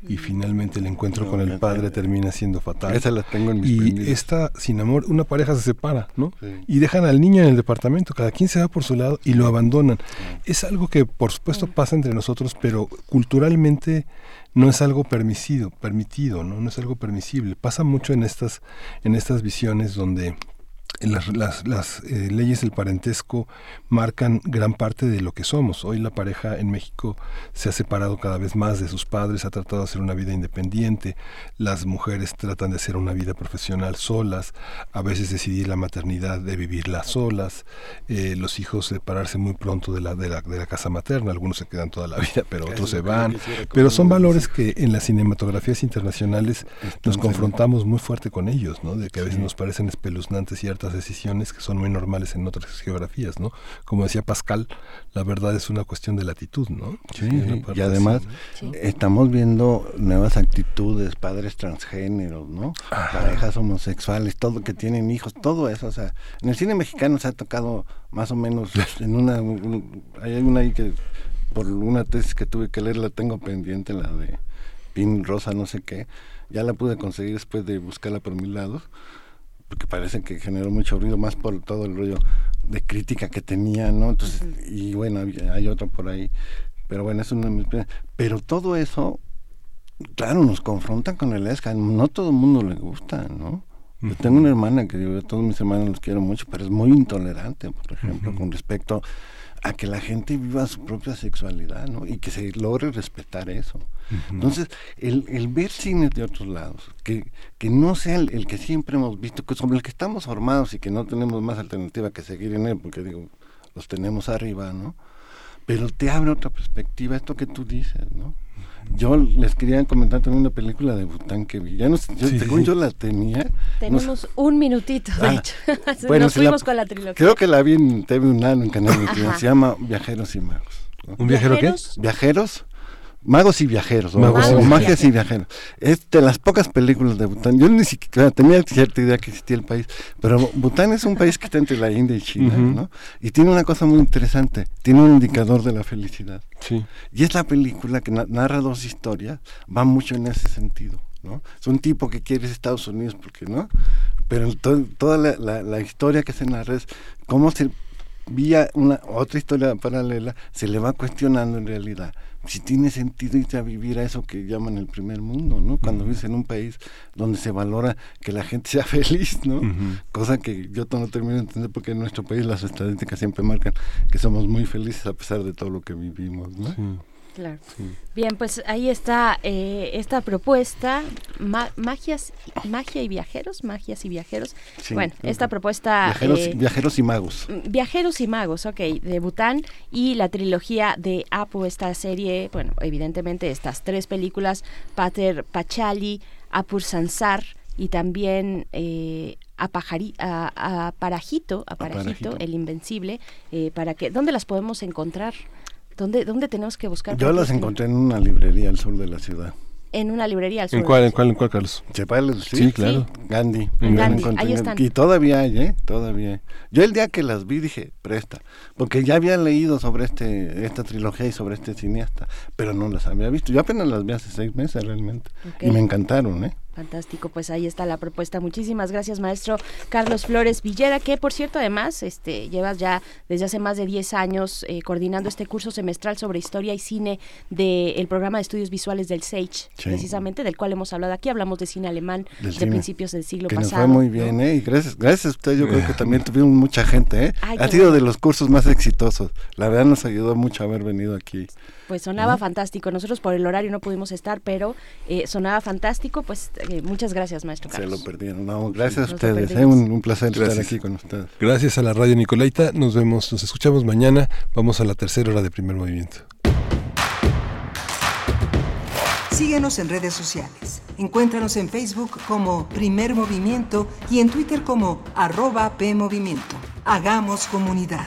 y finalmente el encuentro con el padre termina siendo fatal. Esa la tengo en mis Y esta, sin amor, una pareja se separa, ¿no? Y dejan al niño en el departamento, cada quien se va por su lado y lo abandonan. Es algo que, por supuesto, pasa entre nosotros, pero culturalmente no es algo permitido, permitido, ¿no? No es algo permisible. Pasa mucho en estas, en estas visiones donde las, las, las, eh, leyes del parentesco marcan gran parte de lo que somos. Hoy la pareja en México se ha separado cada vez más de sus padres, ha tratado de hacer una vida independiente, las mujeres tratan de hacer una vida profesional solas, a veces decidir la maternidad de vivirla solas, eh, los hijos separarse muy pronto de la, de, la, de la casa materna, algunos se quedan toda la vida, pero otros se van. Pero son valores que en las cinematografías internacionales nos confrontamos muy fuerte con ellos, ¿no? De que a veces nos parecen espeluznantes ciertas decisiones que son muy normales en otras geografías, ¿no? Como decía Pascal, la verdad es una cuestión de latitud, ¿no? Sí, sí, y además así, ¿no? estamos viendo nuevas actitudes, padres transgéneros, ¿no? Parejas homosexuales, todo que tienen hijos, todo eso, o sea, en el cine mexicano se ha tocado más o menos en una un- hay una ahí que por una tesis que tuve que leer la tengo pendiente, la de Pin Rosa no sé qué, ya la pude conseguir después de buscarla por mil lados porque parece que generó mucho ruido más por todo el rollo de crítica que tenía, ¿no? Entonces, y bueno, hay otra por ahí, pero bueno, es una de mis primeras- Pero todo eso, claro, nos confronta con el ESCA, no todo el mundo le gusta, ¿no? Yo tengo una hermana que yo a todos mis hermanos los quiero mucho, pero es muy intolerante, por ejemplo, con respecto a que la gente viva su propia sexualidad, ¿no? Y que se logre respetar eso. Entonces, el, el ver cine de otros lados, que, que no sea el, el que siempre hemos visto, que sobre el que estamos formados y que no tenemos más alternativa que seguir en él, porque digo, los tenemos arriba, ¿no? Pero te abre otra perspectiva, esto que tú dices, ¿no? Yo les quería comentar también una película de Bután que vi. Ya no yo, Sí, según sí. yo la tenía. no Tenemos un minutito, de Ah, hecho. bueno, Nos si la- fuimos con la trilogía. Creo que la vi en TV UNAM, en Canal 21. Ajá. Se llama Viajeros y Magos. ¿no? ¿Un viajero qué? ¿Viajeros? Magos y viajeros, Magos o, y magias y viajeros. Es de las pocas películas de Bután. Yo ni siquiera tenía cierta idea que existía el país, pero Bután es un país que está entre la India y China. ¿no? Y tiene una cosa muy interesante, tiene un indicador de la felicidad. Sí. Y es la película que na- narra dos historias, va mucho en ese sentido, ¿no? Es un tipo que quiere Estados Unidos, porque no? Pero to- toda la, la- la historia que se narra es cómo se vía una otra historia paralela se le va cuestionando en realidad si tiene sentido irte a vivir a eso que llaman el primer mundo, ¿no? Cuando vives en un país donde se valora que la gente sea feliz, ¿no? Cosa que yo no termino de entender porque en nuestro país las estadísticas siempre marcan que somos muy felices a pesar de todo lo que vivimos, ¿no? Claro. Bien, pues ahí está eh, esta propuesta, ma- magias, magia y viajeros, magias y viajeros. Sí. Bueno, esta propuesta... Viajeros, eh, viajeros y magos. Viajeros y Magos, ok, de Bután y la trilogía de Apu, esta serie, bueno, evidentemente estas tres películas, Pater Pachali, Apur Sansar y también eh, a, Pajari- a, a Parajito, a Parajito, Parajito. el Invencible, eh, para que, ¿dónde las podemos encontrar? ¿Dónde, dónde tenemos que buscar? Yo las encontré en una librería al sur de la ciudad. En una librería al sur. ¿En cuál, en cuál, en cuál, Carlos? ¿Se puede decir? Sí, claro. Gandhi. En Yo la Gandhi, encontré ahí en- están. Y todavía hay, ¿eh? Todavía hay. Yo el día que las vi dije, presta. Porque ya había leído sobre este esta trilogía y sobre este cineasta, pero no las había visto. Yo apenas las vi hace seis meses realmente. Y me encantaron, ¿eh? Fantástico, pues ahí está la propuesta. Muchísimas gracias, maestro Carlos Flores Villera, que por cierto, además, este, llevas ya desde hace más de 10 años eh, coordinando este curso semestral sobre historia y cine del programa de estudios visuales del SAGE, Sí. precisamente, del cual hemos hablado aquí. Hablamos de cine alemán Del de cine. principios del siglo que nos pasado. fue muy ¿no? bien, ¿eh? Y gracias, gracias a usted, yo creo que también tuvimos mucha gente, ¿eh? Ay, ha sido bueno. de los cursos más exitosos. La verdad nos ayudó mucho haber venido aquí. Pues sonaba ¿no? fantástico. Nosotros por el horario no pudimos estar, pero eh, sonaba fantástico. Pues eh, muchas gracias, maestro Se Carlos. lo perdieron. No, gracias a ustedes, ¿eh? Un, un placer estar aquí con ustedes. Gracias a la radio Nicolaita. Nos vemos, nos escuchamos mañana. Vamos a la tercera hora de primer movimiento. Síguenos en redes sociales. Encuéntranos en Facebook como Primer Movimiento y en Twitter como arroba PMovimiento. Hagamos comunidad.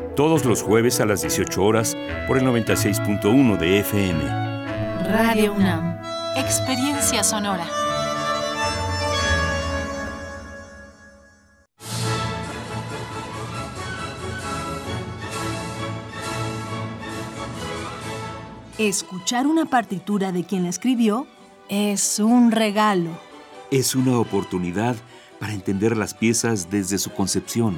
Todos los jueves a las 18 horas por el 96.1 de FM. Radio UNAM. Experiencia sonora. Escuchar una partitura de quien la escribió es un regalo. Es una oportunidad para entender las piezas desde su concepción.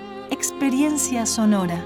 Experiencia sonora.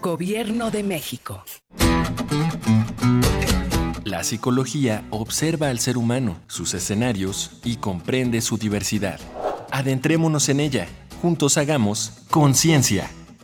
Gobierno de México. La psicología observa al ser humano, sus escenarios y comprende su diversidad. Adentrémonos en ella. Juntos hagamos conciencia,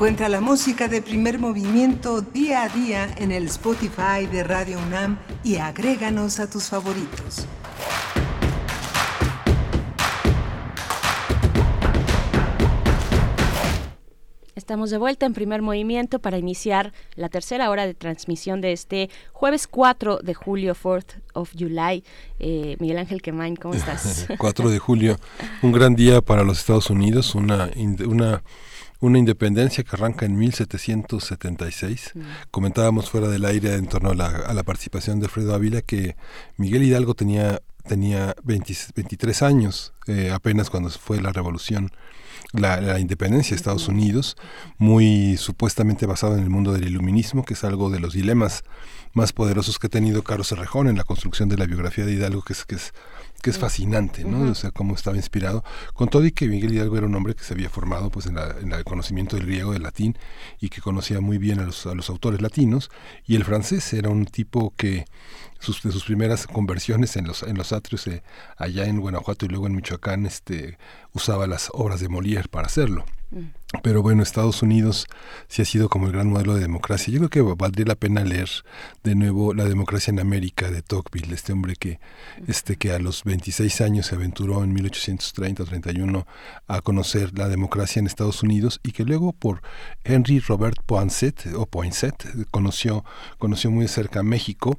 Encuentra la música de primer movimiento día a día en el Spotify de Radio UNAM y agréganos a tus favoritos. Estamos de vuelta en primer movimiento para iniciar la tercera hora de transmisión de este jueves 4 de julio, 4th of July. Eh, Miguel Ángel Quemain, ¿cómo estás? 4 de julio, un gran día para los Estados Unidos, una, una una independencia que arranca en 1776. Comentábamos fuera del aire en torno a la, a la participación de Fredo Ávila que Miguel Hidalgo tenía, tenía 23 años eh, apenas cuando fue la revolución. La, la, independencia de Estados Unidos, muy supuestamente basado en el mundo del iluminismo, que es algo de los dilemas más poderosos que ha tenido Carlos Serrejón en la construcción de la biografía de Hidalgo, que es, que es que es fascinante, ¿no? O sea, cómo estaba inspirado, con todo y que Miguel Hidalgo era un hombre que se había formado pues en, la, en el conocimiento del griego, del latín, y que conocía muy bien a los, a los autores latinos, y el francés era un tipo que sus, de sus primeras conversiones en los, en los atrios eh, allá en Guanajuato y luego en Michoacán este, usaba las obras de Molière para hacerlo. Pero bueno, Estados Unidos sí ha sido como el gran modelo de democracia. Yo creo que valdría la pena leer de nuevo La democracia en América de Tocqueville, este hombre que, este, que a los 26 años se aventuró en 1830 o 31 a conocer la democracia en Estados Unidos y que luego por Henry Robert Poinsett, o Poinsett conoció, conoció muy cerca México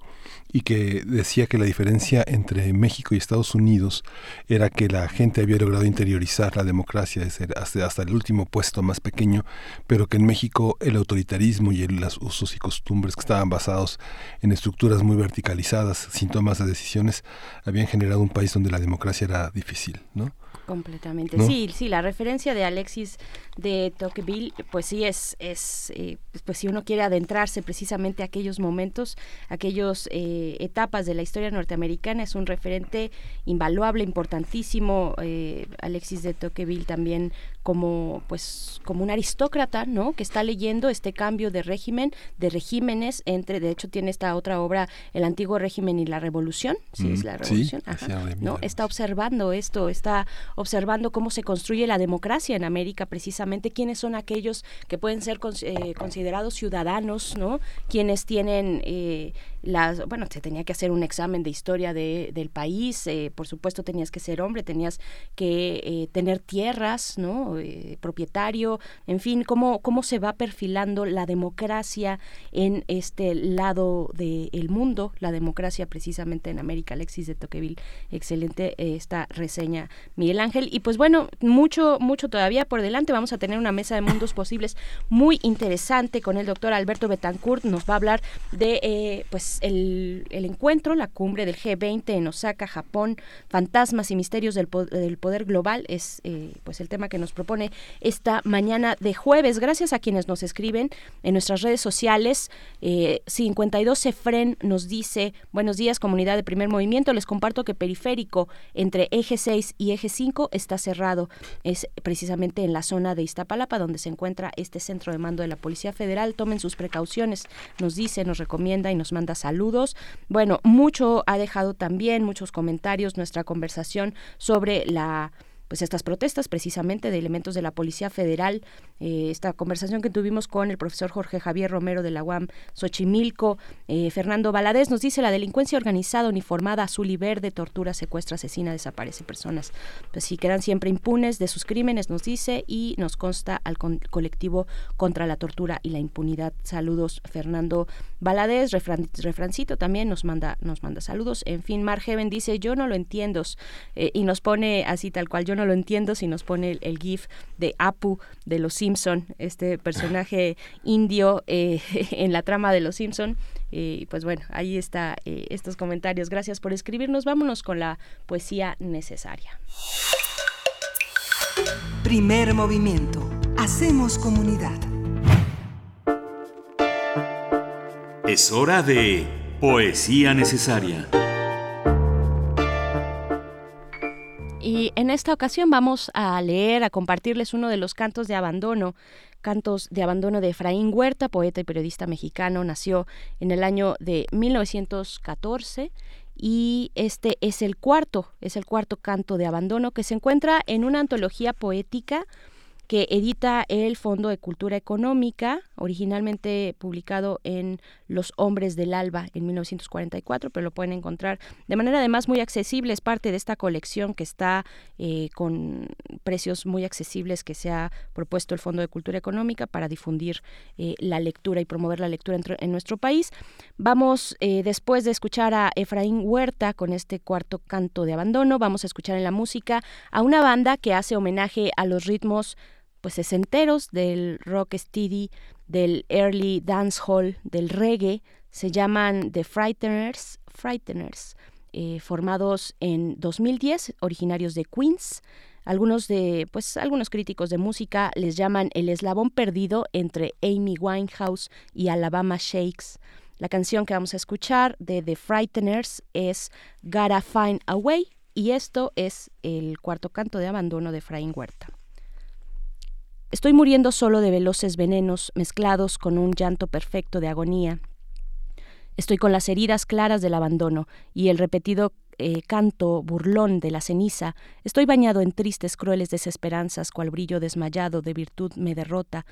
y que decía que la diferencia entre México y Estados Unidos era que la gente había logrado interiorizar la democracia hasta, hasta el último puesto más pequeño, pero que en México el autoritarismo y los usos y costumbres que estaban basados en estructuras muy verticalizadas, sin tomas de decisiones, habían generado un país donde la democracia era difícil, ¿no? Completamente. Sí, sí, la referencia de Alexis de Tocqueville, pues sí es, es eh, pues si uno quiere adentrarse precisamente a aquellos momentos, aquellas eh, etapas de la historia norteamericana, es un referente invaluable, importantísimo. Eh, Alexis de Tocqueville también como pues como un aristócrata, ¿no? Que está leyendo este cambio de régimen, de regímenes entre, de hecho tiene esta otra obra, el antiguo régimen y la revolución, sí es la revolución, ¿no? Está observando esto, está observando cómo se construye la democracia en América, precisamente quiénes son aquellos que pueden ser eh, considerados ciudadanos, ¿no? Quienes tienen eh, las, bueno, se tenía que hacer un examen de historia de, del país, eh, por supuesto tenías que ser hombre, tenías que tener tierras, ¿no? propietario, en fin, cómo, cómo se va perfilando la democracia en este lado del mundo, la democracia precisamente en América. Alexis de Toqueville, excelente esta reseña, Miguel Ángel y pues bueno, mucho, mucho todavía por delante. Vamos a tener una mesa de mundos posibles muy interesante con el doctor Alberto Betancourt. Nos va a hablar de eh, pues el, encuentro, la cumbre del G20 en Osaka, Japón, fantasmas y misterios del, poder global. Es eh, pues el tema que nos propone esta mañana de jueves. Gracias a quienes nos escriben en nuestras redes sociales. Eh, 52 Cefren nos dice, buenos días comunidad de primer movimiento. Les comparto que periférico entre eje 6 y eje 5 está cerrado. Es precisamente en la zona de Iztapalapa donde se encuentra este centro de mando de la Policía Federal. Tomen sus precauciones, nos dice, nos recomienda y nos manda saludos. Bueno, mucho ha dejado también, muchos comentarios, nuestra conversación sobre la pues estas protestas precisamente de elementos de la Policía Federal, eh, esta conversación que tuvimos con el profesor Jorge Javier Romero de la UAM Xochimilco, eh, Fernando Valadez nos dice la delincuencia organizada, uniformada, azul y verde, tortura, secuestra, asesina, desaparece personas. Pues si quedan siempre impunes de sus crímenes, nos dice, y nos consta al colectivo contra la tortura y la impunidad. Saludos, Fernando Valadez, refrancito también nos manda, nos manda saludos. En fin, Mar Heaven dice, yo no lo entiendo, eh, y nos pone así tal cual, yo no no lo entiendo si nos pone el, GIF de Apu de Los Simpson, este personaje indio eh, en la trama de Los Simpson. Y pues bueno, ahí está eh, estos comentarios. Gracias por escribirnos. Vámonos con la poesía necesaria. Primer movimiento. Hacemos comunidad. Es hora de poesía necesaria. Y en esta ocasión vamos a leer, a compartirles uno de los cantos de abandono, cantos de abandono de Efraín Huerta, poeta y periodista mexicano, nació en el año de 1914 y este es el cuarto, es el cuarto canto de abandono que se encuentra en una antología poética que edita el Fondo de Cultura Económica, originalmente publicado en Los Hombres del Alba en 1944, pero lo pueden encontrar de manera además muy accesible. Es parte de esta colección que está eh, con precios muy accesibles que se ha propuesto el Fondo de Cultura Económica para difundir eh, la lectura y promover la lectura en, nuestro país. Vamos, eh, después de escuchar a Efraín Huerta con este cuarto canto de abandono, vamos a escuchar en la música a una banda que hace homenaje a los ritmos pues sesenteros del rock steady, del early dancehall, del reggae, se llaman The Frighteners, Frighteners eh, formados en 2010, originarios de Queens. Algunos de, pues, algunos críticos de música les llaman el eslabón perdido entre Amy Winehouse y Alabama Shakes. La canción que vamos a escuchar de The Frighteners es Gotta Find a Way y esto es el cuarto canto de abandono de Efraín Huerta. Estoy muriendo solo de veloces venenos mezclados con un llanto perfecto de agonía. Estoy con las heridas claras del abandono y el repetido eh, canto burlón de la ceniza, estoy bañado en tristes, crueles desesperanzas, cual brillo desmayado de virtud me derrota.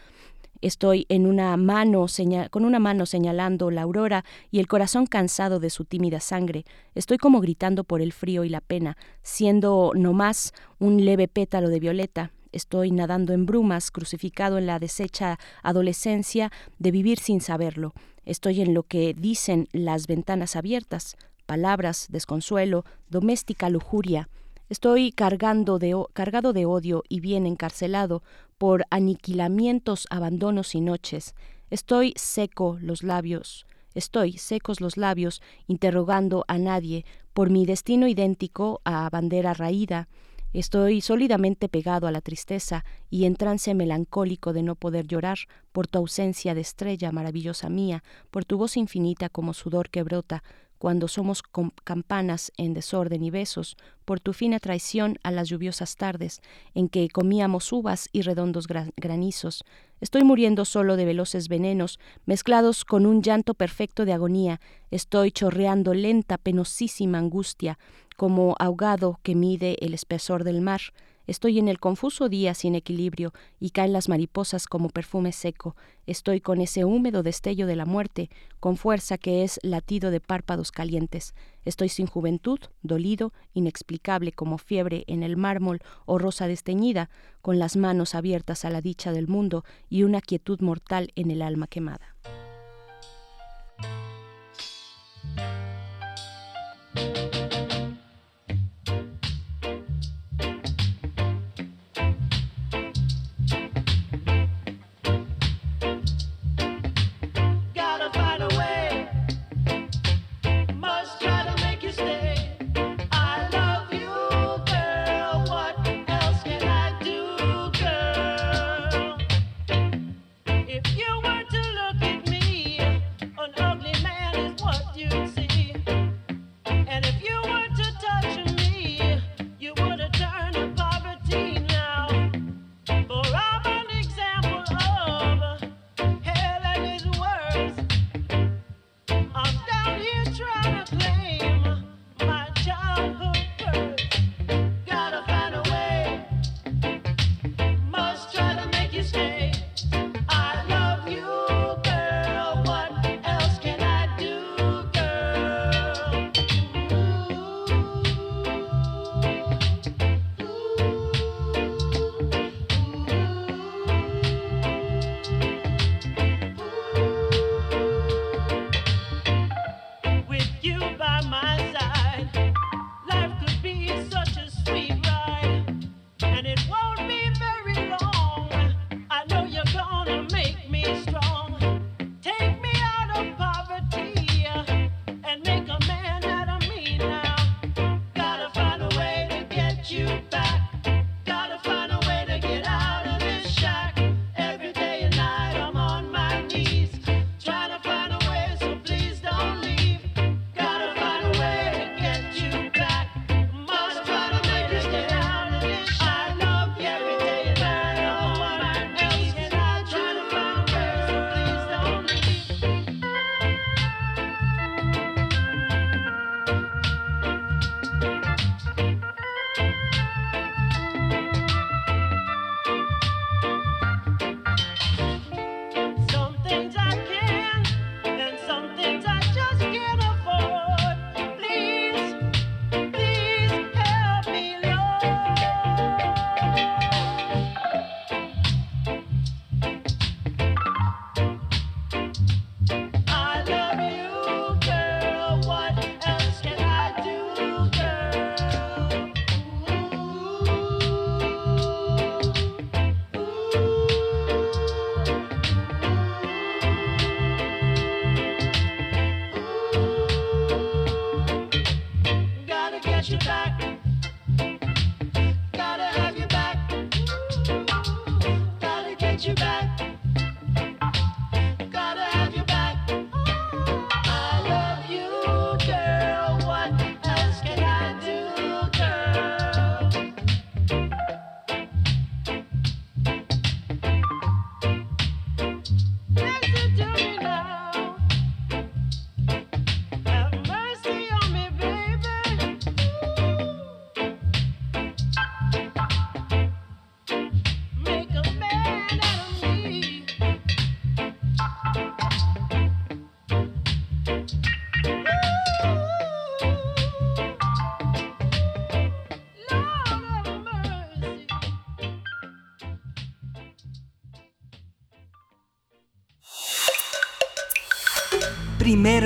Estoy en una mano con una mano señalando la aurora y el corazón cansado de su tímida sangre. Estoy como gritando por el frío y la pena, siendo no más un leve pétalo de violeta. Estoy nadando en brumas, crucificado en la deshecha adolescencia de vivir sin saberlo. Estoy en lo que dicen las ventanas abiertas, palabras, desconsuelo, doméstica lujuria. Estoy cargando de, cargado de odio y bien encarcelado por aniquilamientos, abandonos y noches. Estoy seco los labios, estoy secos los labios, interrogando a nadie por mi destino idéntico a bandera raída. Estoy sólidamente pegado a la tristeza y en trance melancólico de no poder llorar por tu ausencia de estrella maravillosa mía, por tu voz infinita como sudor que brota, cuando somos campanas en desorden y besos, por tu fina traición a las lluviosas tardes, en que comíamos uvas y redondos granizos. Estoy muriendo solo de veloces venenos, mezclados con un llanto perfecto de agonía. Estoy chorreando lenta, penosísima angustia, como ahogado que mide el espesor del mar. Estoy en el confuso día sin equilibrio y caen las mariposas como perfume seco. Estoy con ese húmedo destello de la muerte, con fuerza que es latido de párpados calientes. Estoy sin juventud, dolido, inexplicable como fiebre en el mármol o rosa desteñida, con las manos abiertas a la dicha del mundo y una quietud mortal en el alma quemada.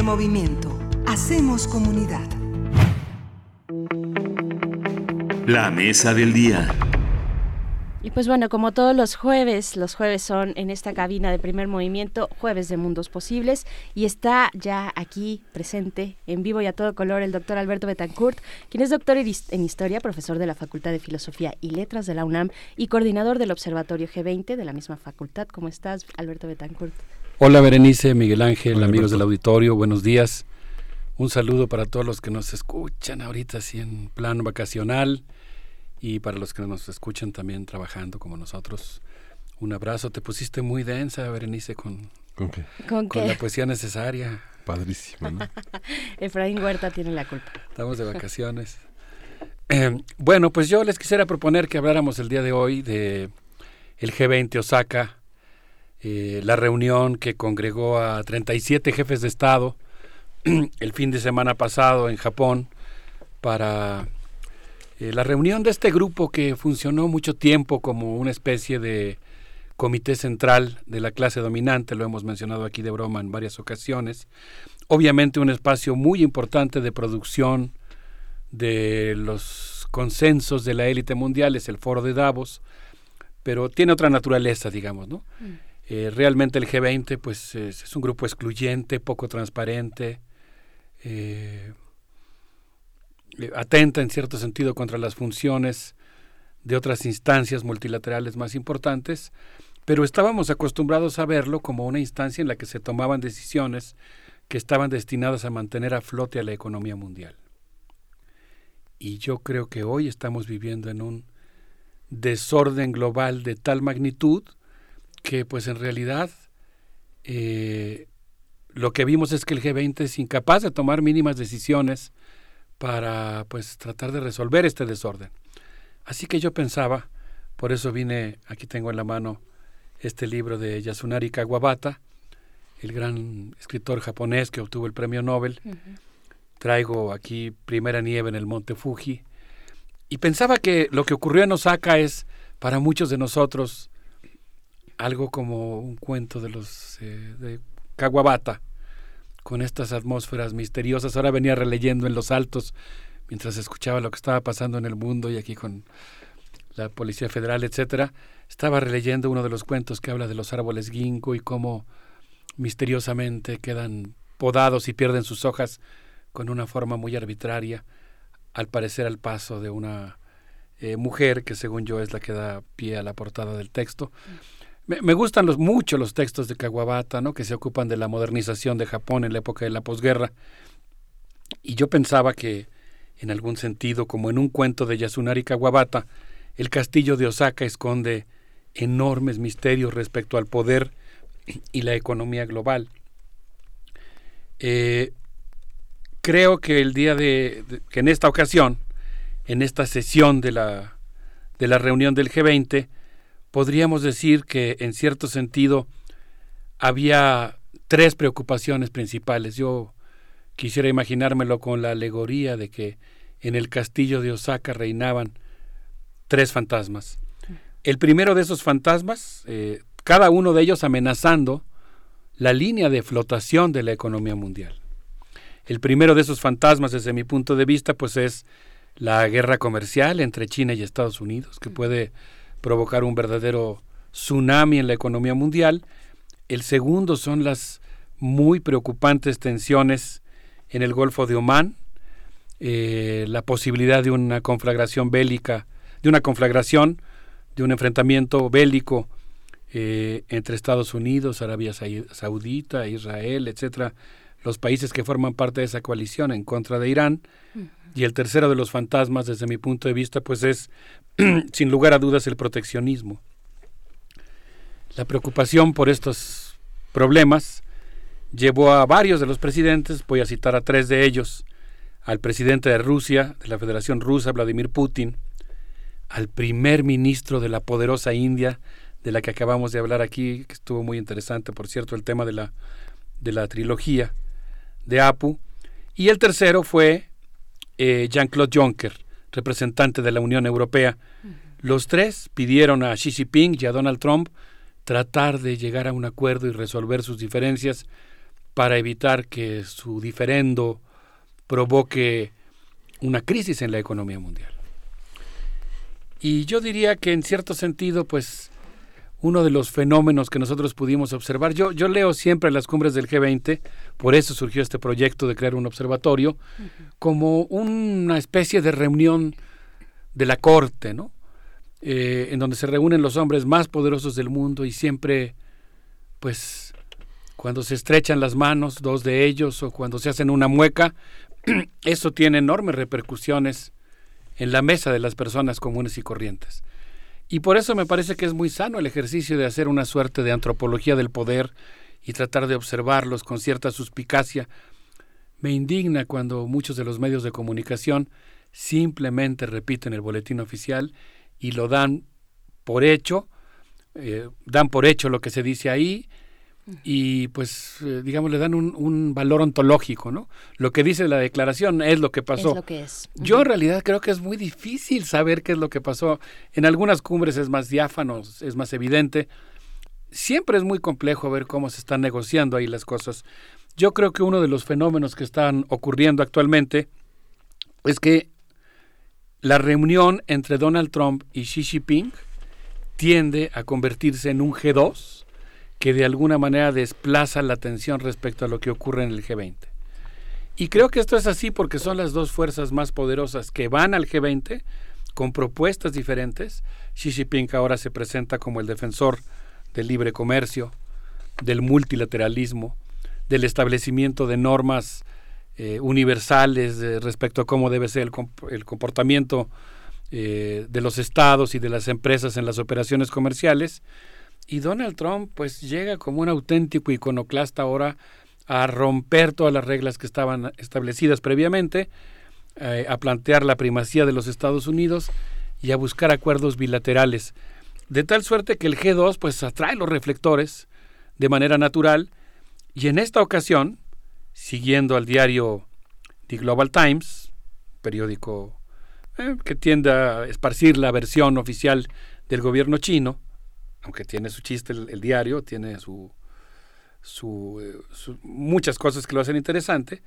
Primer movimiento. Hacemos comunidad. La mesa del día. Y pues bueno, como todos los jueves, los jueves son en esta cabina de primer movimiento, jueves de mundos posibles, y está ya aquí presente, en vivo y a todo color, el doctor Alberto Betancourt, quien es doctor en historia, profesor de la Facultad de Filosofía y Letras de la UNAM y coordinador del Observatorio G20 de la misma facultad. ¿Cómo estás, Alberto Betancourt? Hola Berenice, Miguel Ángel, amigos del auditorio, buenos días. Un saludo para todos los que nos escuchan ahorita así en plan vacacional y para los que nos escuchan también trabajando como nosotros. Un abrazo. Te pusiste muy densa, Berenice, con, ¿Con, qué? ¿Con, con la poesía necesaria. Padrísima, ¿no? Efraín Huerta tiene la culpa. Estamos de vacaciones. eh, bueno, pues yo les quisiera proponer que habláramos el día de hoy de el G20 Osaka, eh, la reunión que congregó a 37 jefes de Estado el fin de semana pasado en Japón para eh, la reunión de este grupo que funcionó mucho tiempo como una especie de comité central de la clase dominante, lo hemos mencionado aquí de broma en varias ocasiones, obviamente un espacio muy importante de producción de los consensos de la élite mundial, es el foro de Davos, pero tiene otra naturaleza, digamos, ¿no? Eh, realmente el G20 pues es, un grupo excluyente, poco transparente, eh, atenta en cierto sentido contra las funciones de otras instancias multilaterales más importantes, pero estábamos acostumbrados a verlo como una instancia en la que se tomaban decisiones que estaban destinadas a mantener a flote a la economía mundial. Y yo creo que hoy estamos viviendo en un desorden global de tal magnitud que pues en realidad eh, lo que vimos es que el G20 es incapaz de tomar mínimas decisiones para pues tratar de resolver este desorden. Así que yo pensaba, por eso vine, aquí tengo en la mano este libro de Yasunari Kawabata, el gran escritor japonés que obtuvo el premio Nobel. Uh -huh. Traigo aquí Primera nieve en el Monte Fuji. Y pensaba que lo que ocurrió en Osaka es para muchos de nosotros algo como un cuento de los eh, de Kawabata, con estas atmósferas misteriosas. Ahora venía releyendo en los altos mientras escuchaba lo que estaba pasando en el mundo y aquí con la Policía Federal, etcétera. Estaba releyendo uno de los cuentos que habla de los árboles ginkgo y cómo misteriosamente quedan podados y pierden sus hojas con una forma muy arbitraria, al parecer al paso de una eh, mujer que según yo es la que da pie a la portada del texto. Me, gustan mucho los textos de Kawabata, ¿no? que se ocupan de la modernización de Japón en la época de la posguerra. Y yo pensaba que, en algún sentido, como en un cuento de Yasunari Kawabata, el castillo de Osaka esconde enormes misterios respecto al poder y la economía global. Eh, creo que el día de, de, que en esta ocasión, en esta sesión de la, de la reunión del G20, podríamos decir que en cierto sentido había tres preocupaciones principales. Yo quisiera imaginármelo con la alegoría de que en el castillo de Osaka reinaban tres fantasmas. El primero de esos fantasmas, eh, cada uno de ellos amenazando la línea de flotación de la economía mundial. El primero de esos fantasmas, desde mi punto de vista, pues es la guerra comercial entre China y Estados Unidos, que puede provocar un verdadero tsunami en la economía mundial. El segundo son las muy preocupantes tensiones en el Golfo de Omán, eh, la posibilidad de una conflagración bélica, de una conflagración, de un enfrentamiento bélico eh, entre Estados Unidos, Arabia Saudita, Israel, etcétera, los países que forman parte de esa coalición en contra de Irán. Uh -huh. Y el tercero de los fantasmas, desde mi punto de vista, pues es, sin lugar a dudas, el proteccionismo. La preocupación por estos problemas llevó a varios de los presidentes, voy a citar a tres de ellos, al presidente de Rusia, de la Federación Rusa, Vladimir Putin, al primer ministro de la poderosa India, de la que acabamos de hablar aquí, que estuvo muy interesante, por cierto, el tema de la, de la trilogía de Apu, y el tercero fue eh, Jean-Claude Juncker, representante de la Unión Europea. Uh -huh. Los tres pidieron a Xi Jinping y a Donald Trump tratar de llegar a un acuerdo y resolver sus diferencias para evitar que su diferendo provoque una crisis en la economía mundial. Y yo diría que en cierto sentido, pues, uno de los fenómenos que nosotros pudimos observar, yo, yo leo siempre las cumbres del G20, por eso surgió este proyecto de crear un observatorio, como una especie de reunión de la corte, ¿no? Eh, en donde se reúnen los hombres más poderosos del mundo y siempre, pues, cuando se estrechan las manos, dos de ellos, o cuando se hacen una mueca, eso tiene enormes repercusiones en la mesa de las personas comunes y corrientes. Y por eso me parece que es muy sano el ejercicio de hacer una suerte de antropología del poder y tratar de observarlos con cierta suspicacia. Me indigna cuando muchos de los medios de comunicación simplemente repiten el boletín oficial y lo dan por hecho, eh, dan por hecho lo que se dice ahí, y pues eh, digamos le dan un, valor ontológico, ¿no? Lo que dice la declaración es lo que pasó. Es lo que es. Yo en realidad creo que es muy difícil saber qué es lo que pasó. En algunas cumbres es más diáfano, es más evidente. Siempre es muy complejo ver cómo se están negociando ahí las cosas. Yo creo que uno de los fenómenos que están ocurriendo actualmente es que la reunión entre Donald Trump y Xi Jinping tiende a convertirse en un G2 que de alguna manera desplaza la atención respecto a lo que ocurre en el G20. Y creo que esto es así porque son las dos fuerzas más poderosas que van al G20 con propuestas diferentes. Xi Jinping ahora se presenta como el defensor del libre comercio, del multilateralismo, del establecimiento de normas eh, universales respecto a cómo debe ser el, comportamiento eh, de los estados y de las empresas en las operaciones comerciales y Donald Trump pues llega como un auténtico iconoclasta ahora a romper todas las reglas que estaban establecidas previamente, eh, a plantear la primacía de los Estados Unidos y a buscar acuerdos bilaterales. De tal suerte que el G2 pues atrae los reflectores de manera natural y en esta ocasión, siguiendo al diario The Global Times, periódico eh, que tiende a esparcir la versión oficial del gobierno chino, aunque tiene su chiste el, diario, tiene su, eh, su, muchas cosas que lo hacen interesante,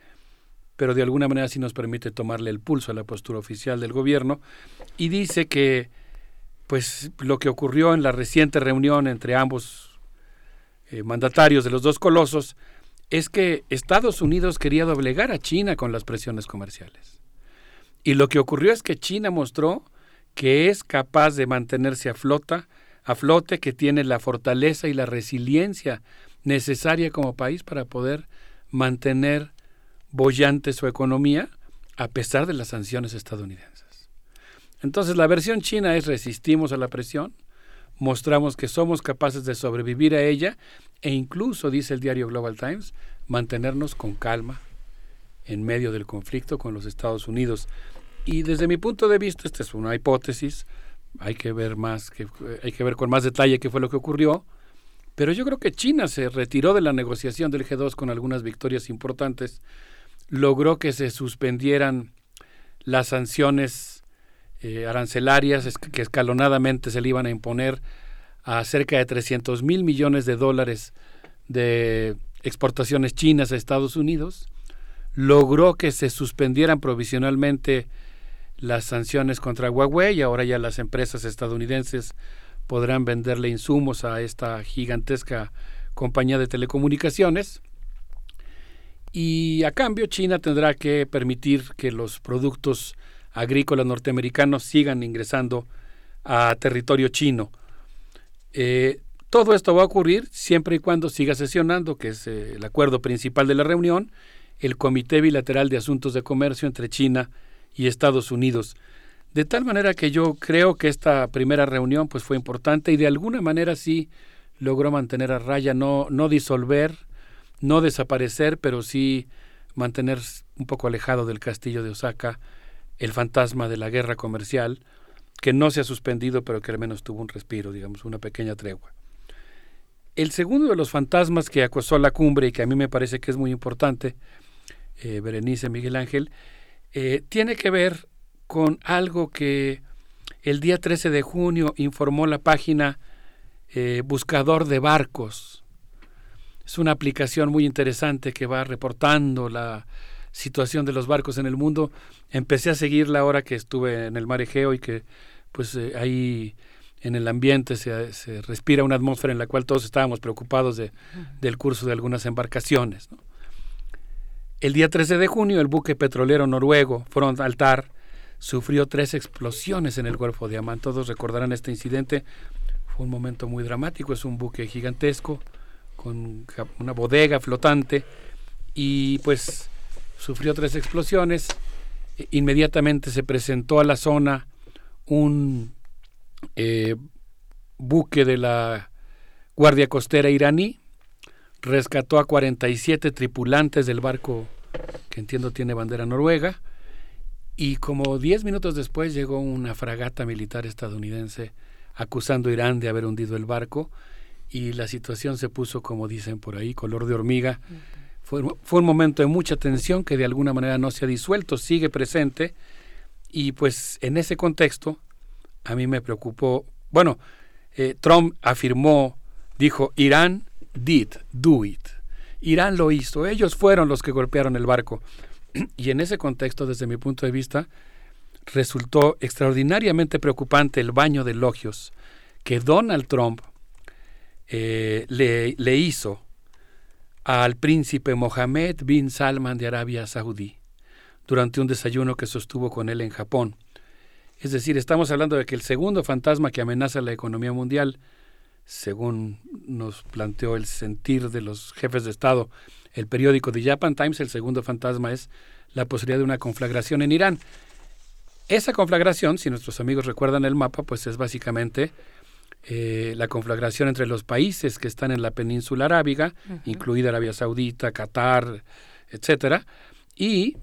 pero de alguna manera sí nos permite tomarle el pulso a la postura oficial del gobierno y dice que pues lo que ocurrió en la reciente reunión entre ambos eh, mandatarios de los dos colosos es que Estados Unidos quería doblegar a China con las presiones comerciales. Y lo que ocurrió es que China mostró que es capaz de mantenerse a flota a flote, que tiene la fortaleza y la resiliencia necesaria como país para poder mantener bollante su economía a pesar de las sanciones estadounidenses. Entonces la versión china es resistimos a la presión, mostramos que somos capaces de sobrevivir a ella e incluso, dice el diario Global Times, mantenernos con calma en medio del conflicto con los Estados Unidos. Y desde mi punto de vista, esta es una hipótesis, hay que ver más, que, hay que ver con más detalle qué fue lo que ocurrió. Pero yo creo que China se retiró de la negociación del G2 con algunas victorias importantes, logró que se suspendieran las sanciones eh, arancelarias que escalonadamente se le iban a imponer a cerca de 300 mil millones de dólares de exportaciones chinas a Estados Unidos, logró que se suspendieran provisionalmente las sanciones contra Huawei y ahora ya las empresas estadounidenses podrán venderle insumos a esta gigantesca compañía de telecomunicaciones. Y a cambio China tendrá que permitir que los productos agrícolas norteamericanos sigan ingresando a territorio chino. Eh, todo esto va a ocurrir siempre y cuando siga sesionando, que es eh, el acuerdo principal de la reunión, el Comité Bilateral de Asuntos de Comercio entre China y y Estados Unidos. De tal manera que yo creo que esta primera reunión pues fue importante y de alguna manera sí logró mantener a raya, no, no disolver, no desaparecer, pero sí mantener un poco alejado del castillo de Osaka el fantasma de la guerra comercial, que no se ha suspendido, pero que al menos tuvo un respiro, digamos, una pequeña tregua. El segundo de los fantasmas que acosó la cumbre y que a mí me parece que es muy importante, eh, Berenice Miguel Ángel, eh, tiene que ver con algo que el día 13 de junio informó la página eh, Buscador de Barcos. Es una aplicación muy interesante que va reportando la situación de los barcos en el mundo. Empecé a seguirla ahora que estuve en el mar Egeo y que pues eh, ahí en el ambiente se, se, respira una atmósfera en la cual todos estábamos preocupados de, del curso de algunas embarcaciones. ¿no? El día 13 de junio, el buque petrolero noruego Front Altar sufrió tres explosiones en el Golfo de Amán. Todos recordarán este incidente. Fue un momento muy dramático. Es un buque gigantesco con una bodega flotante y pues sufrió tres explosiones. Inmediatamente se presentó a la zona un eh, buque de la Guardia Costera iraní, rescató a 47 tripulantes del barco que entiendo tiene bandera noruega, y como 10 minutos después llegó una fragata militar estadounidense acusando a Irán de haber hundido el barco y la situación se puso, como dicen por ahí, color de hormiga. Fue, fue, un momento de mucha tensión que de alguna manera no se ha disuelto, sigue presente y pues en ese contexto a mí me preocupó, bueno, eh, Trump afirmó, dijo, Irán did, do it. Irán lo hizo, ellos fueron los que golpearon el barco. Y en ese contexto, desde mi punto de vista, resultó extraordinariamente preocupante el baño de elogios que Donald Trump eh, le, le, hizo al príncipe Mohammed bin Salman de Arabia Saudí durante un desayuno que sostuvo con él en Japón. Es decir, estamos hablando de que el segundo fantasma que amenaza la economía mundial, según nos planteó el sentir de los jefes de Estado, el periódico The Japan Times, el segundo fantasma es la posibilidad de una conflagración en Irán. Esa conflagración, si nuestros amigos recuerdan el mapa, pues es básicamente eh, la conflagración entre los países que están en la península arábiga, uh -huh. incluida Arabia Saudita, Qatar, etcétera, y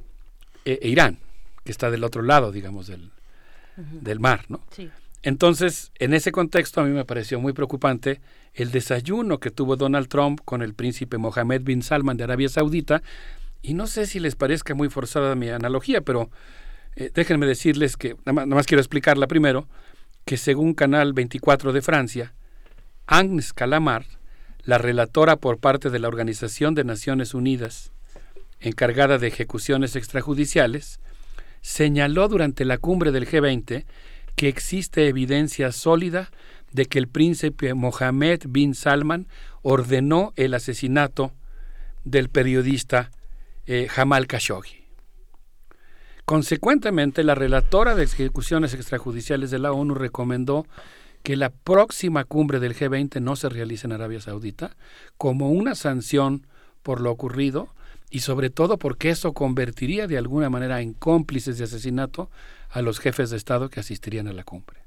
eh, e Irán, que está del otro lado, digamos, del, uh -huh. del mar, ¿no? Sí. Entonces, en ese contexto a mí me pareció muy preocupante el desayuno que tuvo Donald Trump con el príncipe Mohammed bin Salman de Arabia Saudita, y no sé si les parezca muy forzada mi analogía, pero eh, déjenme decirles que, nada más, quiero explicarla primero, que según Canal 24 de Francia, Agnes Calamar, la relatora por parte de la Organización de Naciones Unidas, encargada de ejecuciones extrajudiciales, señaló durante la cumbre del G20 que existe evidencia sólida de que el príncipe Mohammed bin Salman ordenó el asesinato del periodista eh, Jamal Khashoggi. Consecuentemente, la relatora de ejecuciones extrajudiciales de la ONU recomendó que la próxima cumbre del G20 no se realice en Arabia Saudita como una sanción por lo ocurrido y sobre todo porque eso convertiría de alguna manera en cómplices de asesinato a los jefes de Estado que asistirían a la cumbre.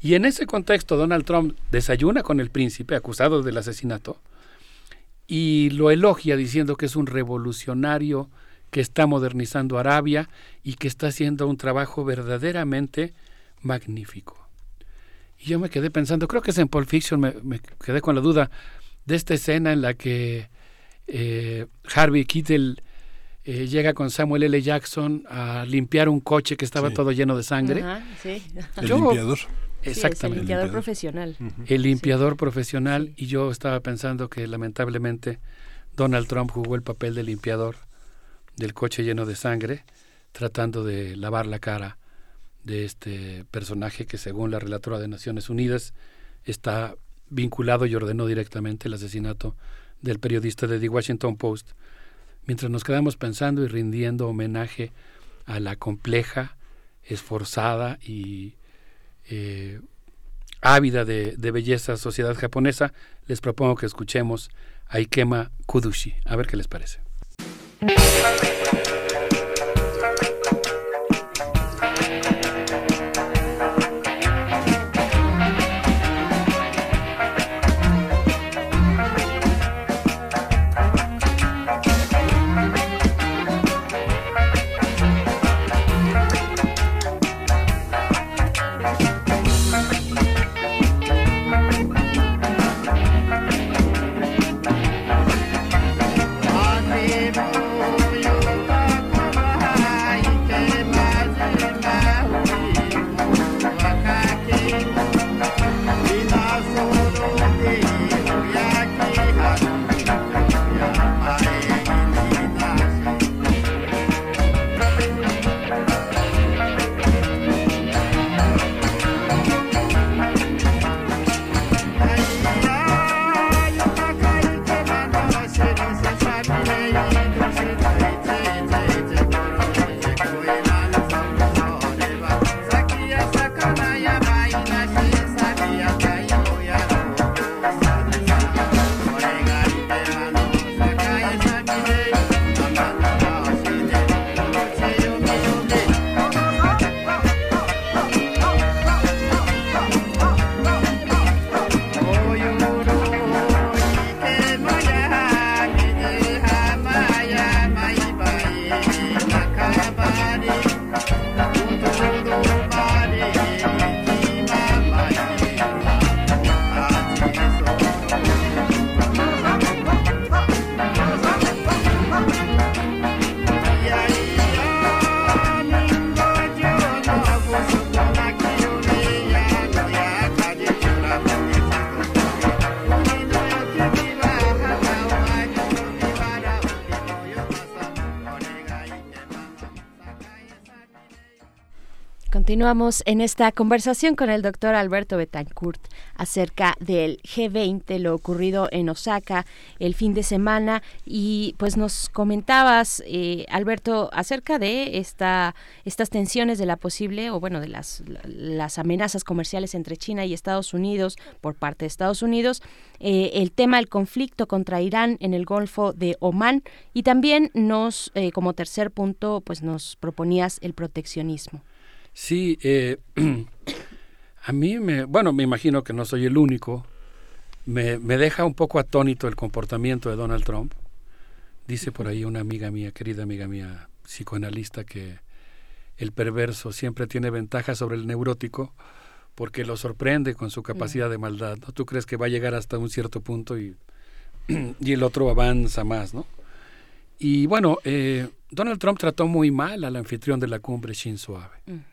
Y en ese contexto Donald Trump desayuna con el príncipe acusado del asesinato y lo elogia diciendo que es un revolucionario que está modernizando Arabia y que está haciendo un trabajo verdaderamente magnífico. Y yo me quedé pensando, creo que es en Pulp Fiction, me, me quedé con la duda de esta escena en la que eh, Harvey Keitel eh, llega con Samuel L. Jackson a limpiar un coche que estaba sí. todo lleno de sangre. Ajá, sí. El yo, limpiador. Exactamente. Sí, el limpiador profesional. Uh -huh. El limpiador sí. profesional. Y yo estaba pensando que lamentablemente Donald Trump jugó el papel de limpiador del coche lleno de sangre, tratando de lavar la cara de este personaje que según la relatora de Naciones Unidas está vinculado y ordenó directamente el asesinato del periodista de The Washington Post, mientras nos quedamos pensando y rindiendo homenaje a la compleja, esforzada y eh, ávida de, de, belleza sociedad japonesa, les propongo que escuchemos a Ikema Kudushi. A ver qué les parece. Continuamos en esta conversación con el doctor Alberto Betancourt acerca del G20, lo ocurrido en Osaka el fin de semana y pues nos comentabas, eh, Alberto, acerca de esta, estas tensiones de la posible o bueno, de las, las amenazas comerciales entre China y Estados Unidos por parte de Estados Unidos, eh, el tema del conflicto contra Irán en el Golfo de Omán y también nos, eh, como tercer punto, pues nos proponías el proteccionismo. Sí, eh, a mí me, bueno, me imagino que no soy el único, me, me, deja un poco atónito el comportamiento de Donald Trump. Dice por ahí una amiga mía, querida amiga mía, psicoanalista, que el perverso siempre tiene ventaja sobre el neurótico porque lo sorprende con su capacidad de maldad. ¿no? Tú crees que va a llegar hasta un cierto punto y, y el otro avanza más, ¿no? Y bueno, eh, Donald Trump trató muy mal al anfitrión de la cumbre Shinzo Abe. Mm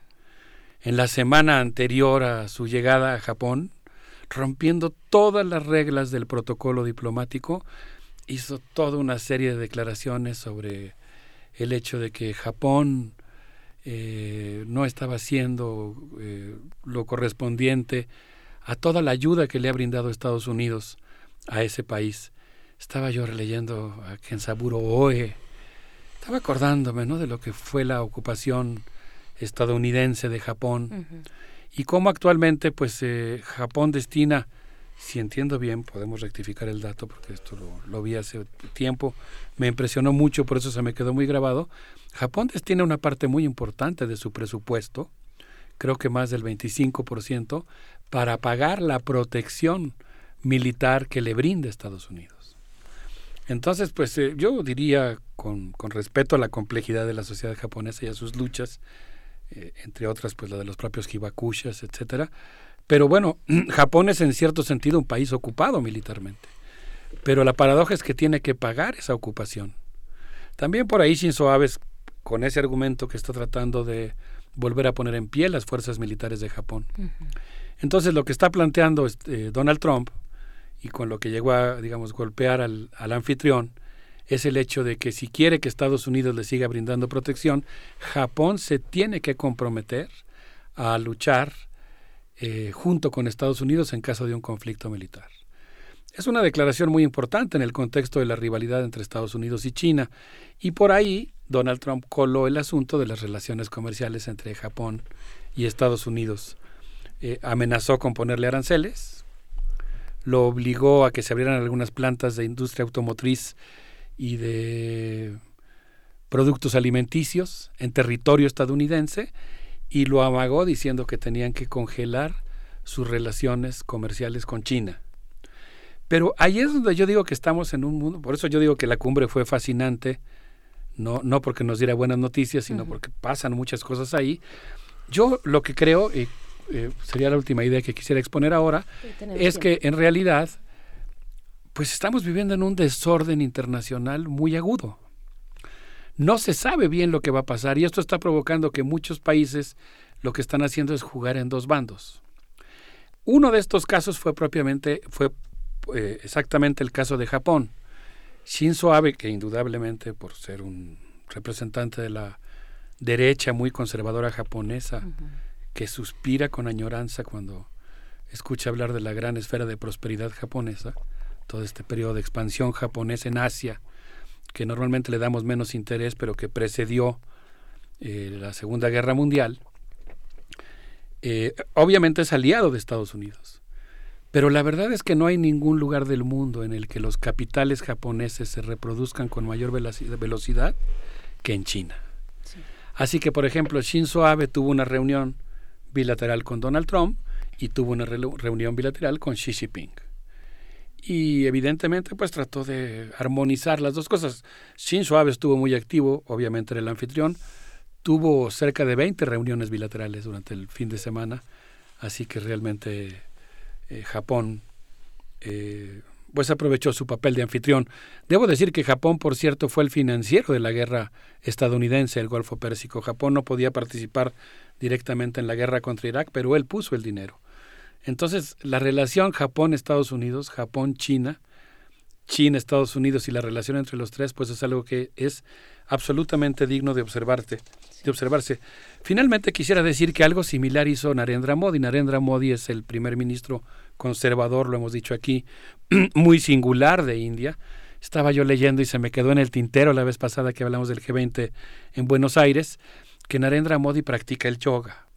en la semana anterior a su llegada a Japón, rompiendo todas las reglas del protocolo diplomático, hizo toda una serie de declaraciones sobre el hecho de que Japón eh, no estaba haciendo eh, lo correspondiente a toda la ayuda que le ha brindado Estados Unidos a ese país. Estaba yo releyendo a Kensaburo Oe, estaba acordándome ¿no? de lo que fue la ocupación estadounidense de Japón. Y cómo actualmente pues eh, Japón destina, si entiendo bien, podemos rectificar el dato porque esto lo, vi hace tiempo, me impresionó mucho, por eso se me quedó muy grabado, Japón destina una parte muy importante de su presupuesto, creo que más del 25%, para pagar la protección militar que le brinda Estados Unidos. Entonces, pues eh, yo diría, con, con, respeto a la complejidad de la sociedad japonesa y a sus luchas, eh, entre otras pues la de los propios hibakushas, etcétera. Pero bueno, Japón es en cierto sentido un país ocupado militarmente. Pero la paradoja es que tiene que pagar esa ocupación. También por ahí Shinzo Abe, con ese argumento que está tratando de volver a poner en pie las fuerzas militares de Japón. Entonces lo que está planteando este, Donald Trump y con lo que llegó a, digamos, golpear al, al anfitrión, es el hecho de que si quiere que Estados Unidos le siga brindando protección, Japón se tiene que comprometer a luchar eh, junto con Estados Unidos en caso de un conflicto militar. Es una declaración muy importante en el contexto de la rivalidad entre Estados Unidos y China, y por ahí Donald Trump coló el asunto de las relaciones comerciales entre Japón y Estados Unidos. Eh, amenazó con ponerle aranceles, lo obligó a que se abrieran algunas plantas de industria automotriz y de productos alimenticios en territorio estadounidense y lo amagó diciendo que tenían que congelar sus relaciones comerciales con China. Pero ahí es donde yo digo que estamos en un mundo, por eso yo digo que la cumbre fue fascinante, no, no porque nos diera buenas noticias, sino porque pasan muchas cosas ahí. Yo lo que creo, y eh, sería la última idea que quisiera exponer ahora, es que en realidad pues estamos viviendo en un desorden internacional muy agudo. No se sabe bien lo que va a pasar y esto está provocando que muchos países lo que están haciendo es jugar en dos bandos. Uno de estos casos fue propiamente, fue eh, exactamente el caso de Japón. Shinzo Abe, que indudablemente por ser un representante de la derecha muy conservadora japonesa, que suspira con añoranza cuando escucha hablar de la gran esfera de prosperidad japonesa, todo este periodo de expansión japonesa en Asia, que normalmente le damos menos interés, pero que precedió eh, la Segunda Guerra Mundial, eh, obviamente es aliado de Estados Unidos. Pero la verdad es que no hay ningún lugar del mundo en el que los capitales japoneses se reproduzcan con mayor velocidad que en China. Así que, por ejemplo, Shinzo Abe tuvo una reunión bilateral con Donald Trump y tuvo una reunión bilateral con Xi Jinping y evidentemente pues trató de armonizar las dos cosas. Shinzo Abe estuvo muy activo, obviamente era el anfitrión, tuvo cerca de 20 reuniones bilaterales durante el fin de semana, así que realmente eh, Japón eh, pues aprovechó su papel de anfitrión. Debo decir que Japón, por cierto, fue el financiero de la guerra estadounidense, el Golfo Pérsico. Japón no podía participar directamente en la guerra contra Irak, pero él puso el dinero. Entonces, la relación Japón-Estados Unidos, Japón-China, China, Estados Unidos y la relación entre los tres, pues es algo que es absolutamente digno de observarte, de observarse. Finalmente quisiera decir que algo similar hizo Narendra Modi. Narendra Modi es el primer ministro conservador, lo hemos dicho aquí, muy singular de India. Estaba yo leyendo y se me quedó en el tintero la vez pasada que hablamos del G20 en Buenos Aires, que Narendra Modi practica el yoga.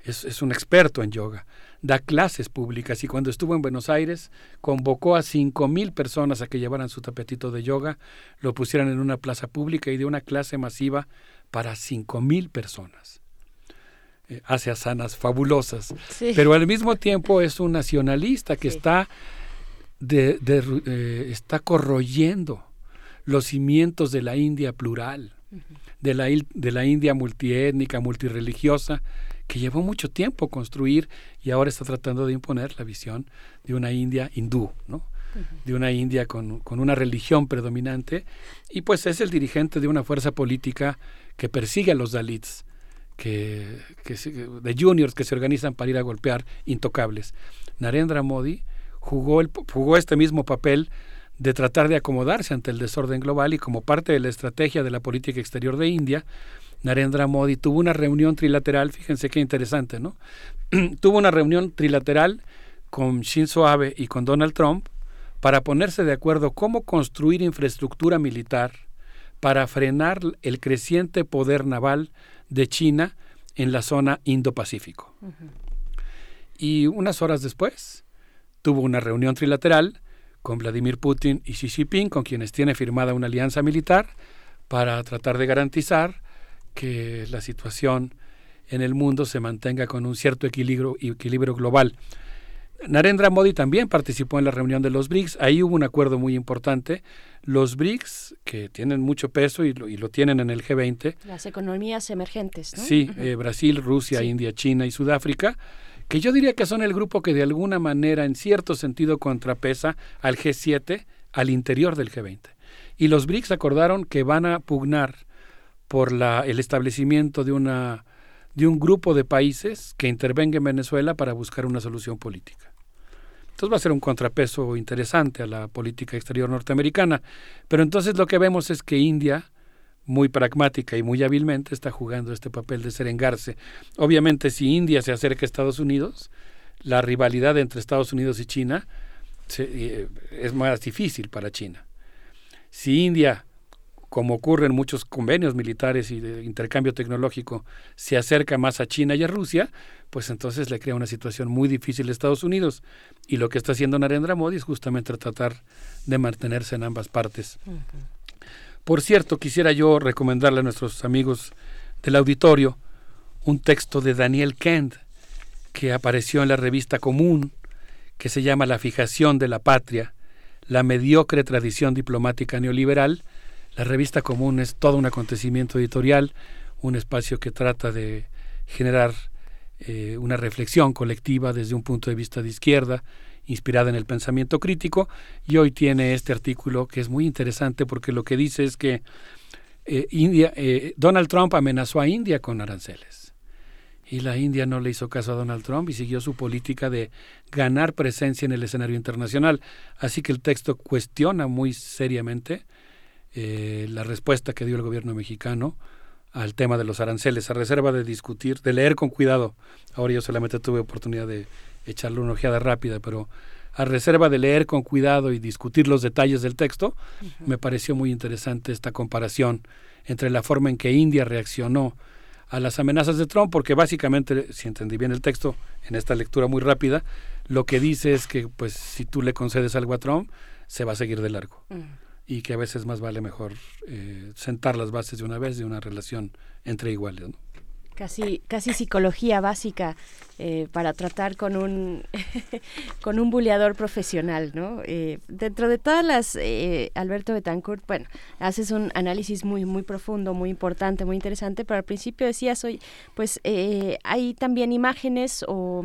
Es, es un experto en yoga da clases públicas. Y cuando estuvo en Buenos Aires convocó a cinco mil personas a que llevaran su tapetito de yoga, lo pusieran en una plaza pública y dio una clase masiva para cinco mil personas. Eh, hace asanas fabulosas, pero al mismo tiempo es un nacionalista que está, de, eh, está corroyendo los cimientos de la India plural, de, la, de la India multiétnica, multireligiosa, que llevó mucho tiempo construir y ahora está tratando de imponer la visión de una India hindú, ¿no? de una India con, con, una religión predominante y pues es el dirigente de una fuerza política que persigue a los Dalits, que, que, de juniors que se organizan para ir a golpear intocables. Narendra Modi jugó, el, jugó este mismo papel de tratar de acomodarse ante el desorden global y como parte de la estrategia de la política exterior de India, Narendra Modi tuvo una reunión trilateral, fíjense qué interesante, ¿no? tuvo una reunión trilateral con Shinzo Abe y con Donald Trump para ponerse de acuerdo cómo construir infraestructura militar para frenar el creciente poder naval de China en la zona Indo-Pacífico. Y unas horas después tuvo una reunión trilateral con Vladimir Putin y Xi Jinping, con quienes tiene firmada una alianza militar para tratar de garantizar que la situación en el mundo se mantenga con un cierto equilibrio, equilibrio global. Narendra Modi también participó en la reunión de los BRICS. Ahí hubo un acuerdo muy importante. Los BRICS, que tienen mucho peso y lo, y lo tienen en el G20. Las economías emergentes, ¿no? Sí, eh, Brasil, Rusia, India, China y Sudáfrica, que yo diría que son el grupo que de alguna manera, en cierto sentido, contrapesa al G7 al interior del G20. Y los BRICS acordaron que van a pugnar por la, el establecimiento de, una, de un grupo de países que intervenga en Venezuela para buscar una solución política. Entonces va a ser un contrapeso interesante a la política exterior norteamericana. Pero entonces lo que vemos es que India, muy pragmática y muy hábilmente, está jugando este papel de serengarse. Obviamente si India se acerca a Estados Unidos, la rivalidad entre Estados Unidos y China eh, es más difícil para China. Si India como ocurre en muchos convenios militares y de intercambio tecnológico, se acerca más a China y a Rusia, pues entonces le crea una situación muy difícil a Estados Unidos. Y lo que está haciendo Narendra Modi es justamente tratar de mantenerse en ambas partes. Por cierto, quisiera yo recomendarle a nuestros amigos del auditorio un texto de Daniel Kent que apareció en la revista Común, que se llama La fijación de la patria, la mediocre tradición diplomática neoliberal, la revista común es todo un acontecimiento editorial, un espacio que trata de generar eh, una reflexión colectiva desde un punto de vista de izquierda, inspirada en el pensamiento crítico, y hoy tiene este artículo que es muy interesante porque lo que dice es que eh, India, eh, Donald Trump amenazó a India con aranceles. Y la India no le hizo caso a Donald Trump y siguió su política de ganar presencia en el escenario internacional. Así que el texto cuestiona muy seriamente eh, la respuesta que dio el gobierno mexicano al tema de los aranceles, a reserva de discutir, de leer con cuidado. Ahora yo solamente tuve oportunidad de echarle una ojeada rápida, pero a reserva de leer con cuidado y discutir los detalles del texto, me pareció muy interesante esta comparación entre la forma en que India reaccionó a las amenazas de Trump, porque básicamente, si entendí bien el texto en esta lectura muy rápida, lo que dice es que pues si tú le concedes algo a Trump, se va a seguir de largo. Y que a veces más vale mejor eh, sentar las bases de una vez de una relación entre iguales. Casi, casi psicología básica eh, para tratar con un con un buleador profesional, ¿no? Eh, dentro de todas las, Alberto Betancourt, bueno, haces un análisis muy muy profundo, muy importante, muy interesante, pero al principio decías hoy, pues hay también imágenes o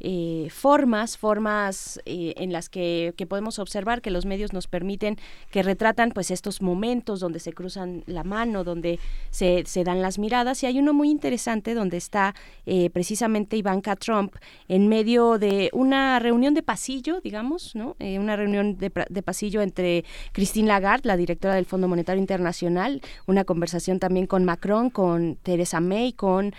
eh, formas, formas eh, en las que, que, podemos observar que los medios nos permiten, que retratan pues estos momentos donde se cruzan la mano, donde se, se dan las miradas. Y hay uno muy interesante donde está eh, precisamente Ivanka Trump en medio de una reunión de pasillo, digamos, ¿no? una reunión de, de pasillo entre Christine Lagarde, la directora del Fondo Monetario Internacional, una conversación también con Macron, con Theresa May, con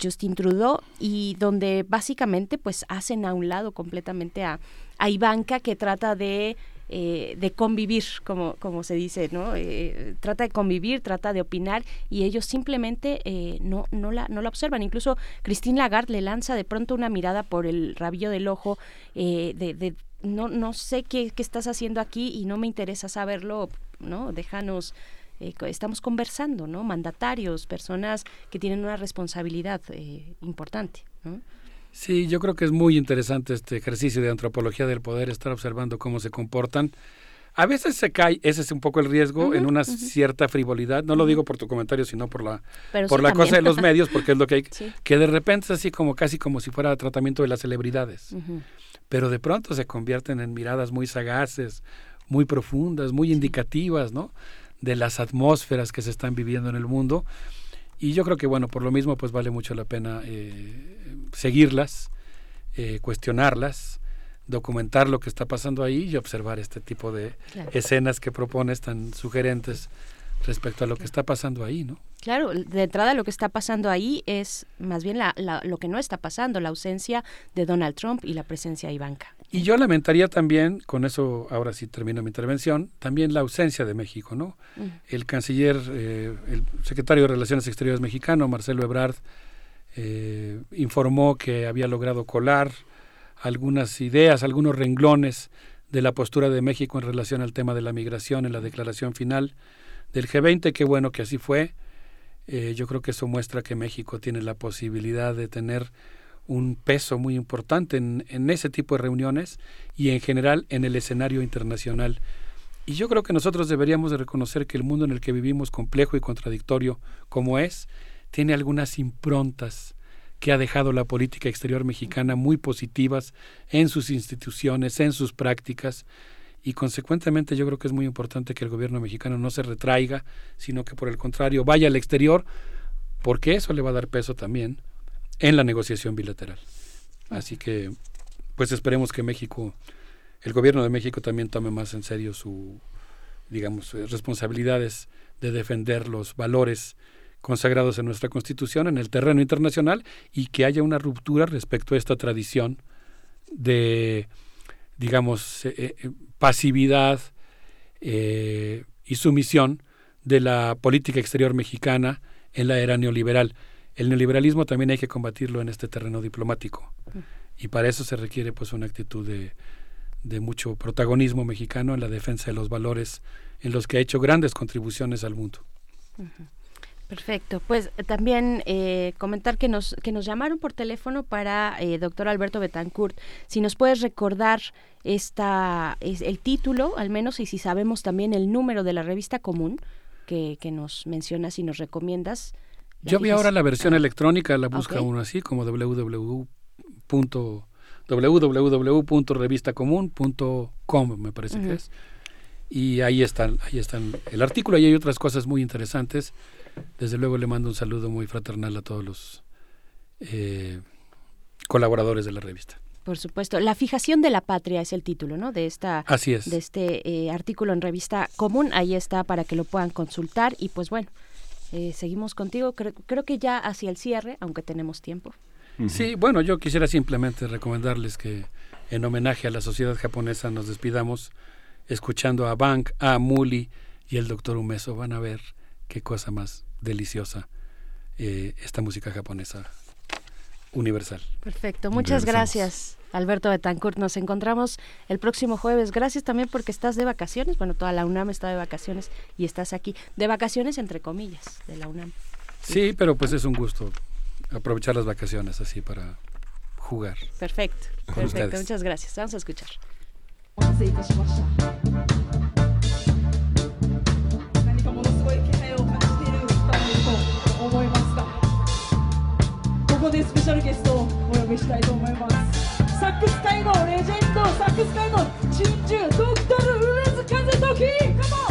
Justin Trudeau, y donde básicamente pues hacen a un lado completamente a, a Ivanka que trata de eh, de convivir, como, como se dice, ¿no? Eh, trata de convivir, trata de opinar y ellos simplemente eh, no, no, la, no la observan. Incluso Christine Lagarde le lanza de pronto una mirada por el rabillo del ojo de, no, no sé qué, qué, estás haciendo aquí y no me interesa saberlo, ¿no? Déjanos... estamos conversando, ¿no? Mandatarios, personas que tienen una responsabilidad importante. Sí, yo creo que es muy interesante este ejercicio de antropología del poder, estar observando cómo se comportan. A veces se cae, ese es un poco el riesgo, en una cierta frivolidad. No lo digo por tu comentario, sino por la, por la cosa de los medios, porque es lo que hay. Que de repente es así como casi como si fuera tratamiento de las celebridades. Pero de pronto se convierten en miradas muy sagaces, muy profundas, muy indicativas, ¿no? De las atmósferas que se están viviendo en el mundo. Y yo creo que, bueno, por lo mismo, pues vale mucho la pena eh, seguirlas, eh, cuestionarlas, documentar lo que está pasando ahí y observar este tipo de escenas que propones tan sugerentes respecto a lo que está pasando ahí, ¿no? Claro, de entrada lo que está pasando ahí es más bien la, lo que no está pasando, la ausencia de Donald Trump y la presencia de Ivanka. Y yo lamentaría también, con eso ahora sí termino mi intervención, también la ausencia de México, ¿no? El canciller, eh, el secretario de Relaciones Exteriores mexicano, Marcelo Ebrard, eh, informó que había logrado colar algunas ideas, algunos renglones de la postura de México en relación al tema de la migración en la declaración final del G20. Qué bueno que así fue. Eh, yo creo que eso muestra que México tiene la posibilidad de tener un peso muy importante en, en, ese tipo de reuniones y en general en el escenario internacional. Y yo creo que nosotros deberíamos de reconocer que el mundo en el que vivimos, complejo y contradictorio como es, tiene algunas improntas que ha dejado la política exterior mexicana muy positivas en sus instituciones, en sus prácticas, y consecuentemente yo creo que es muy importante que el gobierno mexicano no se retraiga, sino que por el contrario vaya al exterior, porque eso le va a dar peso también en la negociación bilateral. Así que, pues esperemos que México, el gobierno de México también tome más en serio su, digamos, eh, responsabilidades de defender los valores consagrados en nuestra Constitución en el terreno internacional y que haya una ruptura respecto a esta tradición de, digamos, eh, eh, pasividad y sumisión de la política exterior mexicana en la era neoliberal. El neoliberalismo también hay que combatirlo en este terreno diplomático y para eso se requiere pues una actitud de, de mucho protagonismo mexicano en la defensa de los valores en los que ha hecho grandes contribuciones al mundo. Perfecto. Pues también eh, comentar que nos, que nos llamaron por teléfono para eh, doctor Alberto Betancourt. Si nos puedes recordar esta, es, el título, al menos, y si sabemos también el número de la revista común que, que nos mencionas y nos recomiendas. Yo vi ahora la versión electrónica, la busca uno así como www.revistacomún.com, me parece que es. Y ahí están, ahí están el artículo y hay otras cosas muy interesantes desde luego le mando un saludo muy fraternal a todos los eh, colaboradores de la revista. Por supuesto, la fijación de la patria es el título, ¿no? De esta, Así es. de este eh, artículo en revista común. Ahí está para que lo puedan consultar y pues bueno, eh, seguimos contigo. Creo, creo que ya hacia el cierre, aunque tenemos tiempo. Sí, bueno, yo quisiera simplemente recomendarles que en homenaje a la sociedad japonesa nos despidamos escuchando a Bank, a Muli y el doctor Umeso. Van a ver qué cosa más deliciosa eh, esta música japonesa universal. Perfecto, muchas gracias. Alberto Betancourt, nos encontramos el próximo jueves. Gracias también porque estás de vacaciones. Bueno, toda la UNAM está de vacaciones y estás aquí. De vacaciones entre comillas, de la UNAM. Sí, pero pues es un gusto aprovechar las vacaciones así para jugar. Perfecto, perfecto. Muchas gracias. Vamos a escuchar. ここでスペシャルゲストをお呼びしたいと思います。サックス界のレジェンドサックス界の珍獣ドクタル上津風時。カモン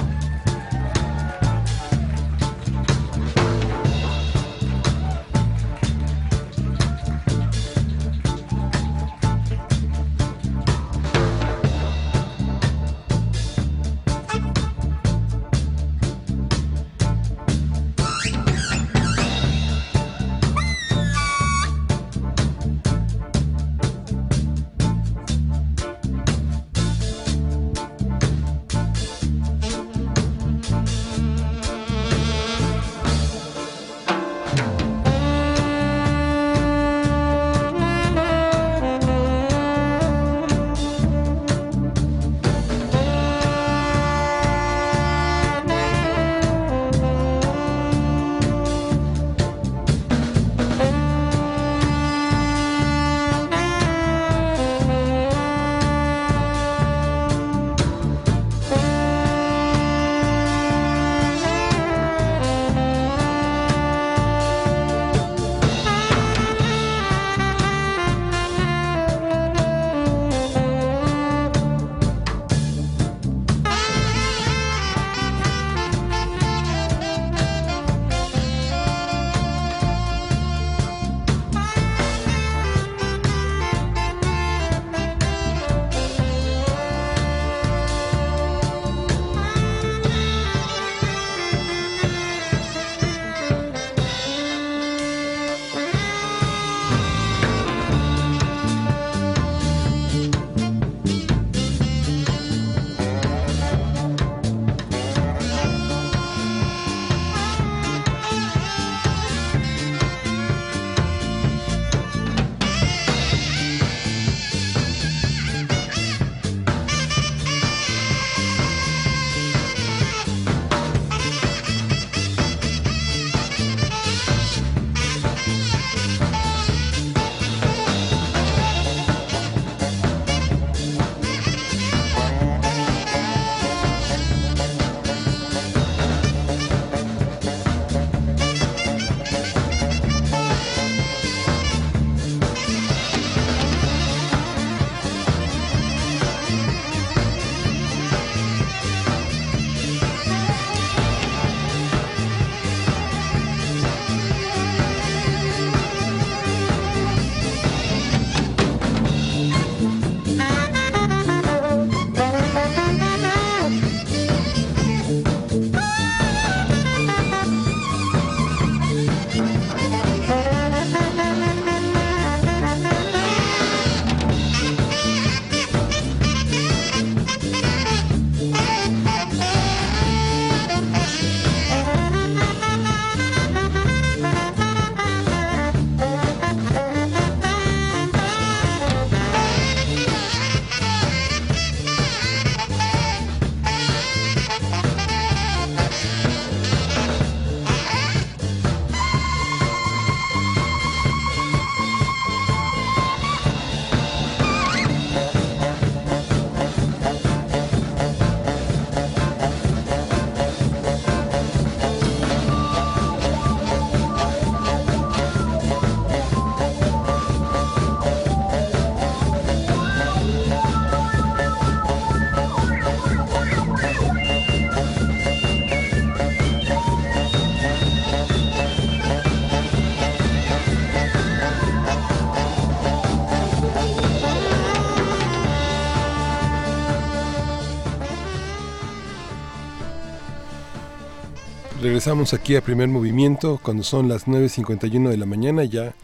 Regresamos aquí a primer movimiento cuando son las 9.51 de la mañana. Ya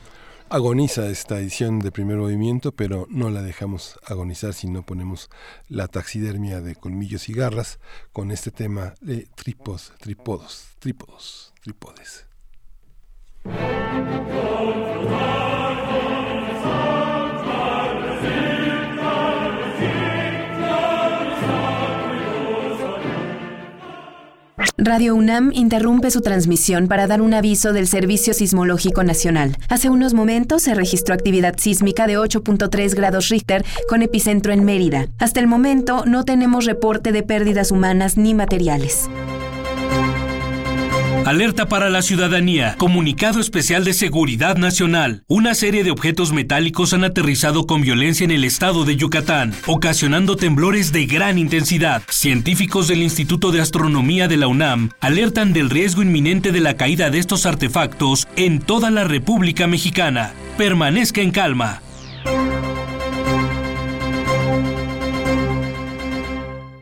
agoniza esta edición de primer movimiento, pero no la dejamos agonizar si no ponemos la taxidermia de colmillos y garras con este tema de tripos, trípodos, trípodos, trípodes. Radio UNAM interrumpe su transmisión para dar un aviso del Servicio Sismológico Nacional. Hace unos momentos se registró actividad sísmica de 8.3 grados Richter con epicentro en Mérida. Hasta el momento no tenemos reporte de pérdidas humanas ni materiales. Alerta para la ciudadanía. Comunicado especial de Seguridad Nacional. Una serie de objetos metálicos han aterrizado con violencia en el estado de Yucatán, ocasionando temblores de gran intensidad. Científicos del Instituto de Astronomía de la UNAM alertan del riesgo inminente de la caída de estos artefactos en toda la República Mexicana. Permanezca en calma.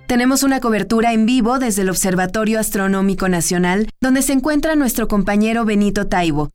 Tenemos una cobertura en vivo desde el Observatorio Astronómico Nacional, donde se encuentra nuestro compañero Benito Taibo.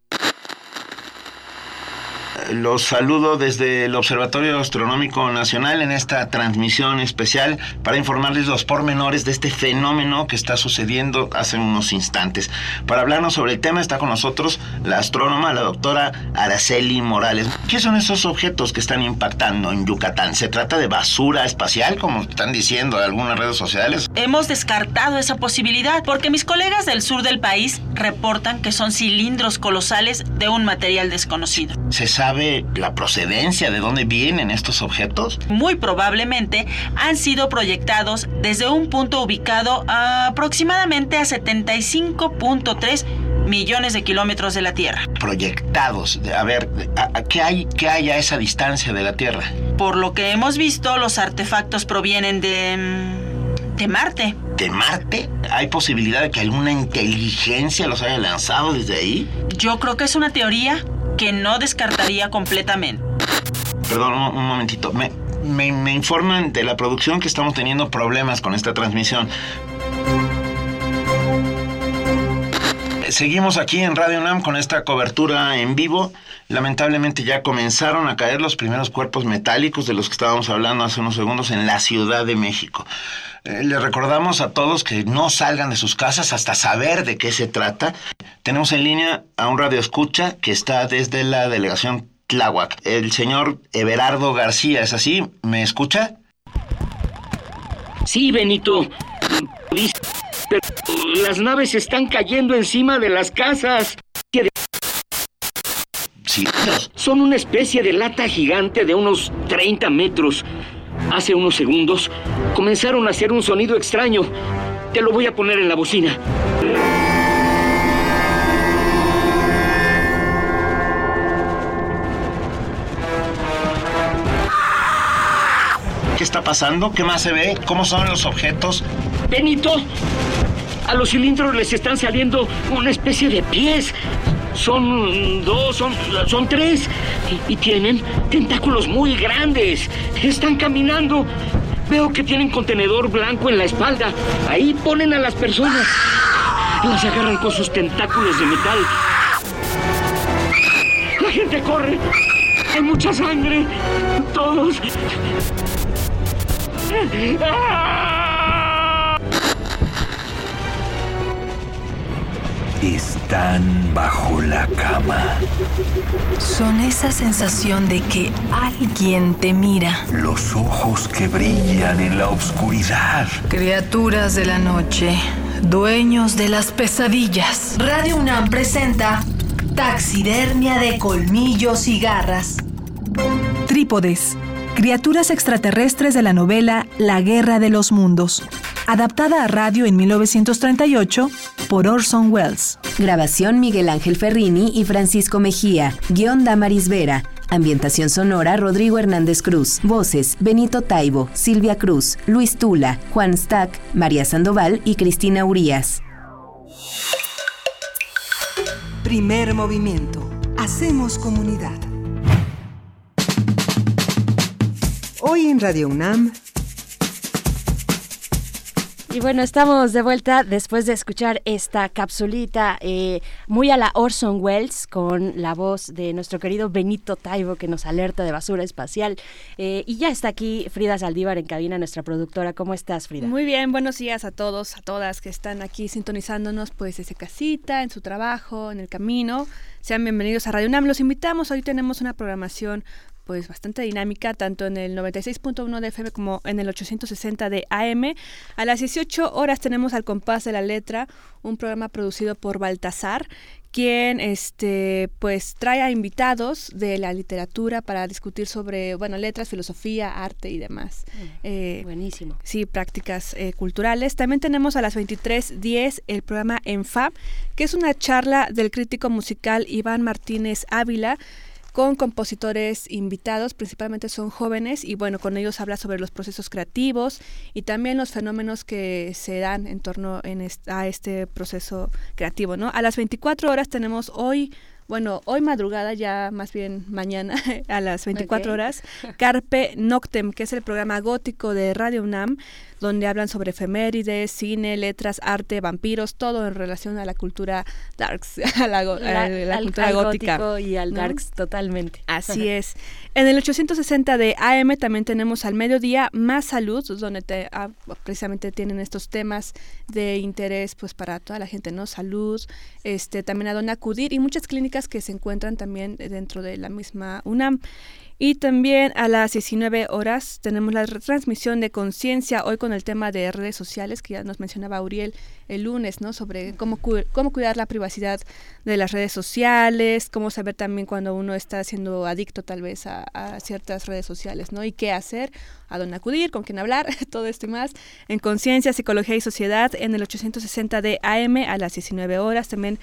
Los saludo desde el Observatorio Astronómico Nacional en esta transmisión especial para informarles los pormenores de este fenómeno que está sucediendo hace unos instantes. Para hablarnos sobre el tema está con nosotros la astrónoma, la doctora Araceli Morales. ¿Qué son esos objetos que están impactando en Yucatán? ¿Se trata de basura espacial, como están diciendo algunas redes sociales? Hemos descartado esa posibilidad porque mis colegas del sur del país reportan que son cilindros colosales de un material desconocido. ¿Se sabe la procedencia de dónde vienen estos objetos? Muy probablemente han sido proyectados desde un punto ubicado a aproximadamente a 75.3 millones de kilómetros de la Tierra. Proyectados. A ver, ¿a, qué, hay, ¿qué hay a esa distancia de la Tierra? Por lo que hemos visto, los artefactos provienen de... de Marte. ¿De Marte? ¿Hay posibilidad de que alguna inteligencia los haya lanzado desde ahí? Yo creo que es una teoría que no descartaría completamente. Perdón, un, un momentito. Me, me, me informan de la producción que estamos teniendo problemas con esta transmisión. Seguimos aquí en Radio UNAM con esta cobertura en vivo. Lamentablemente ya comenzaron a caer los primeros cuerpos metálicos de los que estábamos hablando hace unos segundos en la Ciudad de México. Eh, les recordamos a todos que no salgan de sus casas hasta saber de qué se trata. Tenemos en línea a un radioescucha que está desde la delegación Tláhuac. El señor Everardo García, ¿es así? ¿Me escucha? Sí, Benito. Pero las naves están cayendo encima de las casas. Sí. Son una especie de lata gigante de unos 30 metros. Hace unos segundos comenzaron a hacer un sonido extraño. Te lo voy a poner en la bocina. ¿Qué está pasando? ¿Qué más se ve? ¿Cómo son los objetos? Benito, a los cilindros les están saliendo una especie de pies. Son dos, son, son tres. Y, y tienen tentáculos muy grandes. Están caminando. Veo que tienen contenedor blanco en la espalda. Ahí ponen a las personas. Las agarran con sus tentáculos de metal. La gente corre. Hay mucha sangre. Todos. Están bajo la cama. Son esa sensación de que alguien te mira. Los ojos que brillan en la oscuridad. Criaturas de la noche, dueños de las pesadillas. Radio UNAM presenta Taxidermia de colmillos y garras. Trípodes. Criaturas extraterrestres de la novela La Guerra de los Mundos. Adaptada a radio en 1938 por Orson Welles. Grabación Miguel Ángel Ferrini y Francisco Mejía. Guión Damaris Vera. Ambientación sonora Rodrigo Hernández Cruz. Voces Benito Taibo, Silvia Cruz, Luis Tula, Juan Stack, María Sandoval y Cristina Urías. Primer movimiento. Hacemos comunidad. Hoy en Radio UNAM, Y bueno, estamos de vuelta después de escuchar esta capsulita eh, muy a la Orson Welles con la voz de nuestro querido Benito Taibo que nos alerta de basura espacial. Eh, y ya está aquí Frida Saldívar en cabina, nuestra productora. ¿Cómo estás, Frida? Muy bien, buenos días a todos, a todas que están aquí sintonizándonos pues desde casita, en su trabajo, en el camino. Sean bienvenidos a Radio UNAM. Los invitamos, hoy tenemos una programación pues bastante dinámica, tanto en el 96.1 de FM como en el 860 de AM. A las 18 horas tenemos Al Compás de la Letra, un programa producido por Baltasar, quien este pues trae a invitados de la literatura para discutir sobre bueno letras filosofía arte y demás. Mm, eh, buenísimo. sí prácticas eh, culturales. También tenemos a las 23:10 el programa Enfab que es una charla del crítico musical Iván Martínez Ávila con compositores invitados, principalmente son jóvenes, y bueno, con ellos habla sobre los procesos creativos y también los fenómenos que se dan en torno en a este proceso creativo, ¿no? A las 24 horas tenemos hoy bueno, hoy madrugada, ya más bien mañana, a las 24 horas, Carpe Noctem, que es el programa gótico de Radio UNAM, donde hablan sobre efemérides, cine, letras, arte, vampiros, todo en relación a la cultura darks, a la, cultura gótica. y al darks totalmente. Así es. En el 860 de AM también tenemos al mediodía Más Salud, donde te, ah, precisamente tienen estos temas de interés pues para toda la gente, ¿no? Salud, este también a donde acudir y muchas clínicas que se encuentran también dentro de la misma UNAM. Y también a las 19 horas tenemos la transmisión de conciencia, hoy con el tema de redes sociales, que ya nos mencionaba Uriel el lunes, ¿no? Sobre cómo, cómo cuidar la privacidad de las redes sociales, cómo saber también cuando uno está siendo adicto tal vez a, ciertas redes sociales, ¿no? Y qué hacer, a dónde acudir, con quién hablar, todo esto y más. En Conciencia, Psicología y Sociedad, en el 860 de AM a las 19 horas. También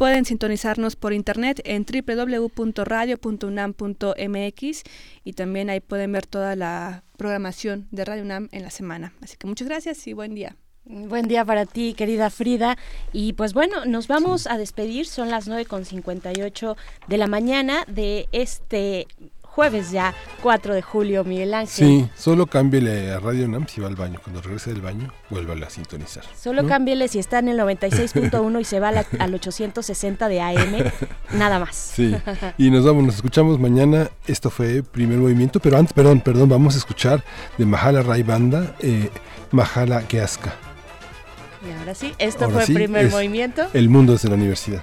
Pueden sintonizarnos por internet en www.radio.unam.mx y también ahí pueden ver toda la programación de Radio UNAM en la semana. Así que muchas gracias y buen día. Buen día para ti, querida Frida. Y pues bueno, nos vamos a despedir. Son las 9.58 de la mañana de este jueves ya, 4 de julio, Miguel Ángel. Sí, solo cámbiele a Radio NAM si va al baño. Cuando regrese del baño, vuelva a sintonizar. Solo cámbiele si está en el 96.1 y se va al 860 de AM, nada más. Sí, y nos vamos, nos escuchamos mañana. Esto fue Primer Movimiento, pero antes, perdón, perdón, vamos a escuchar de Mahala Ray Banda, eh, Mahala Keaska. Y ahora sí, esto fue Primer Movimiento. El mundo desde la universidad.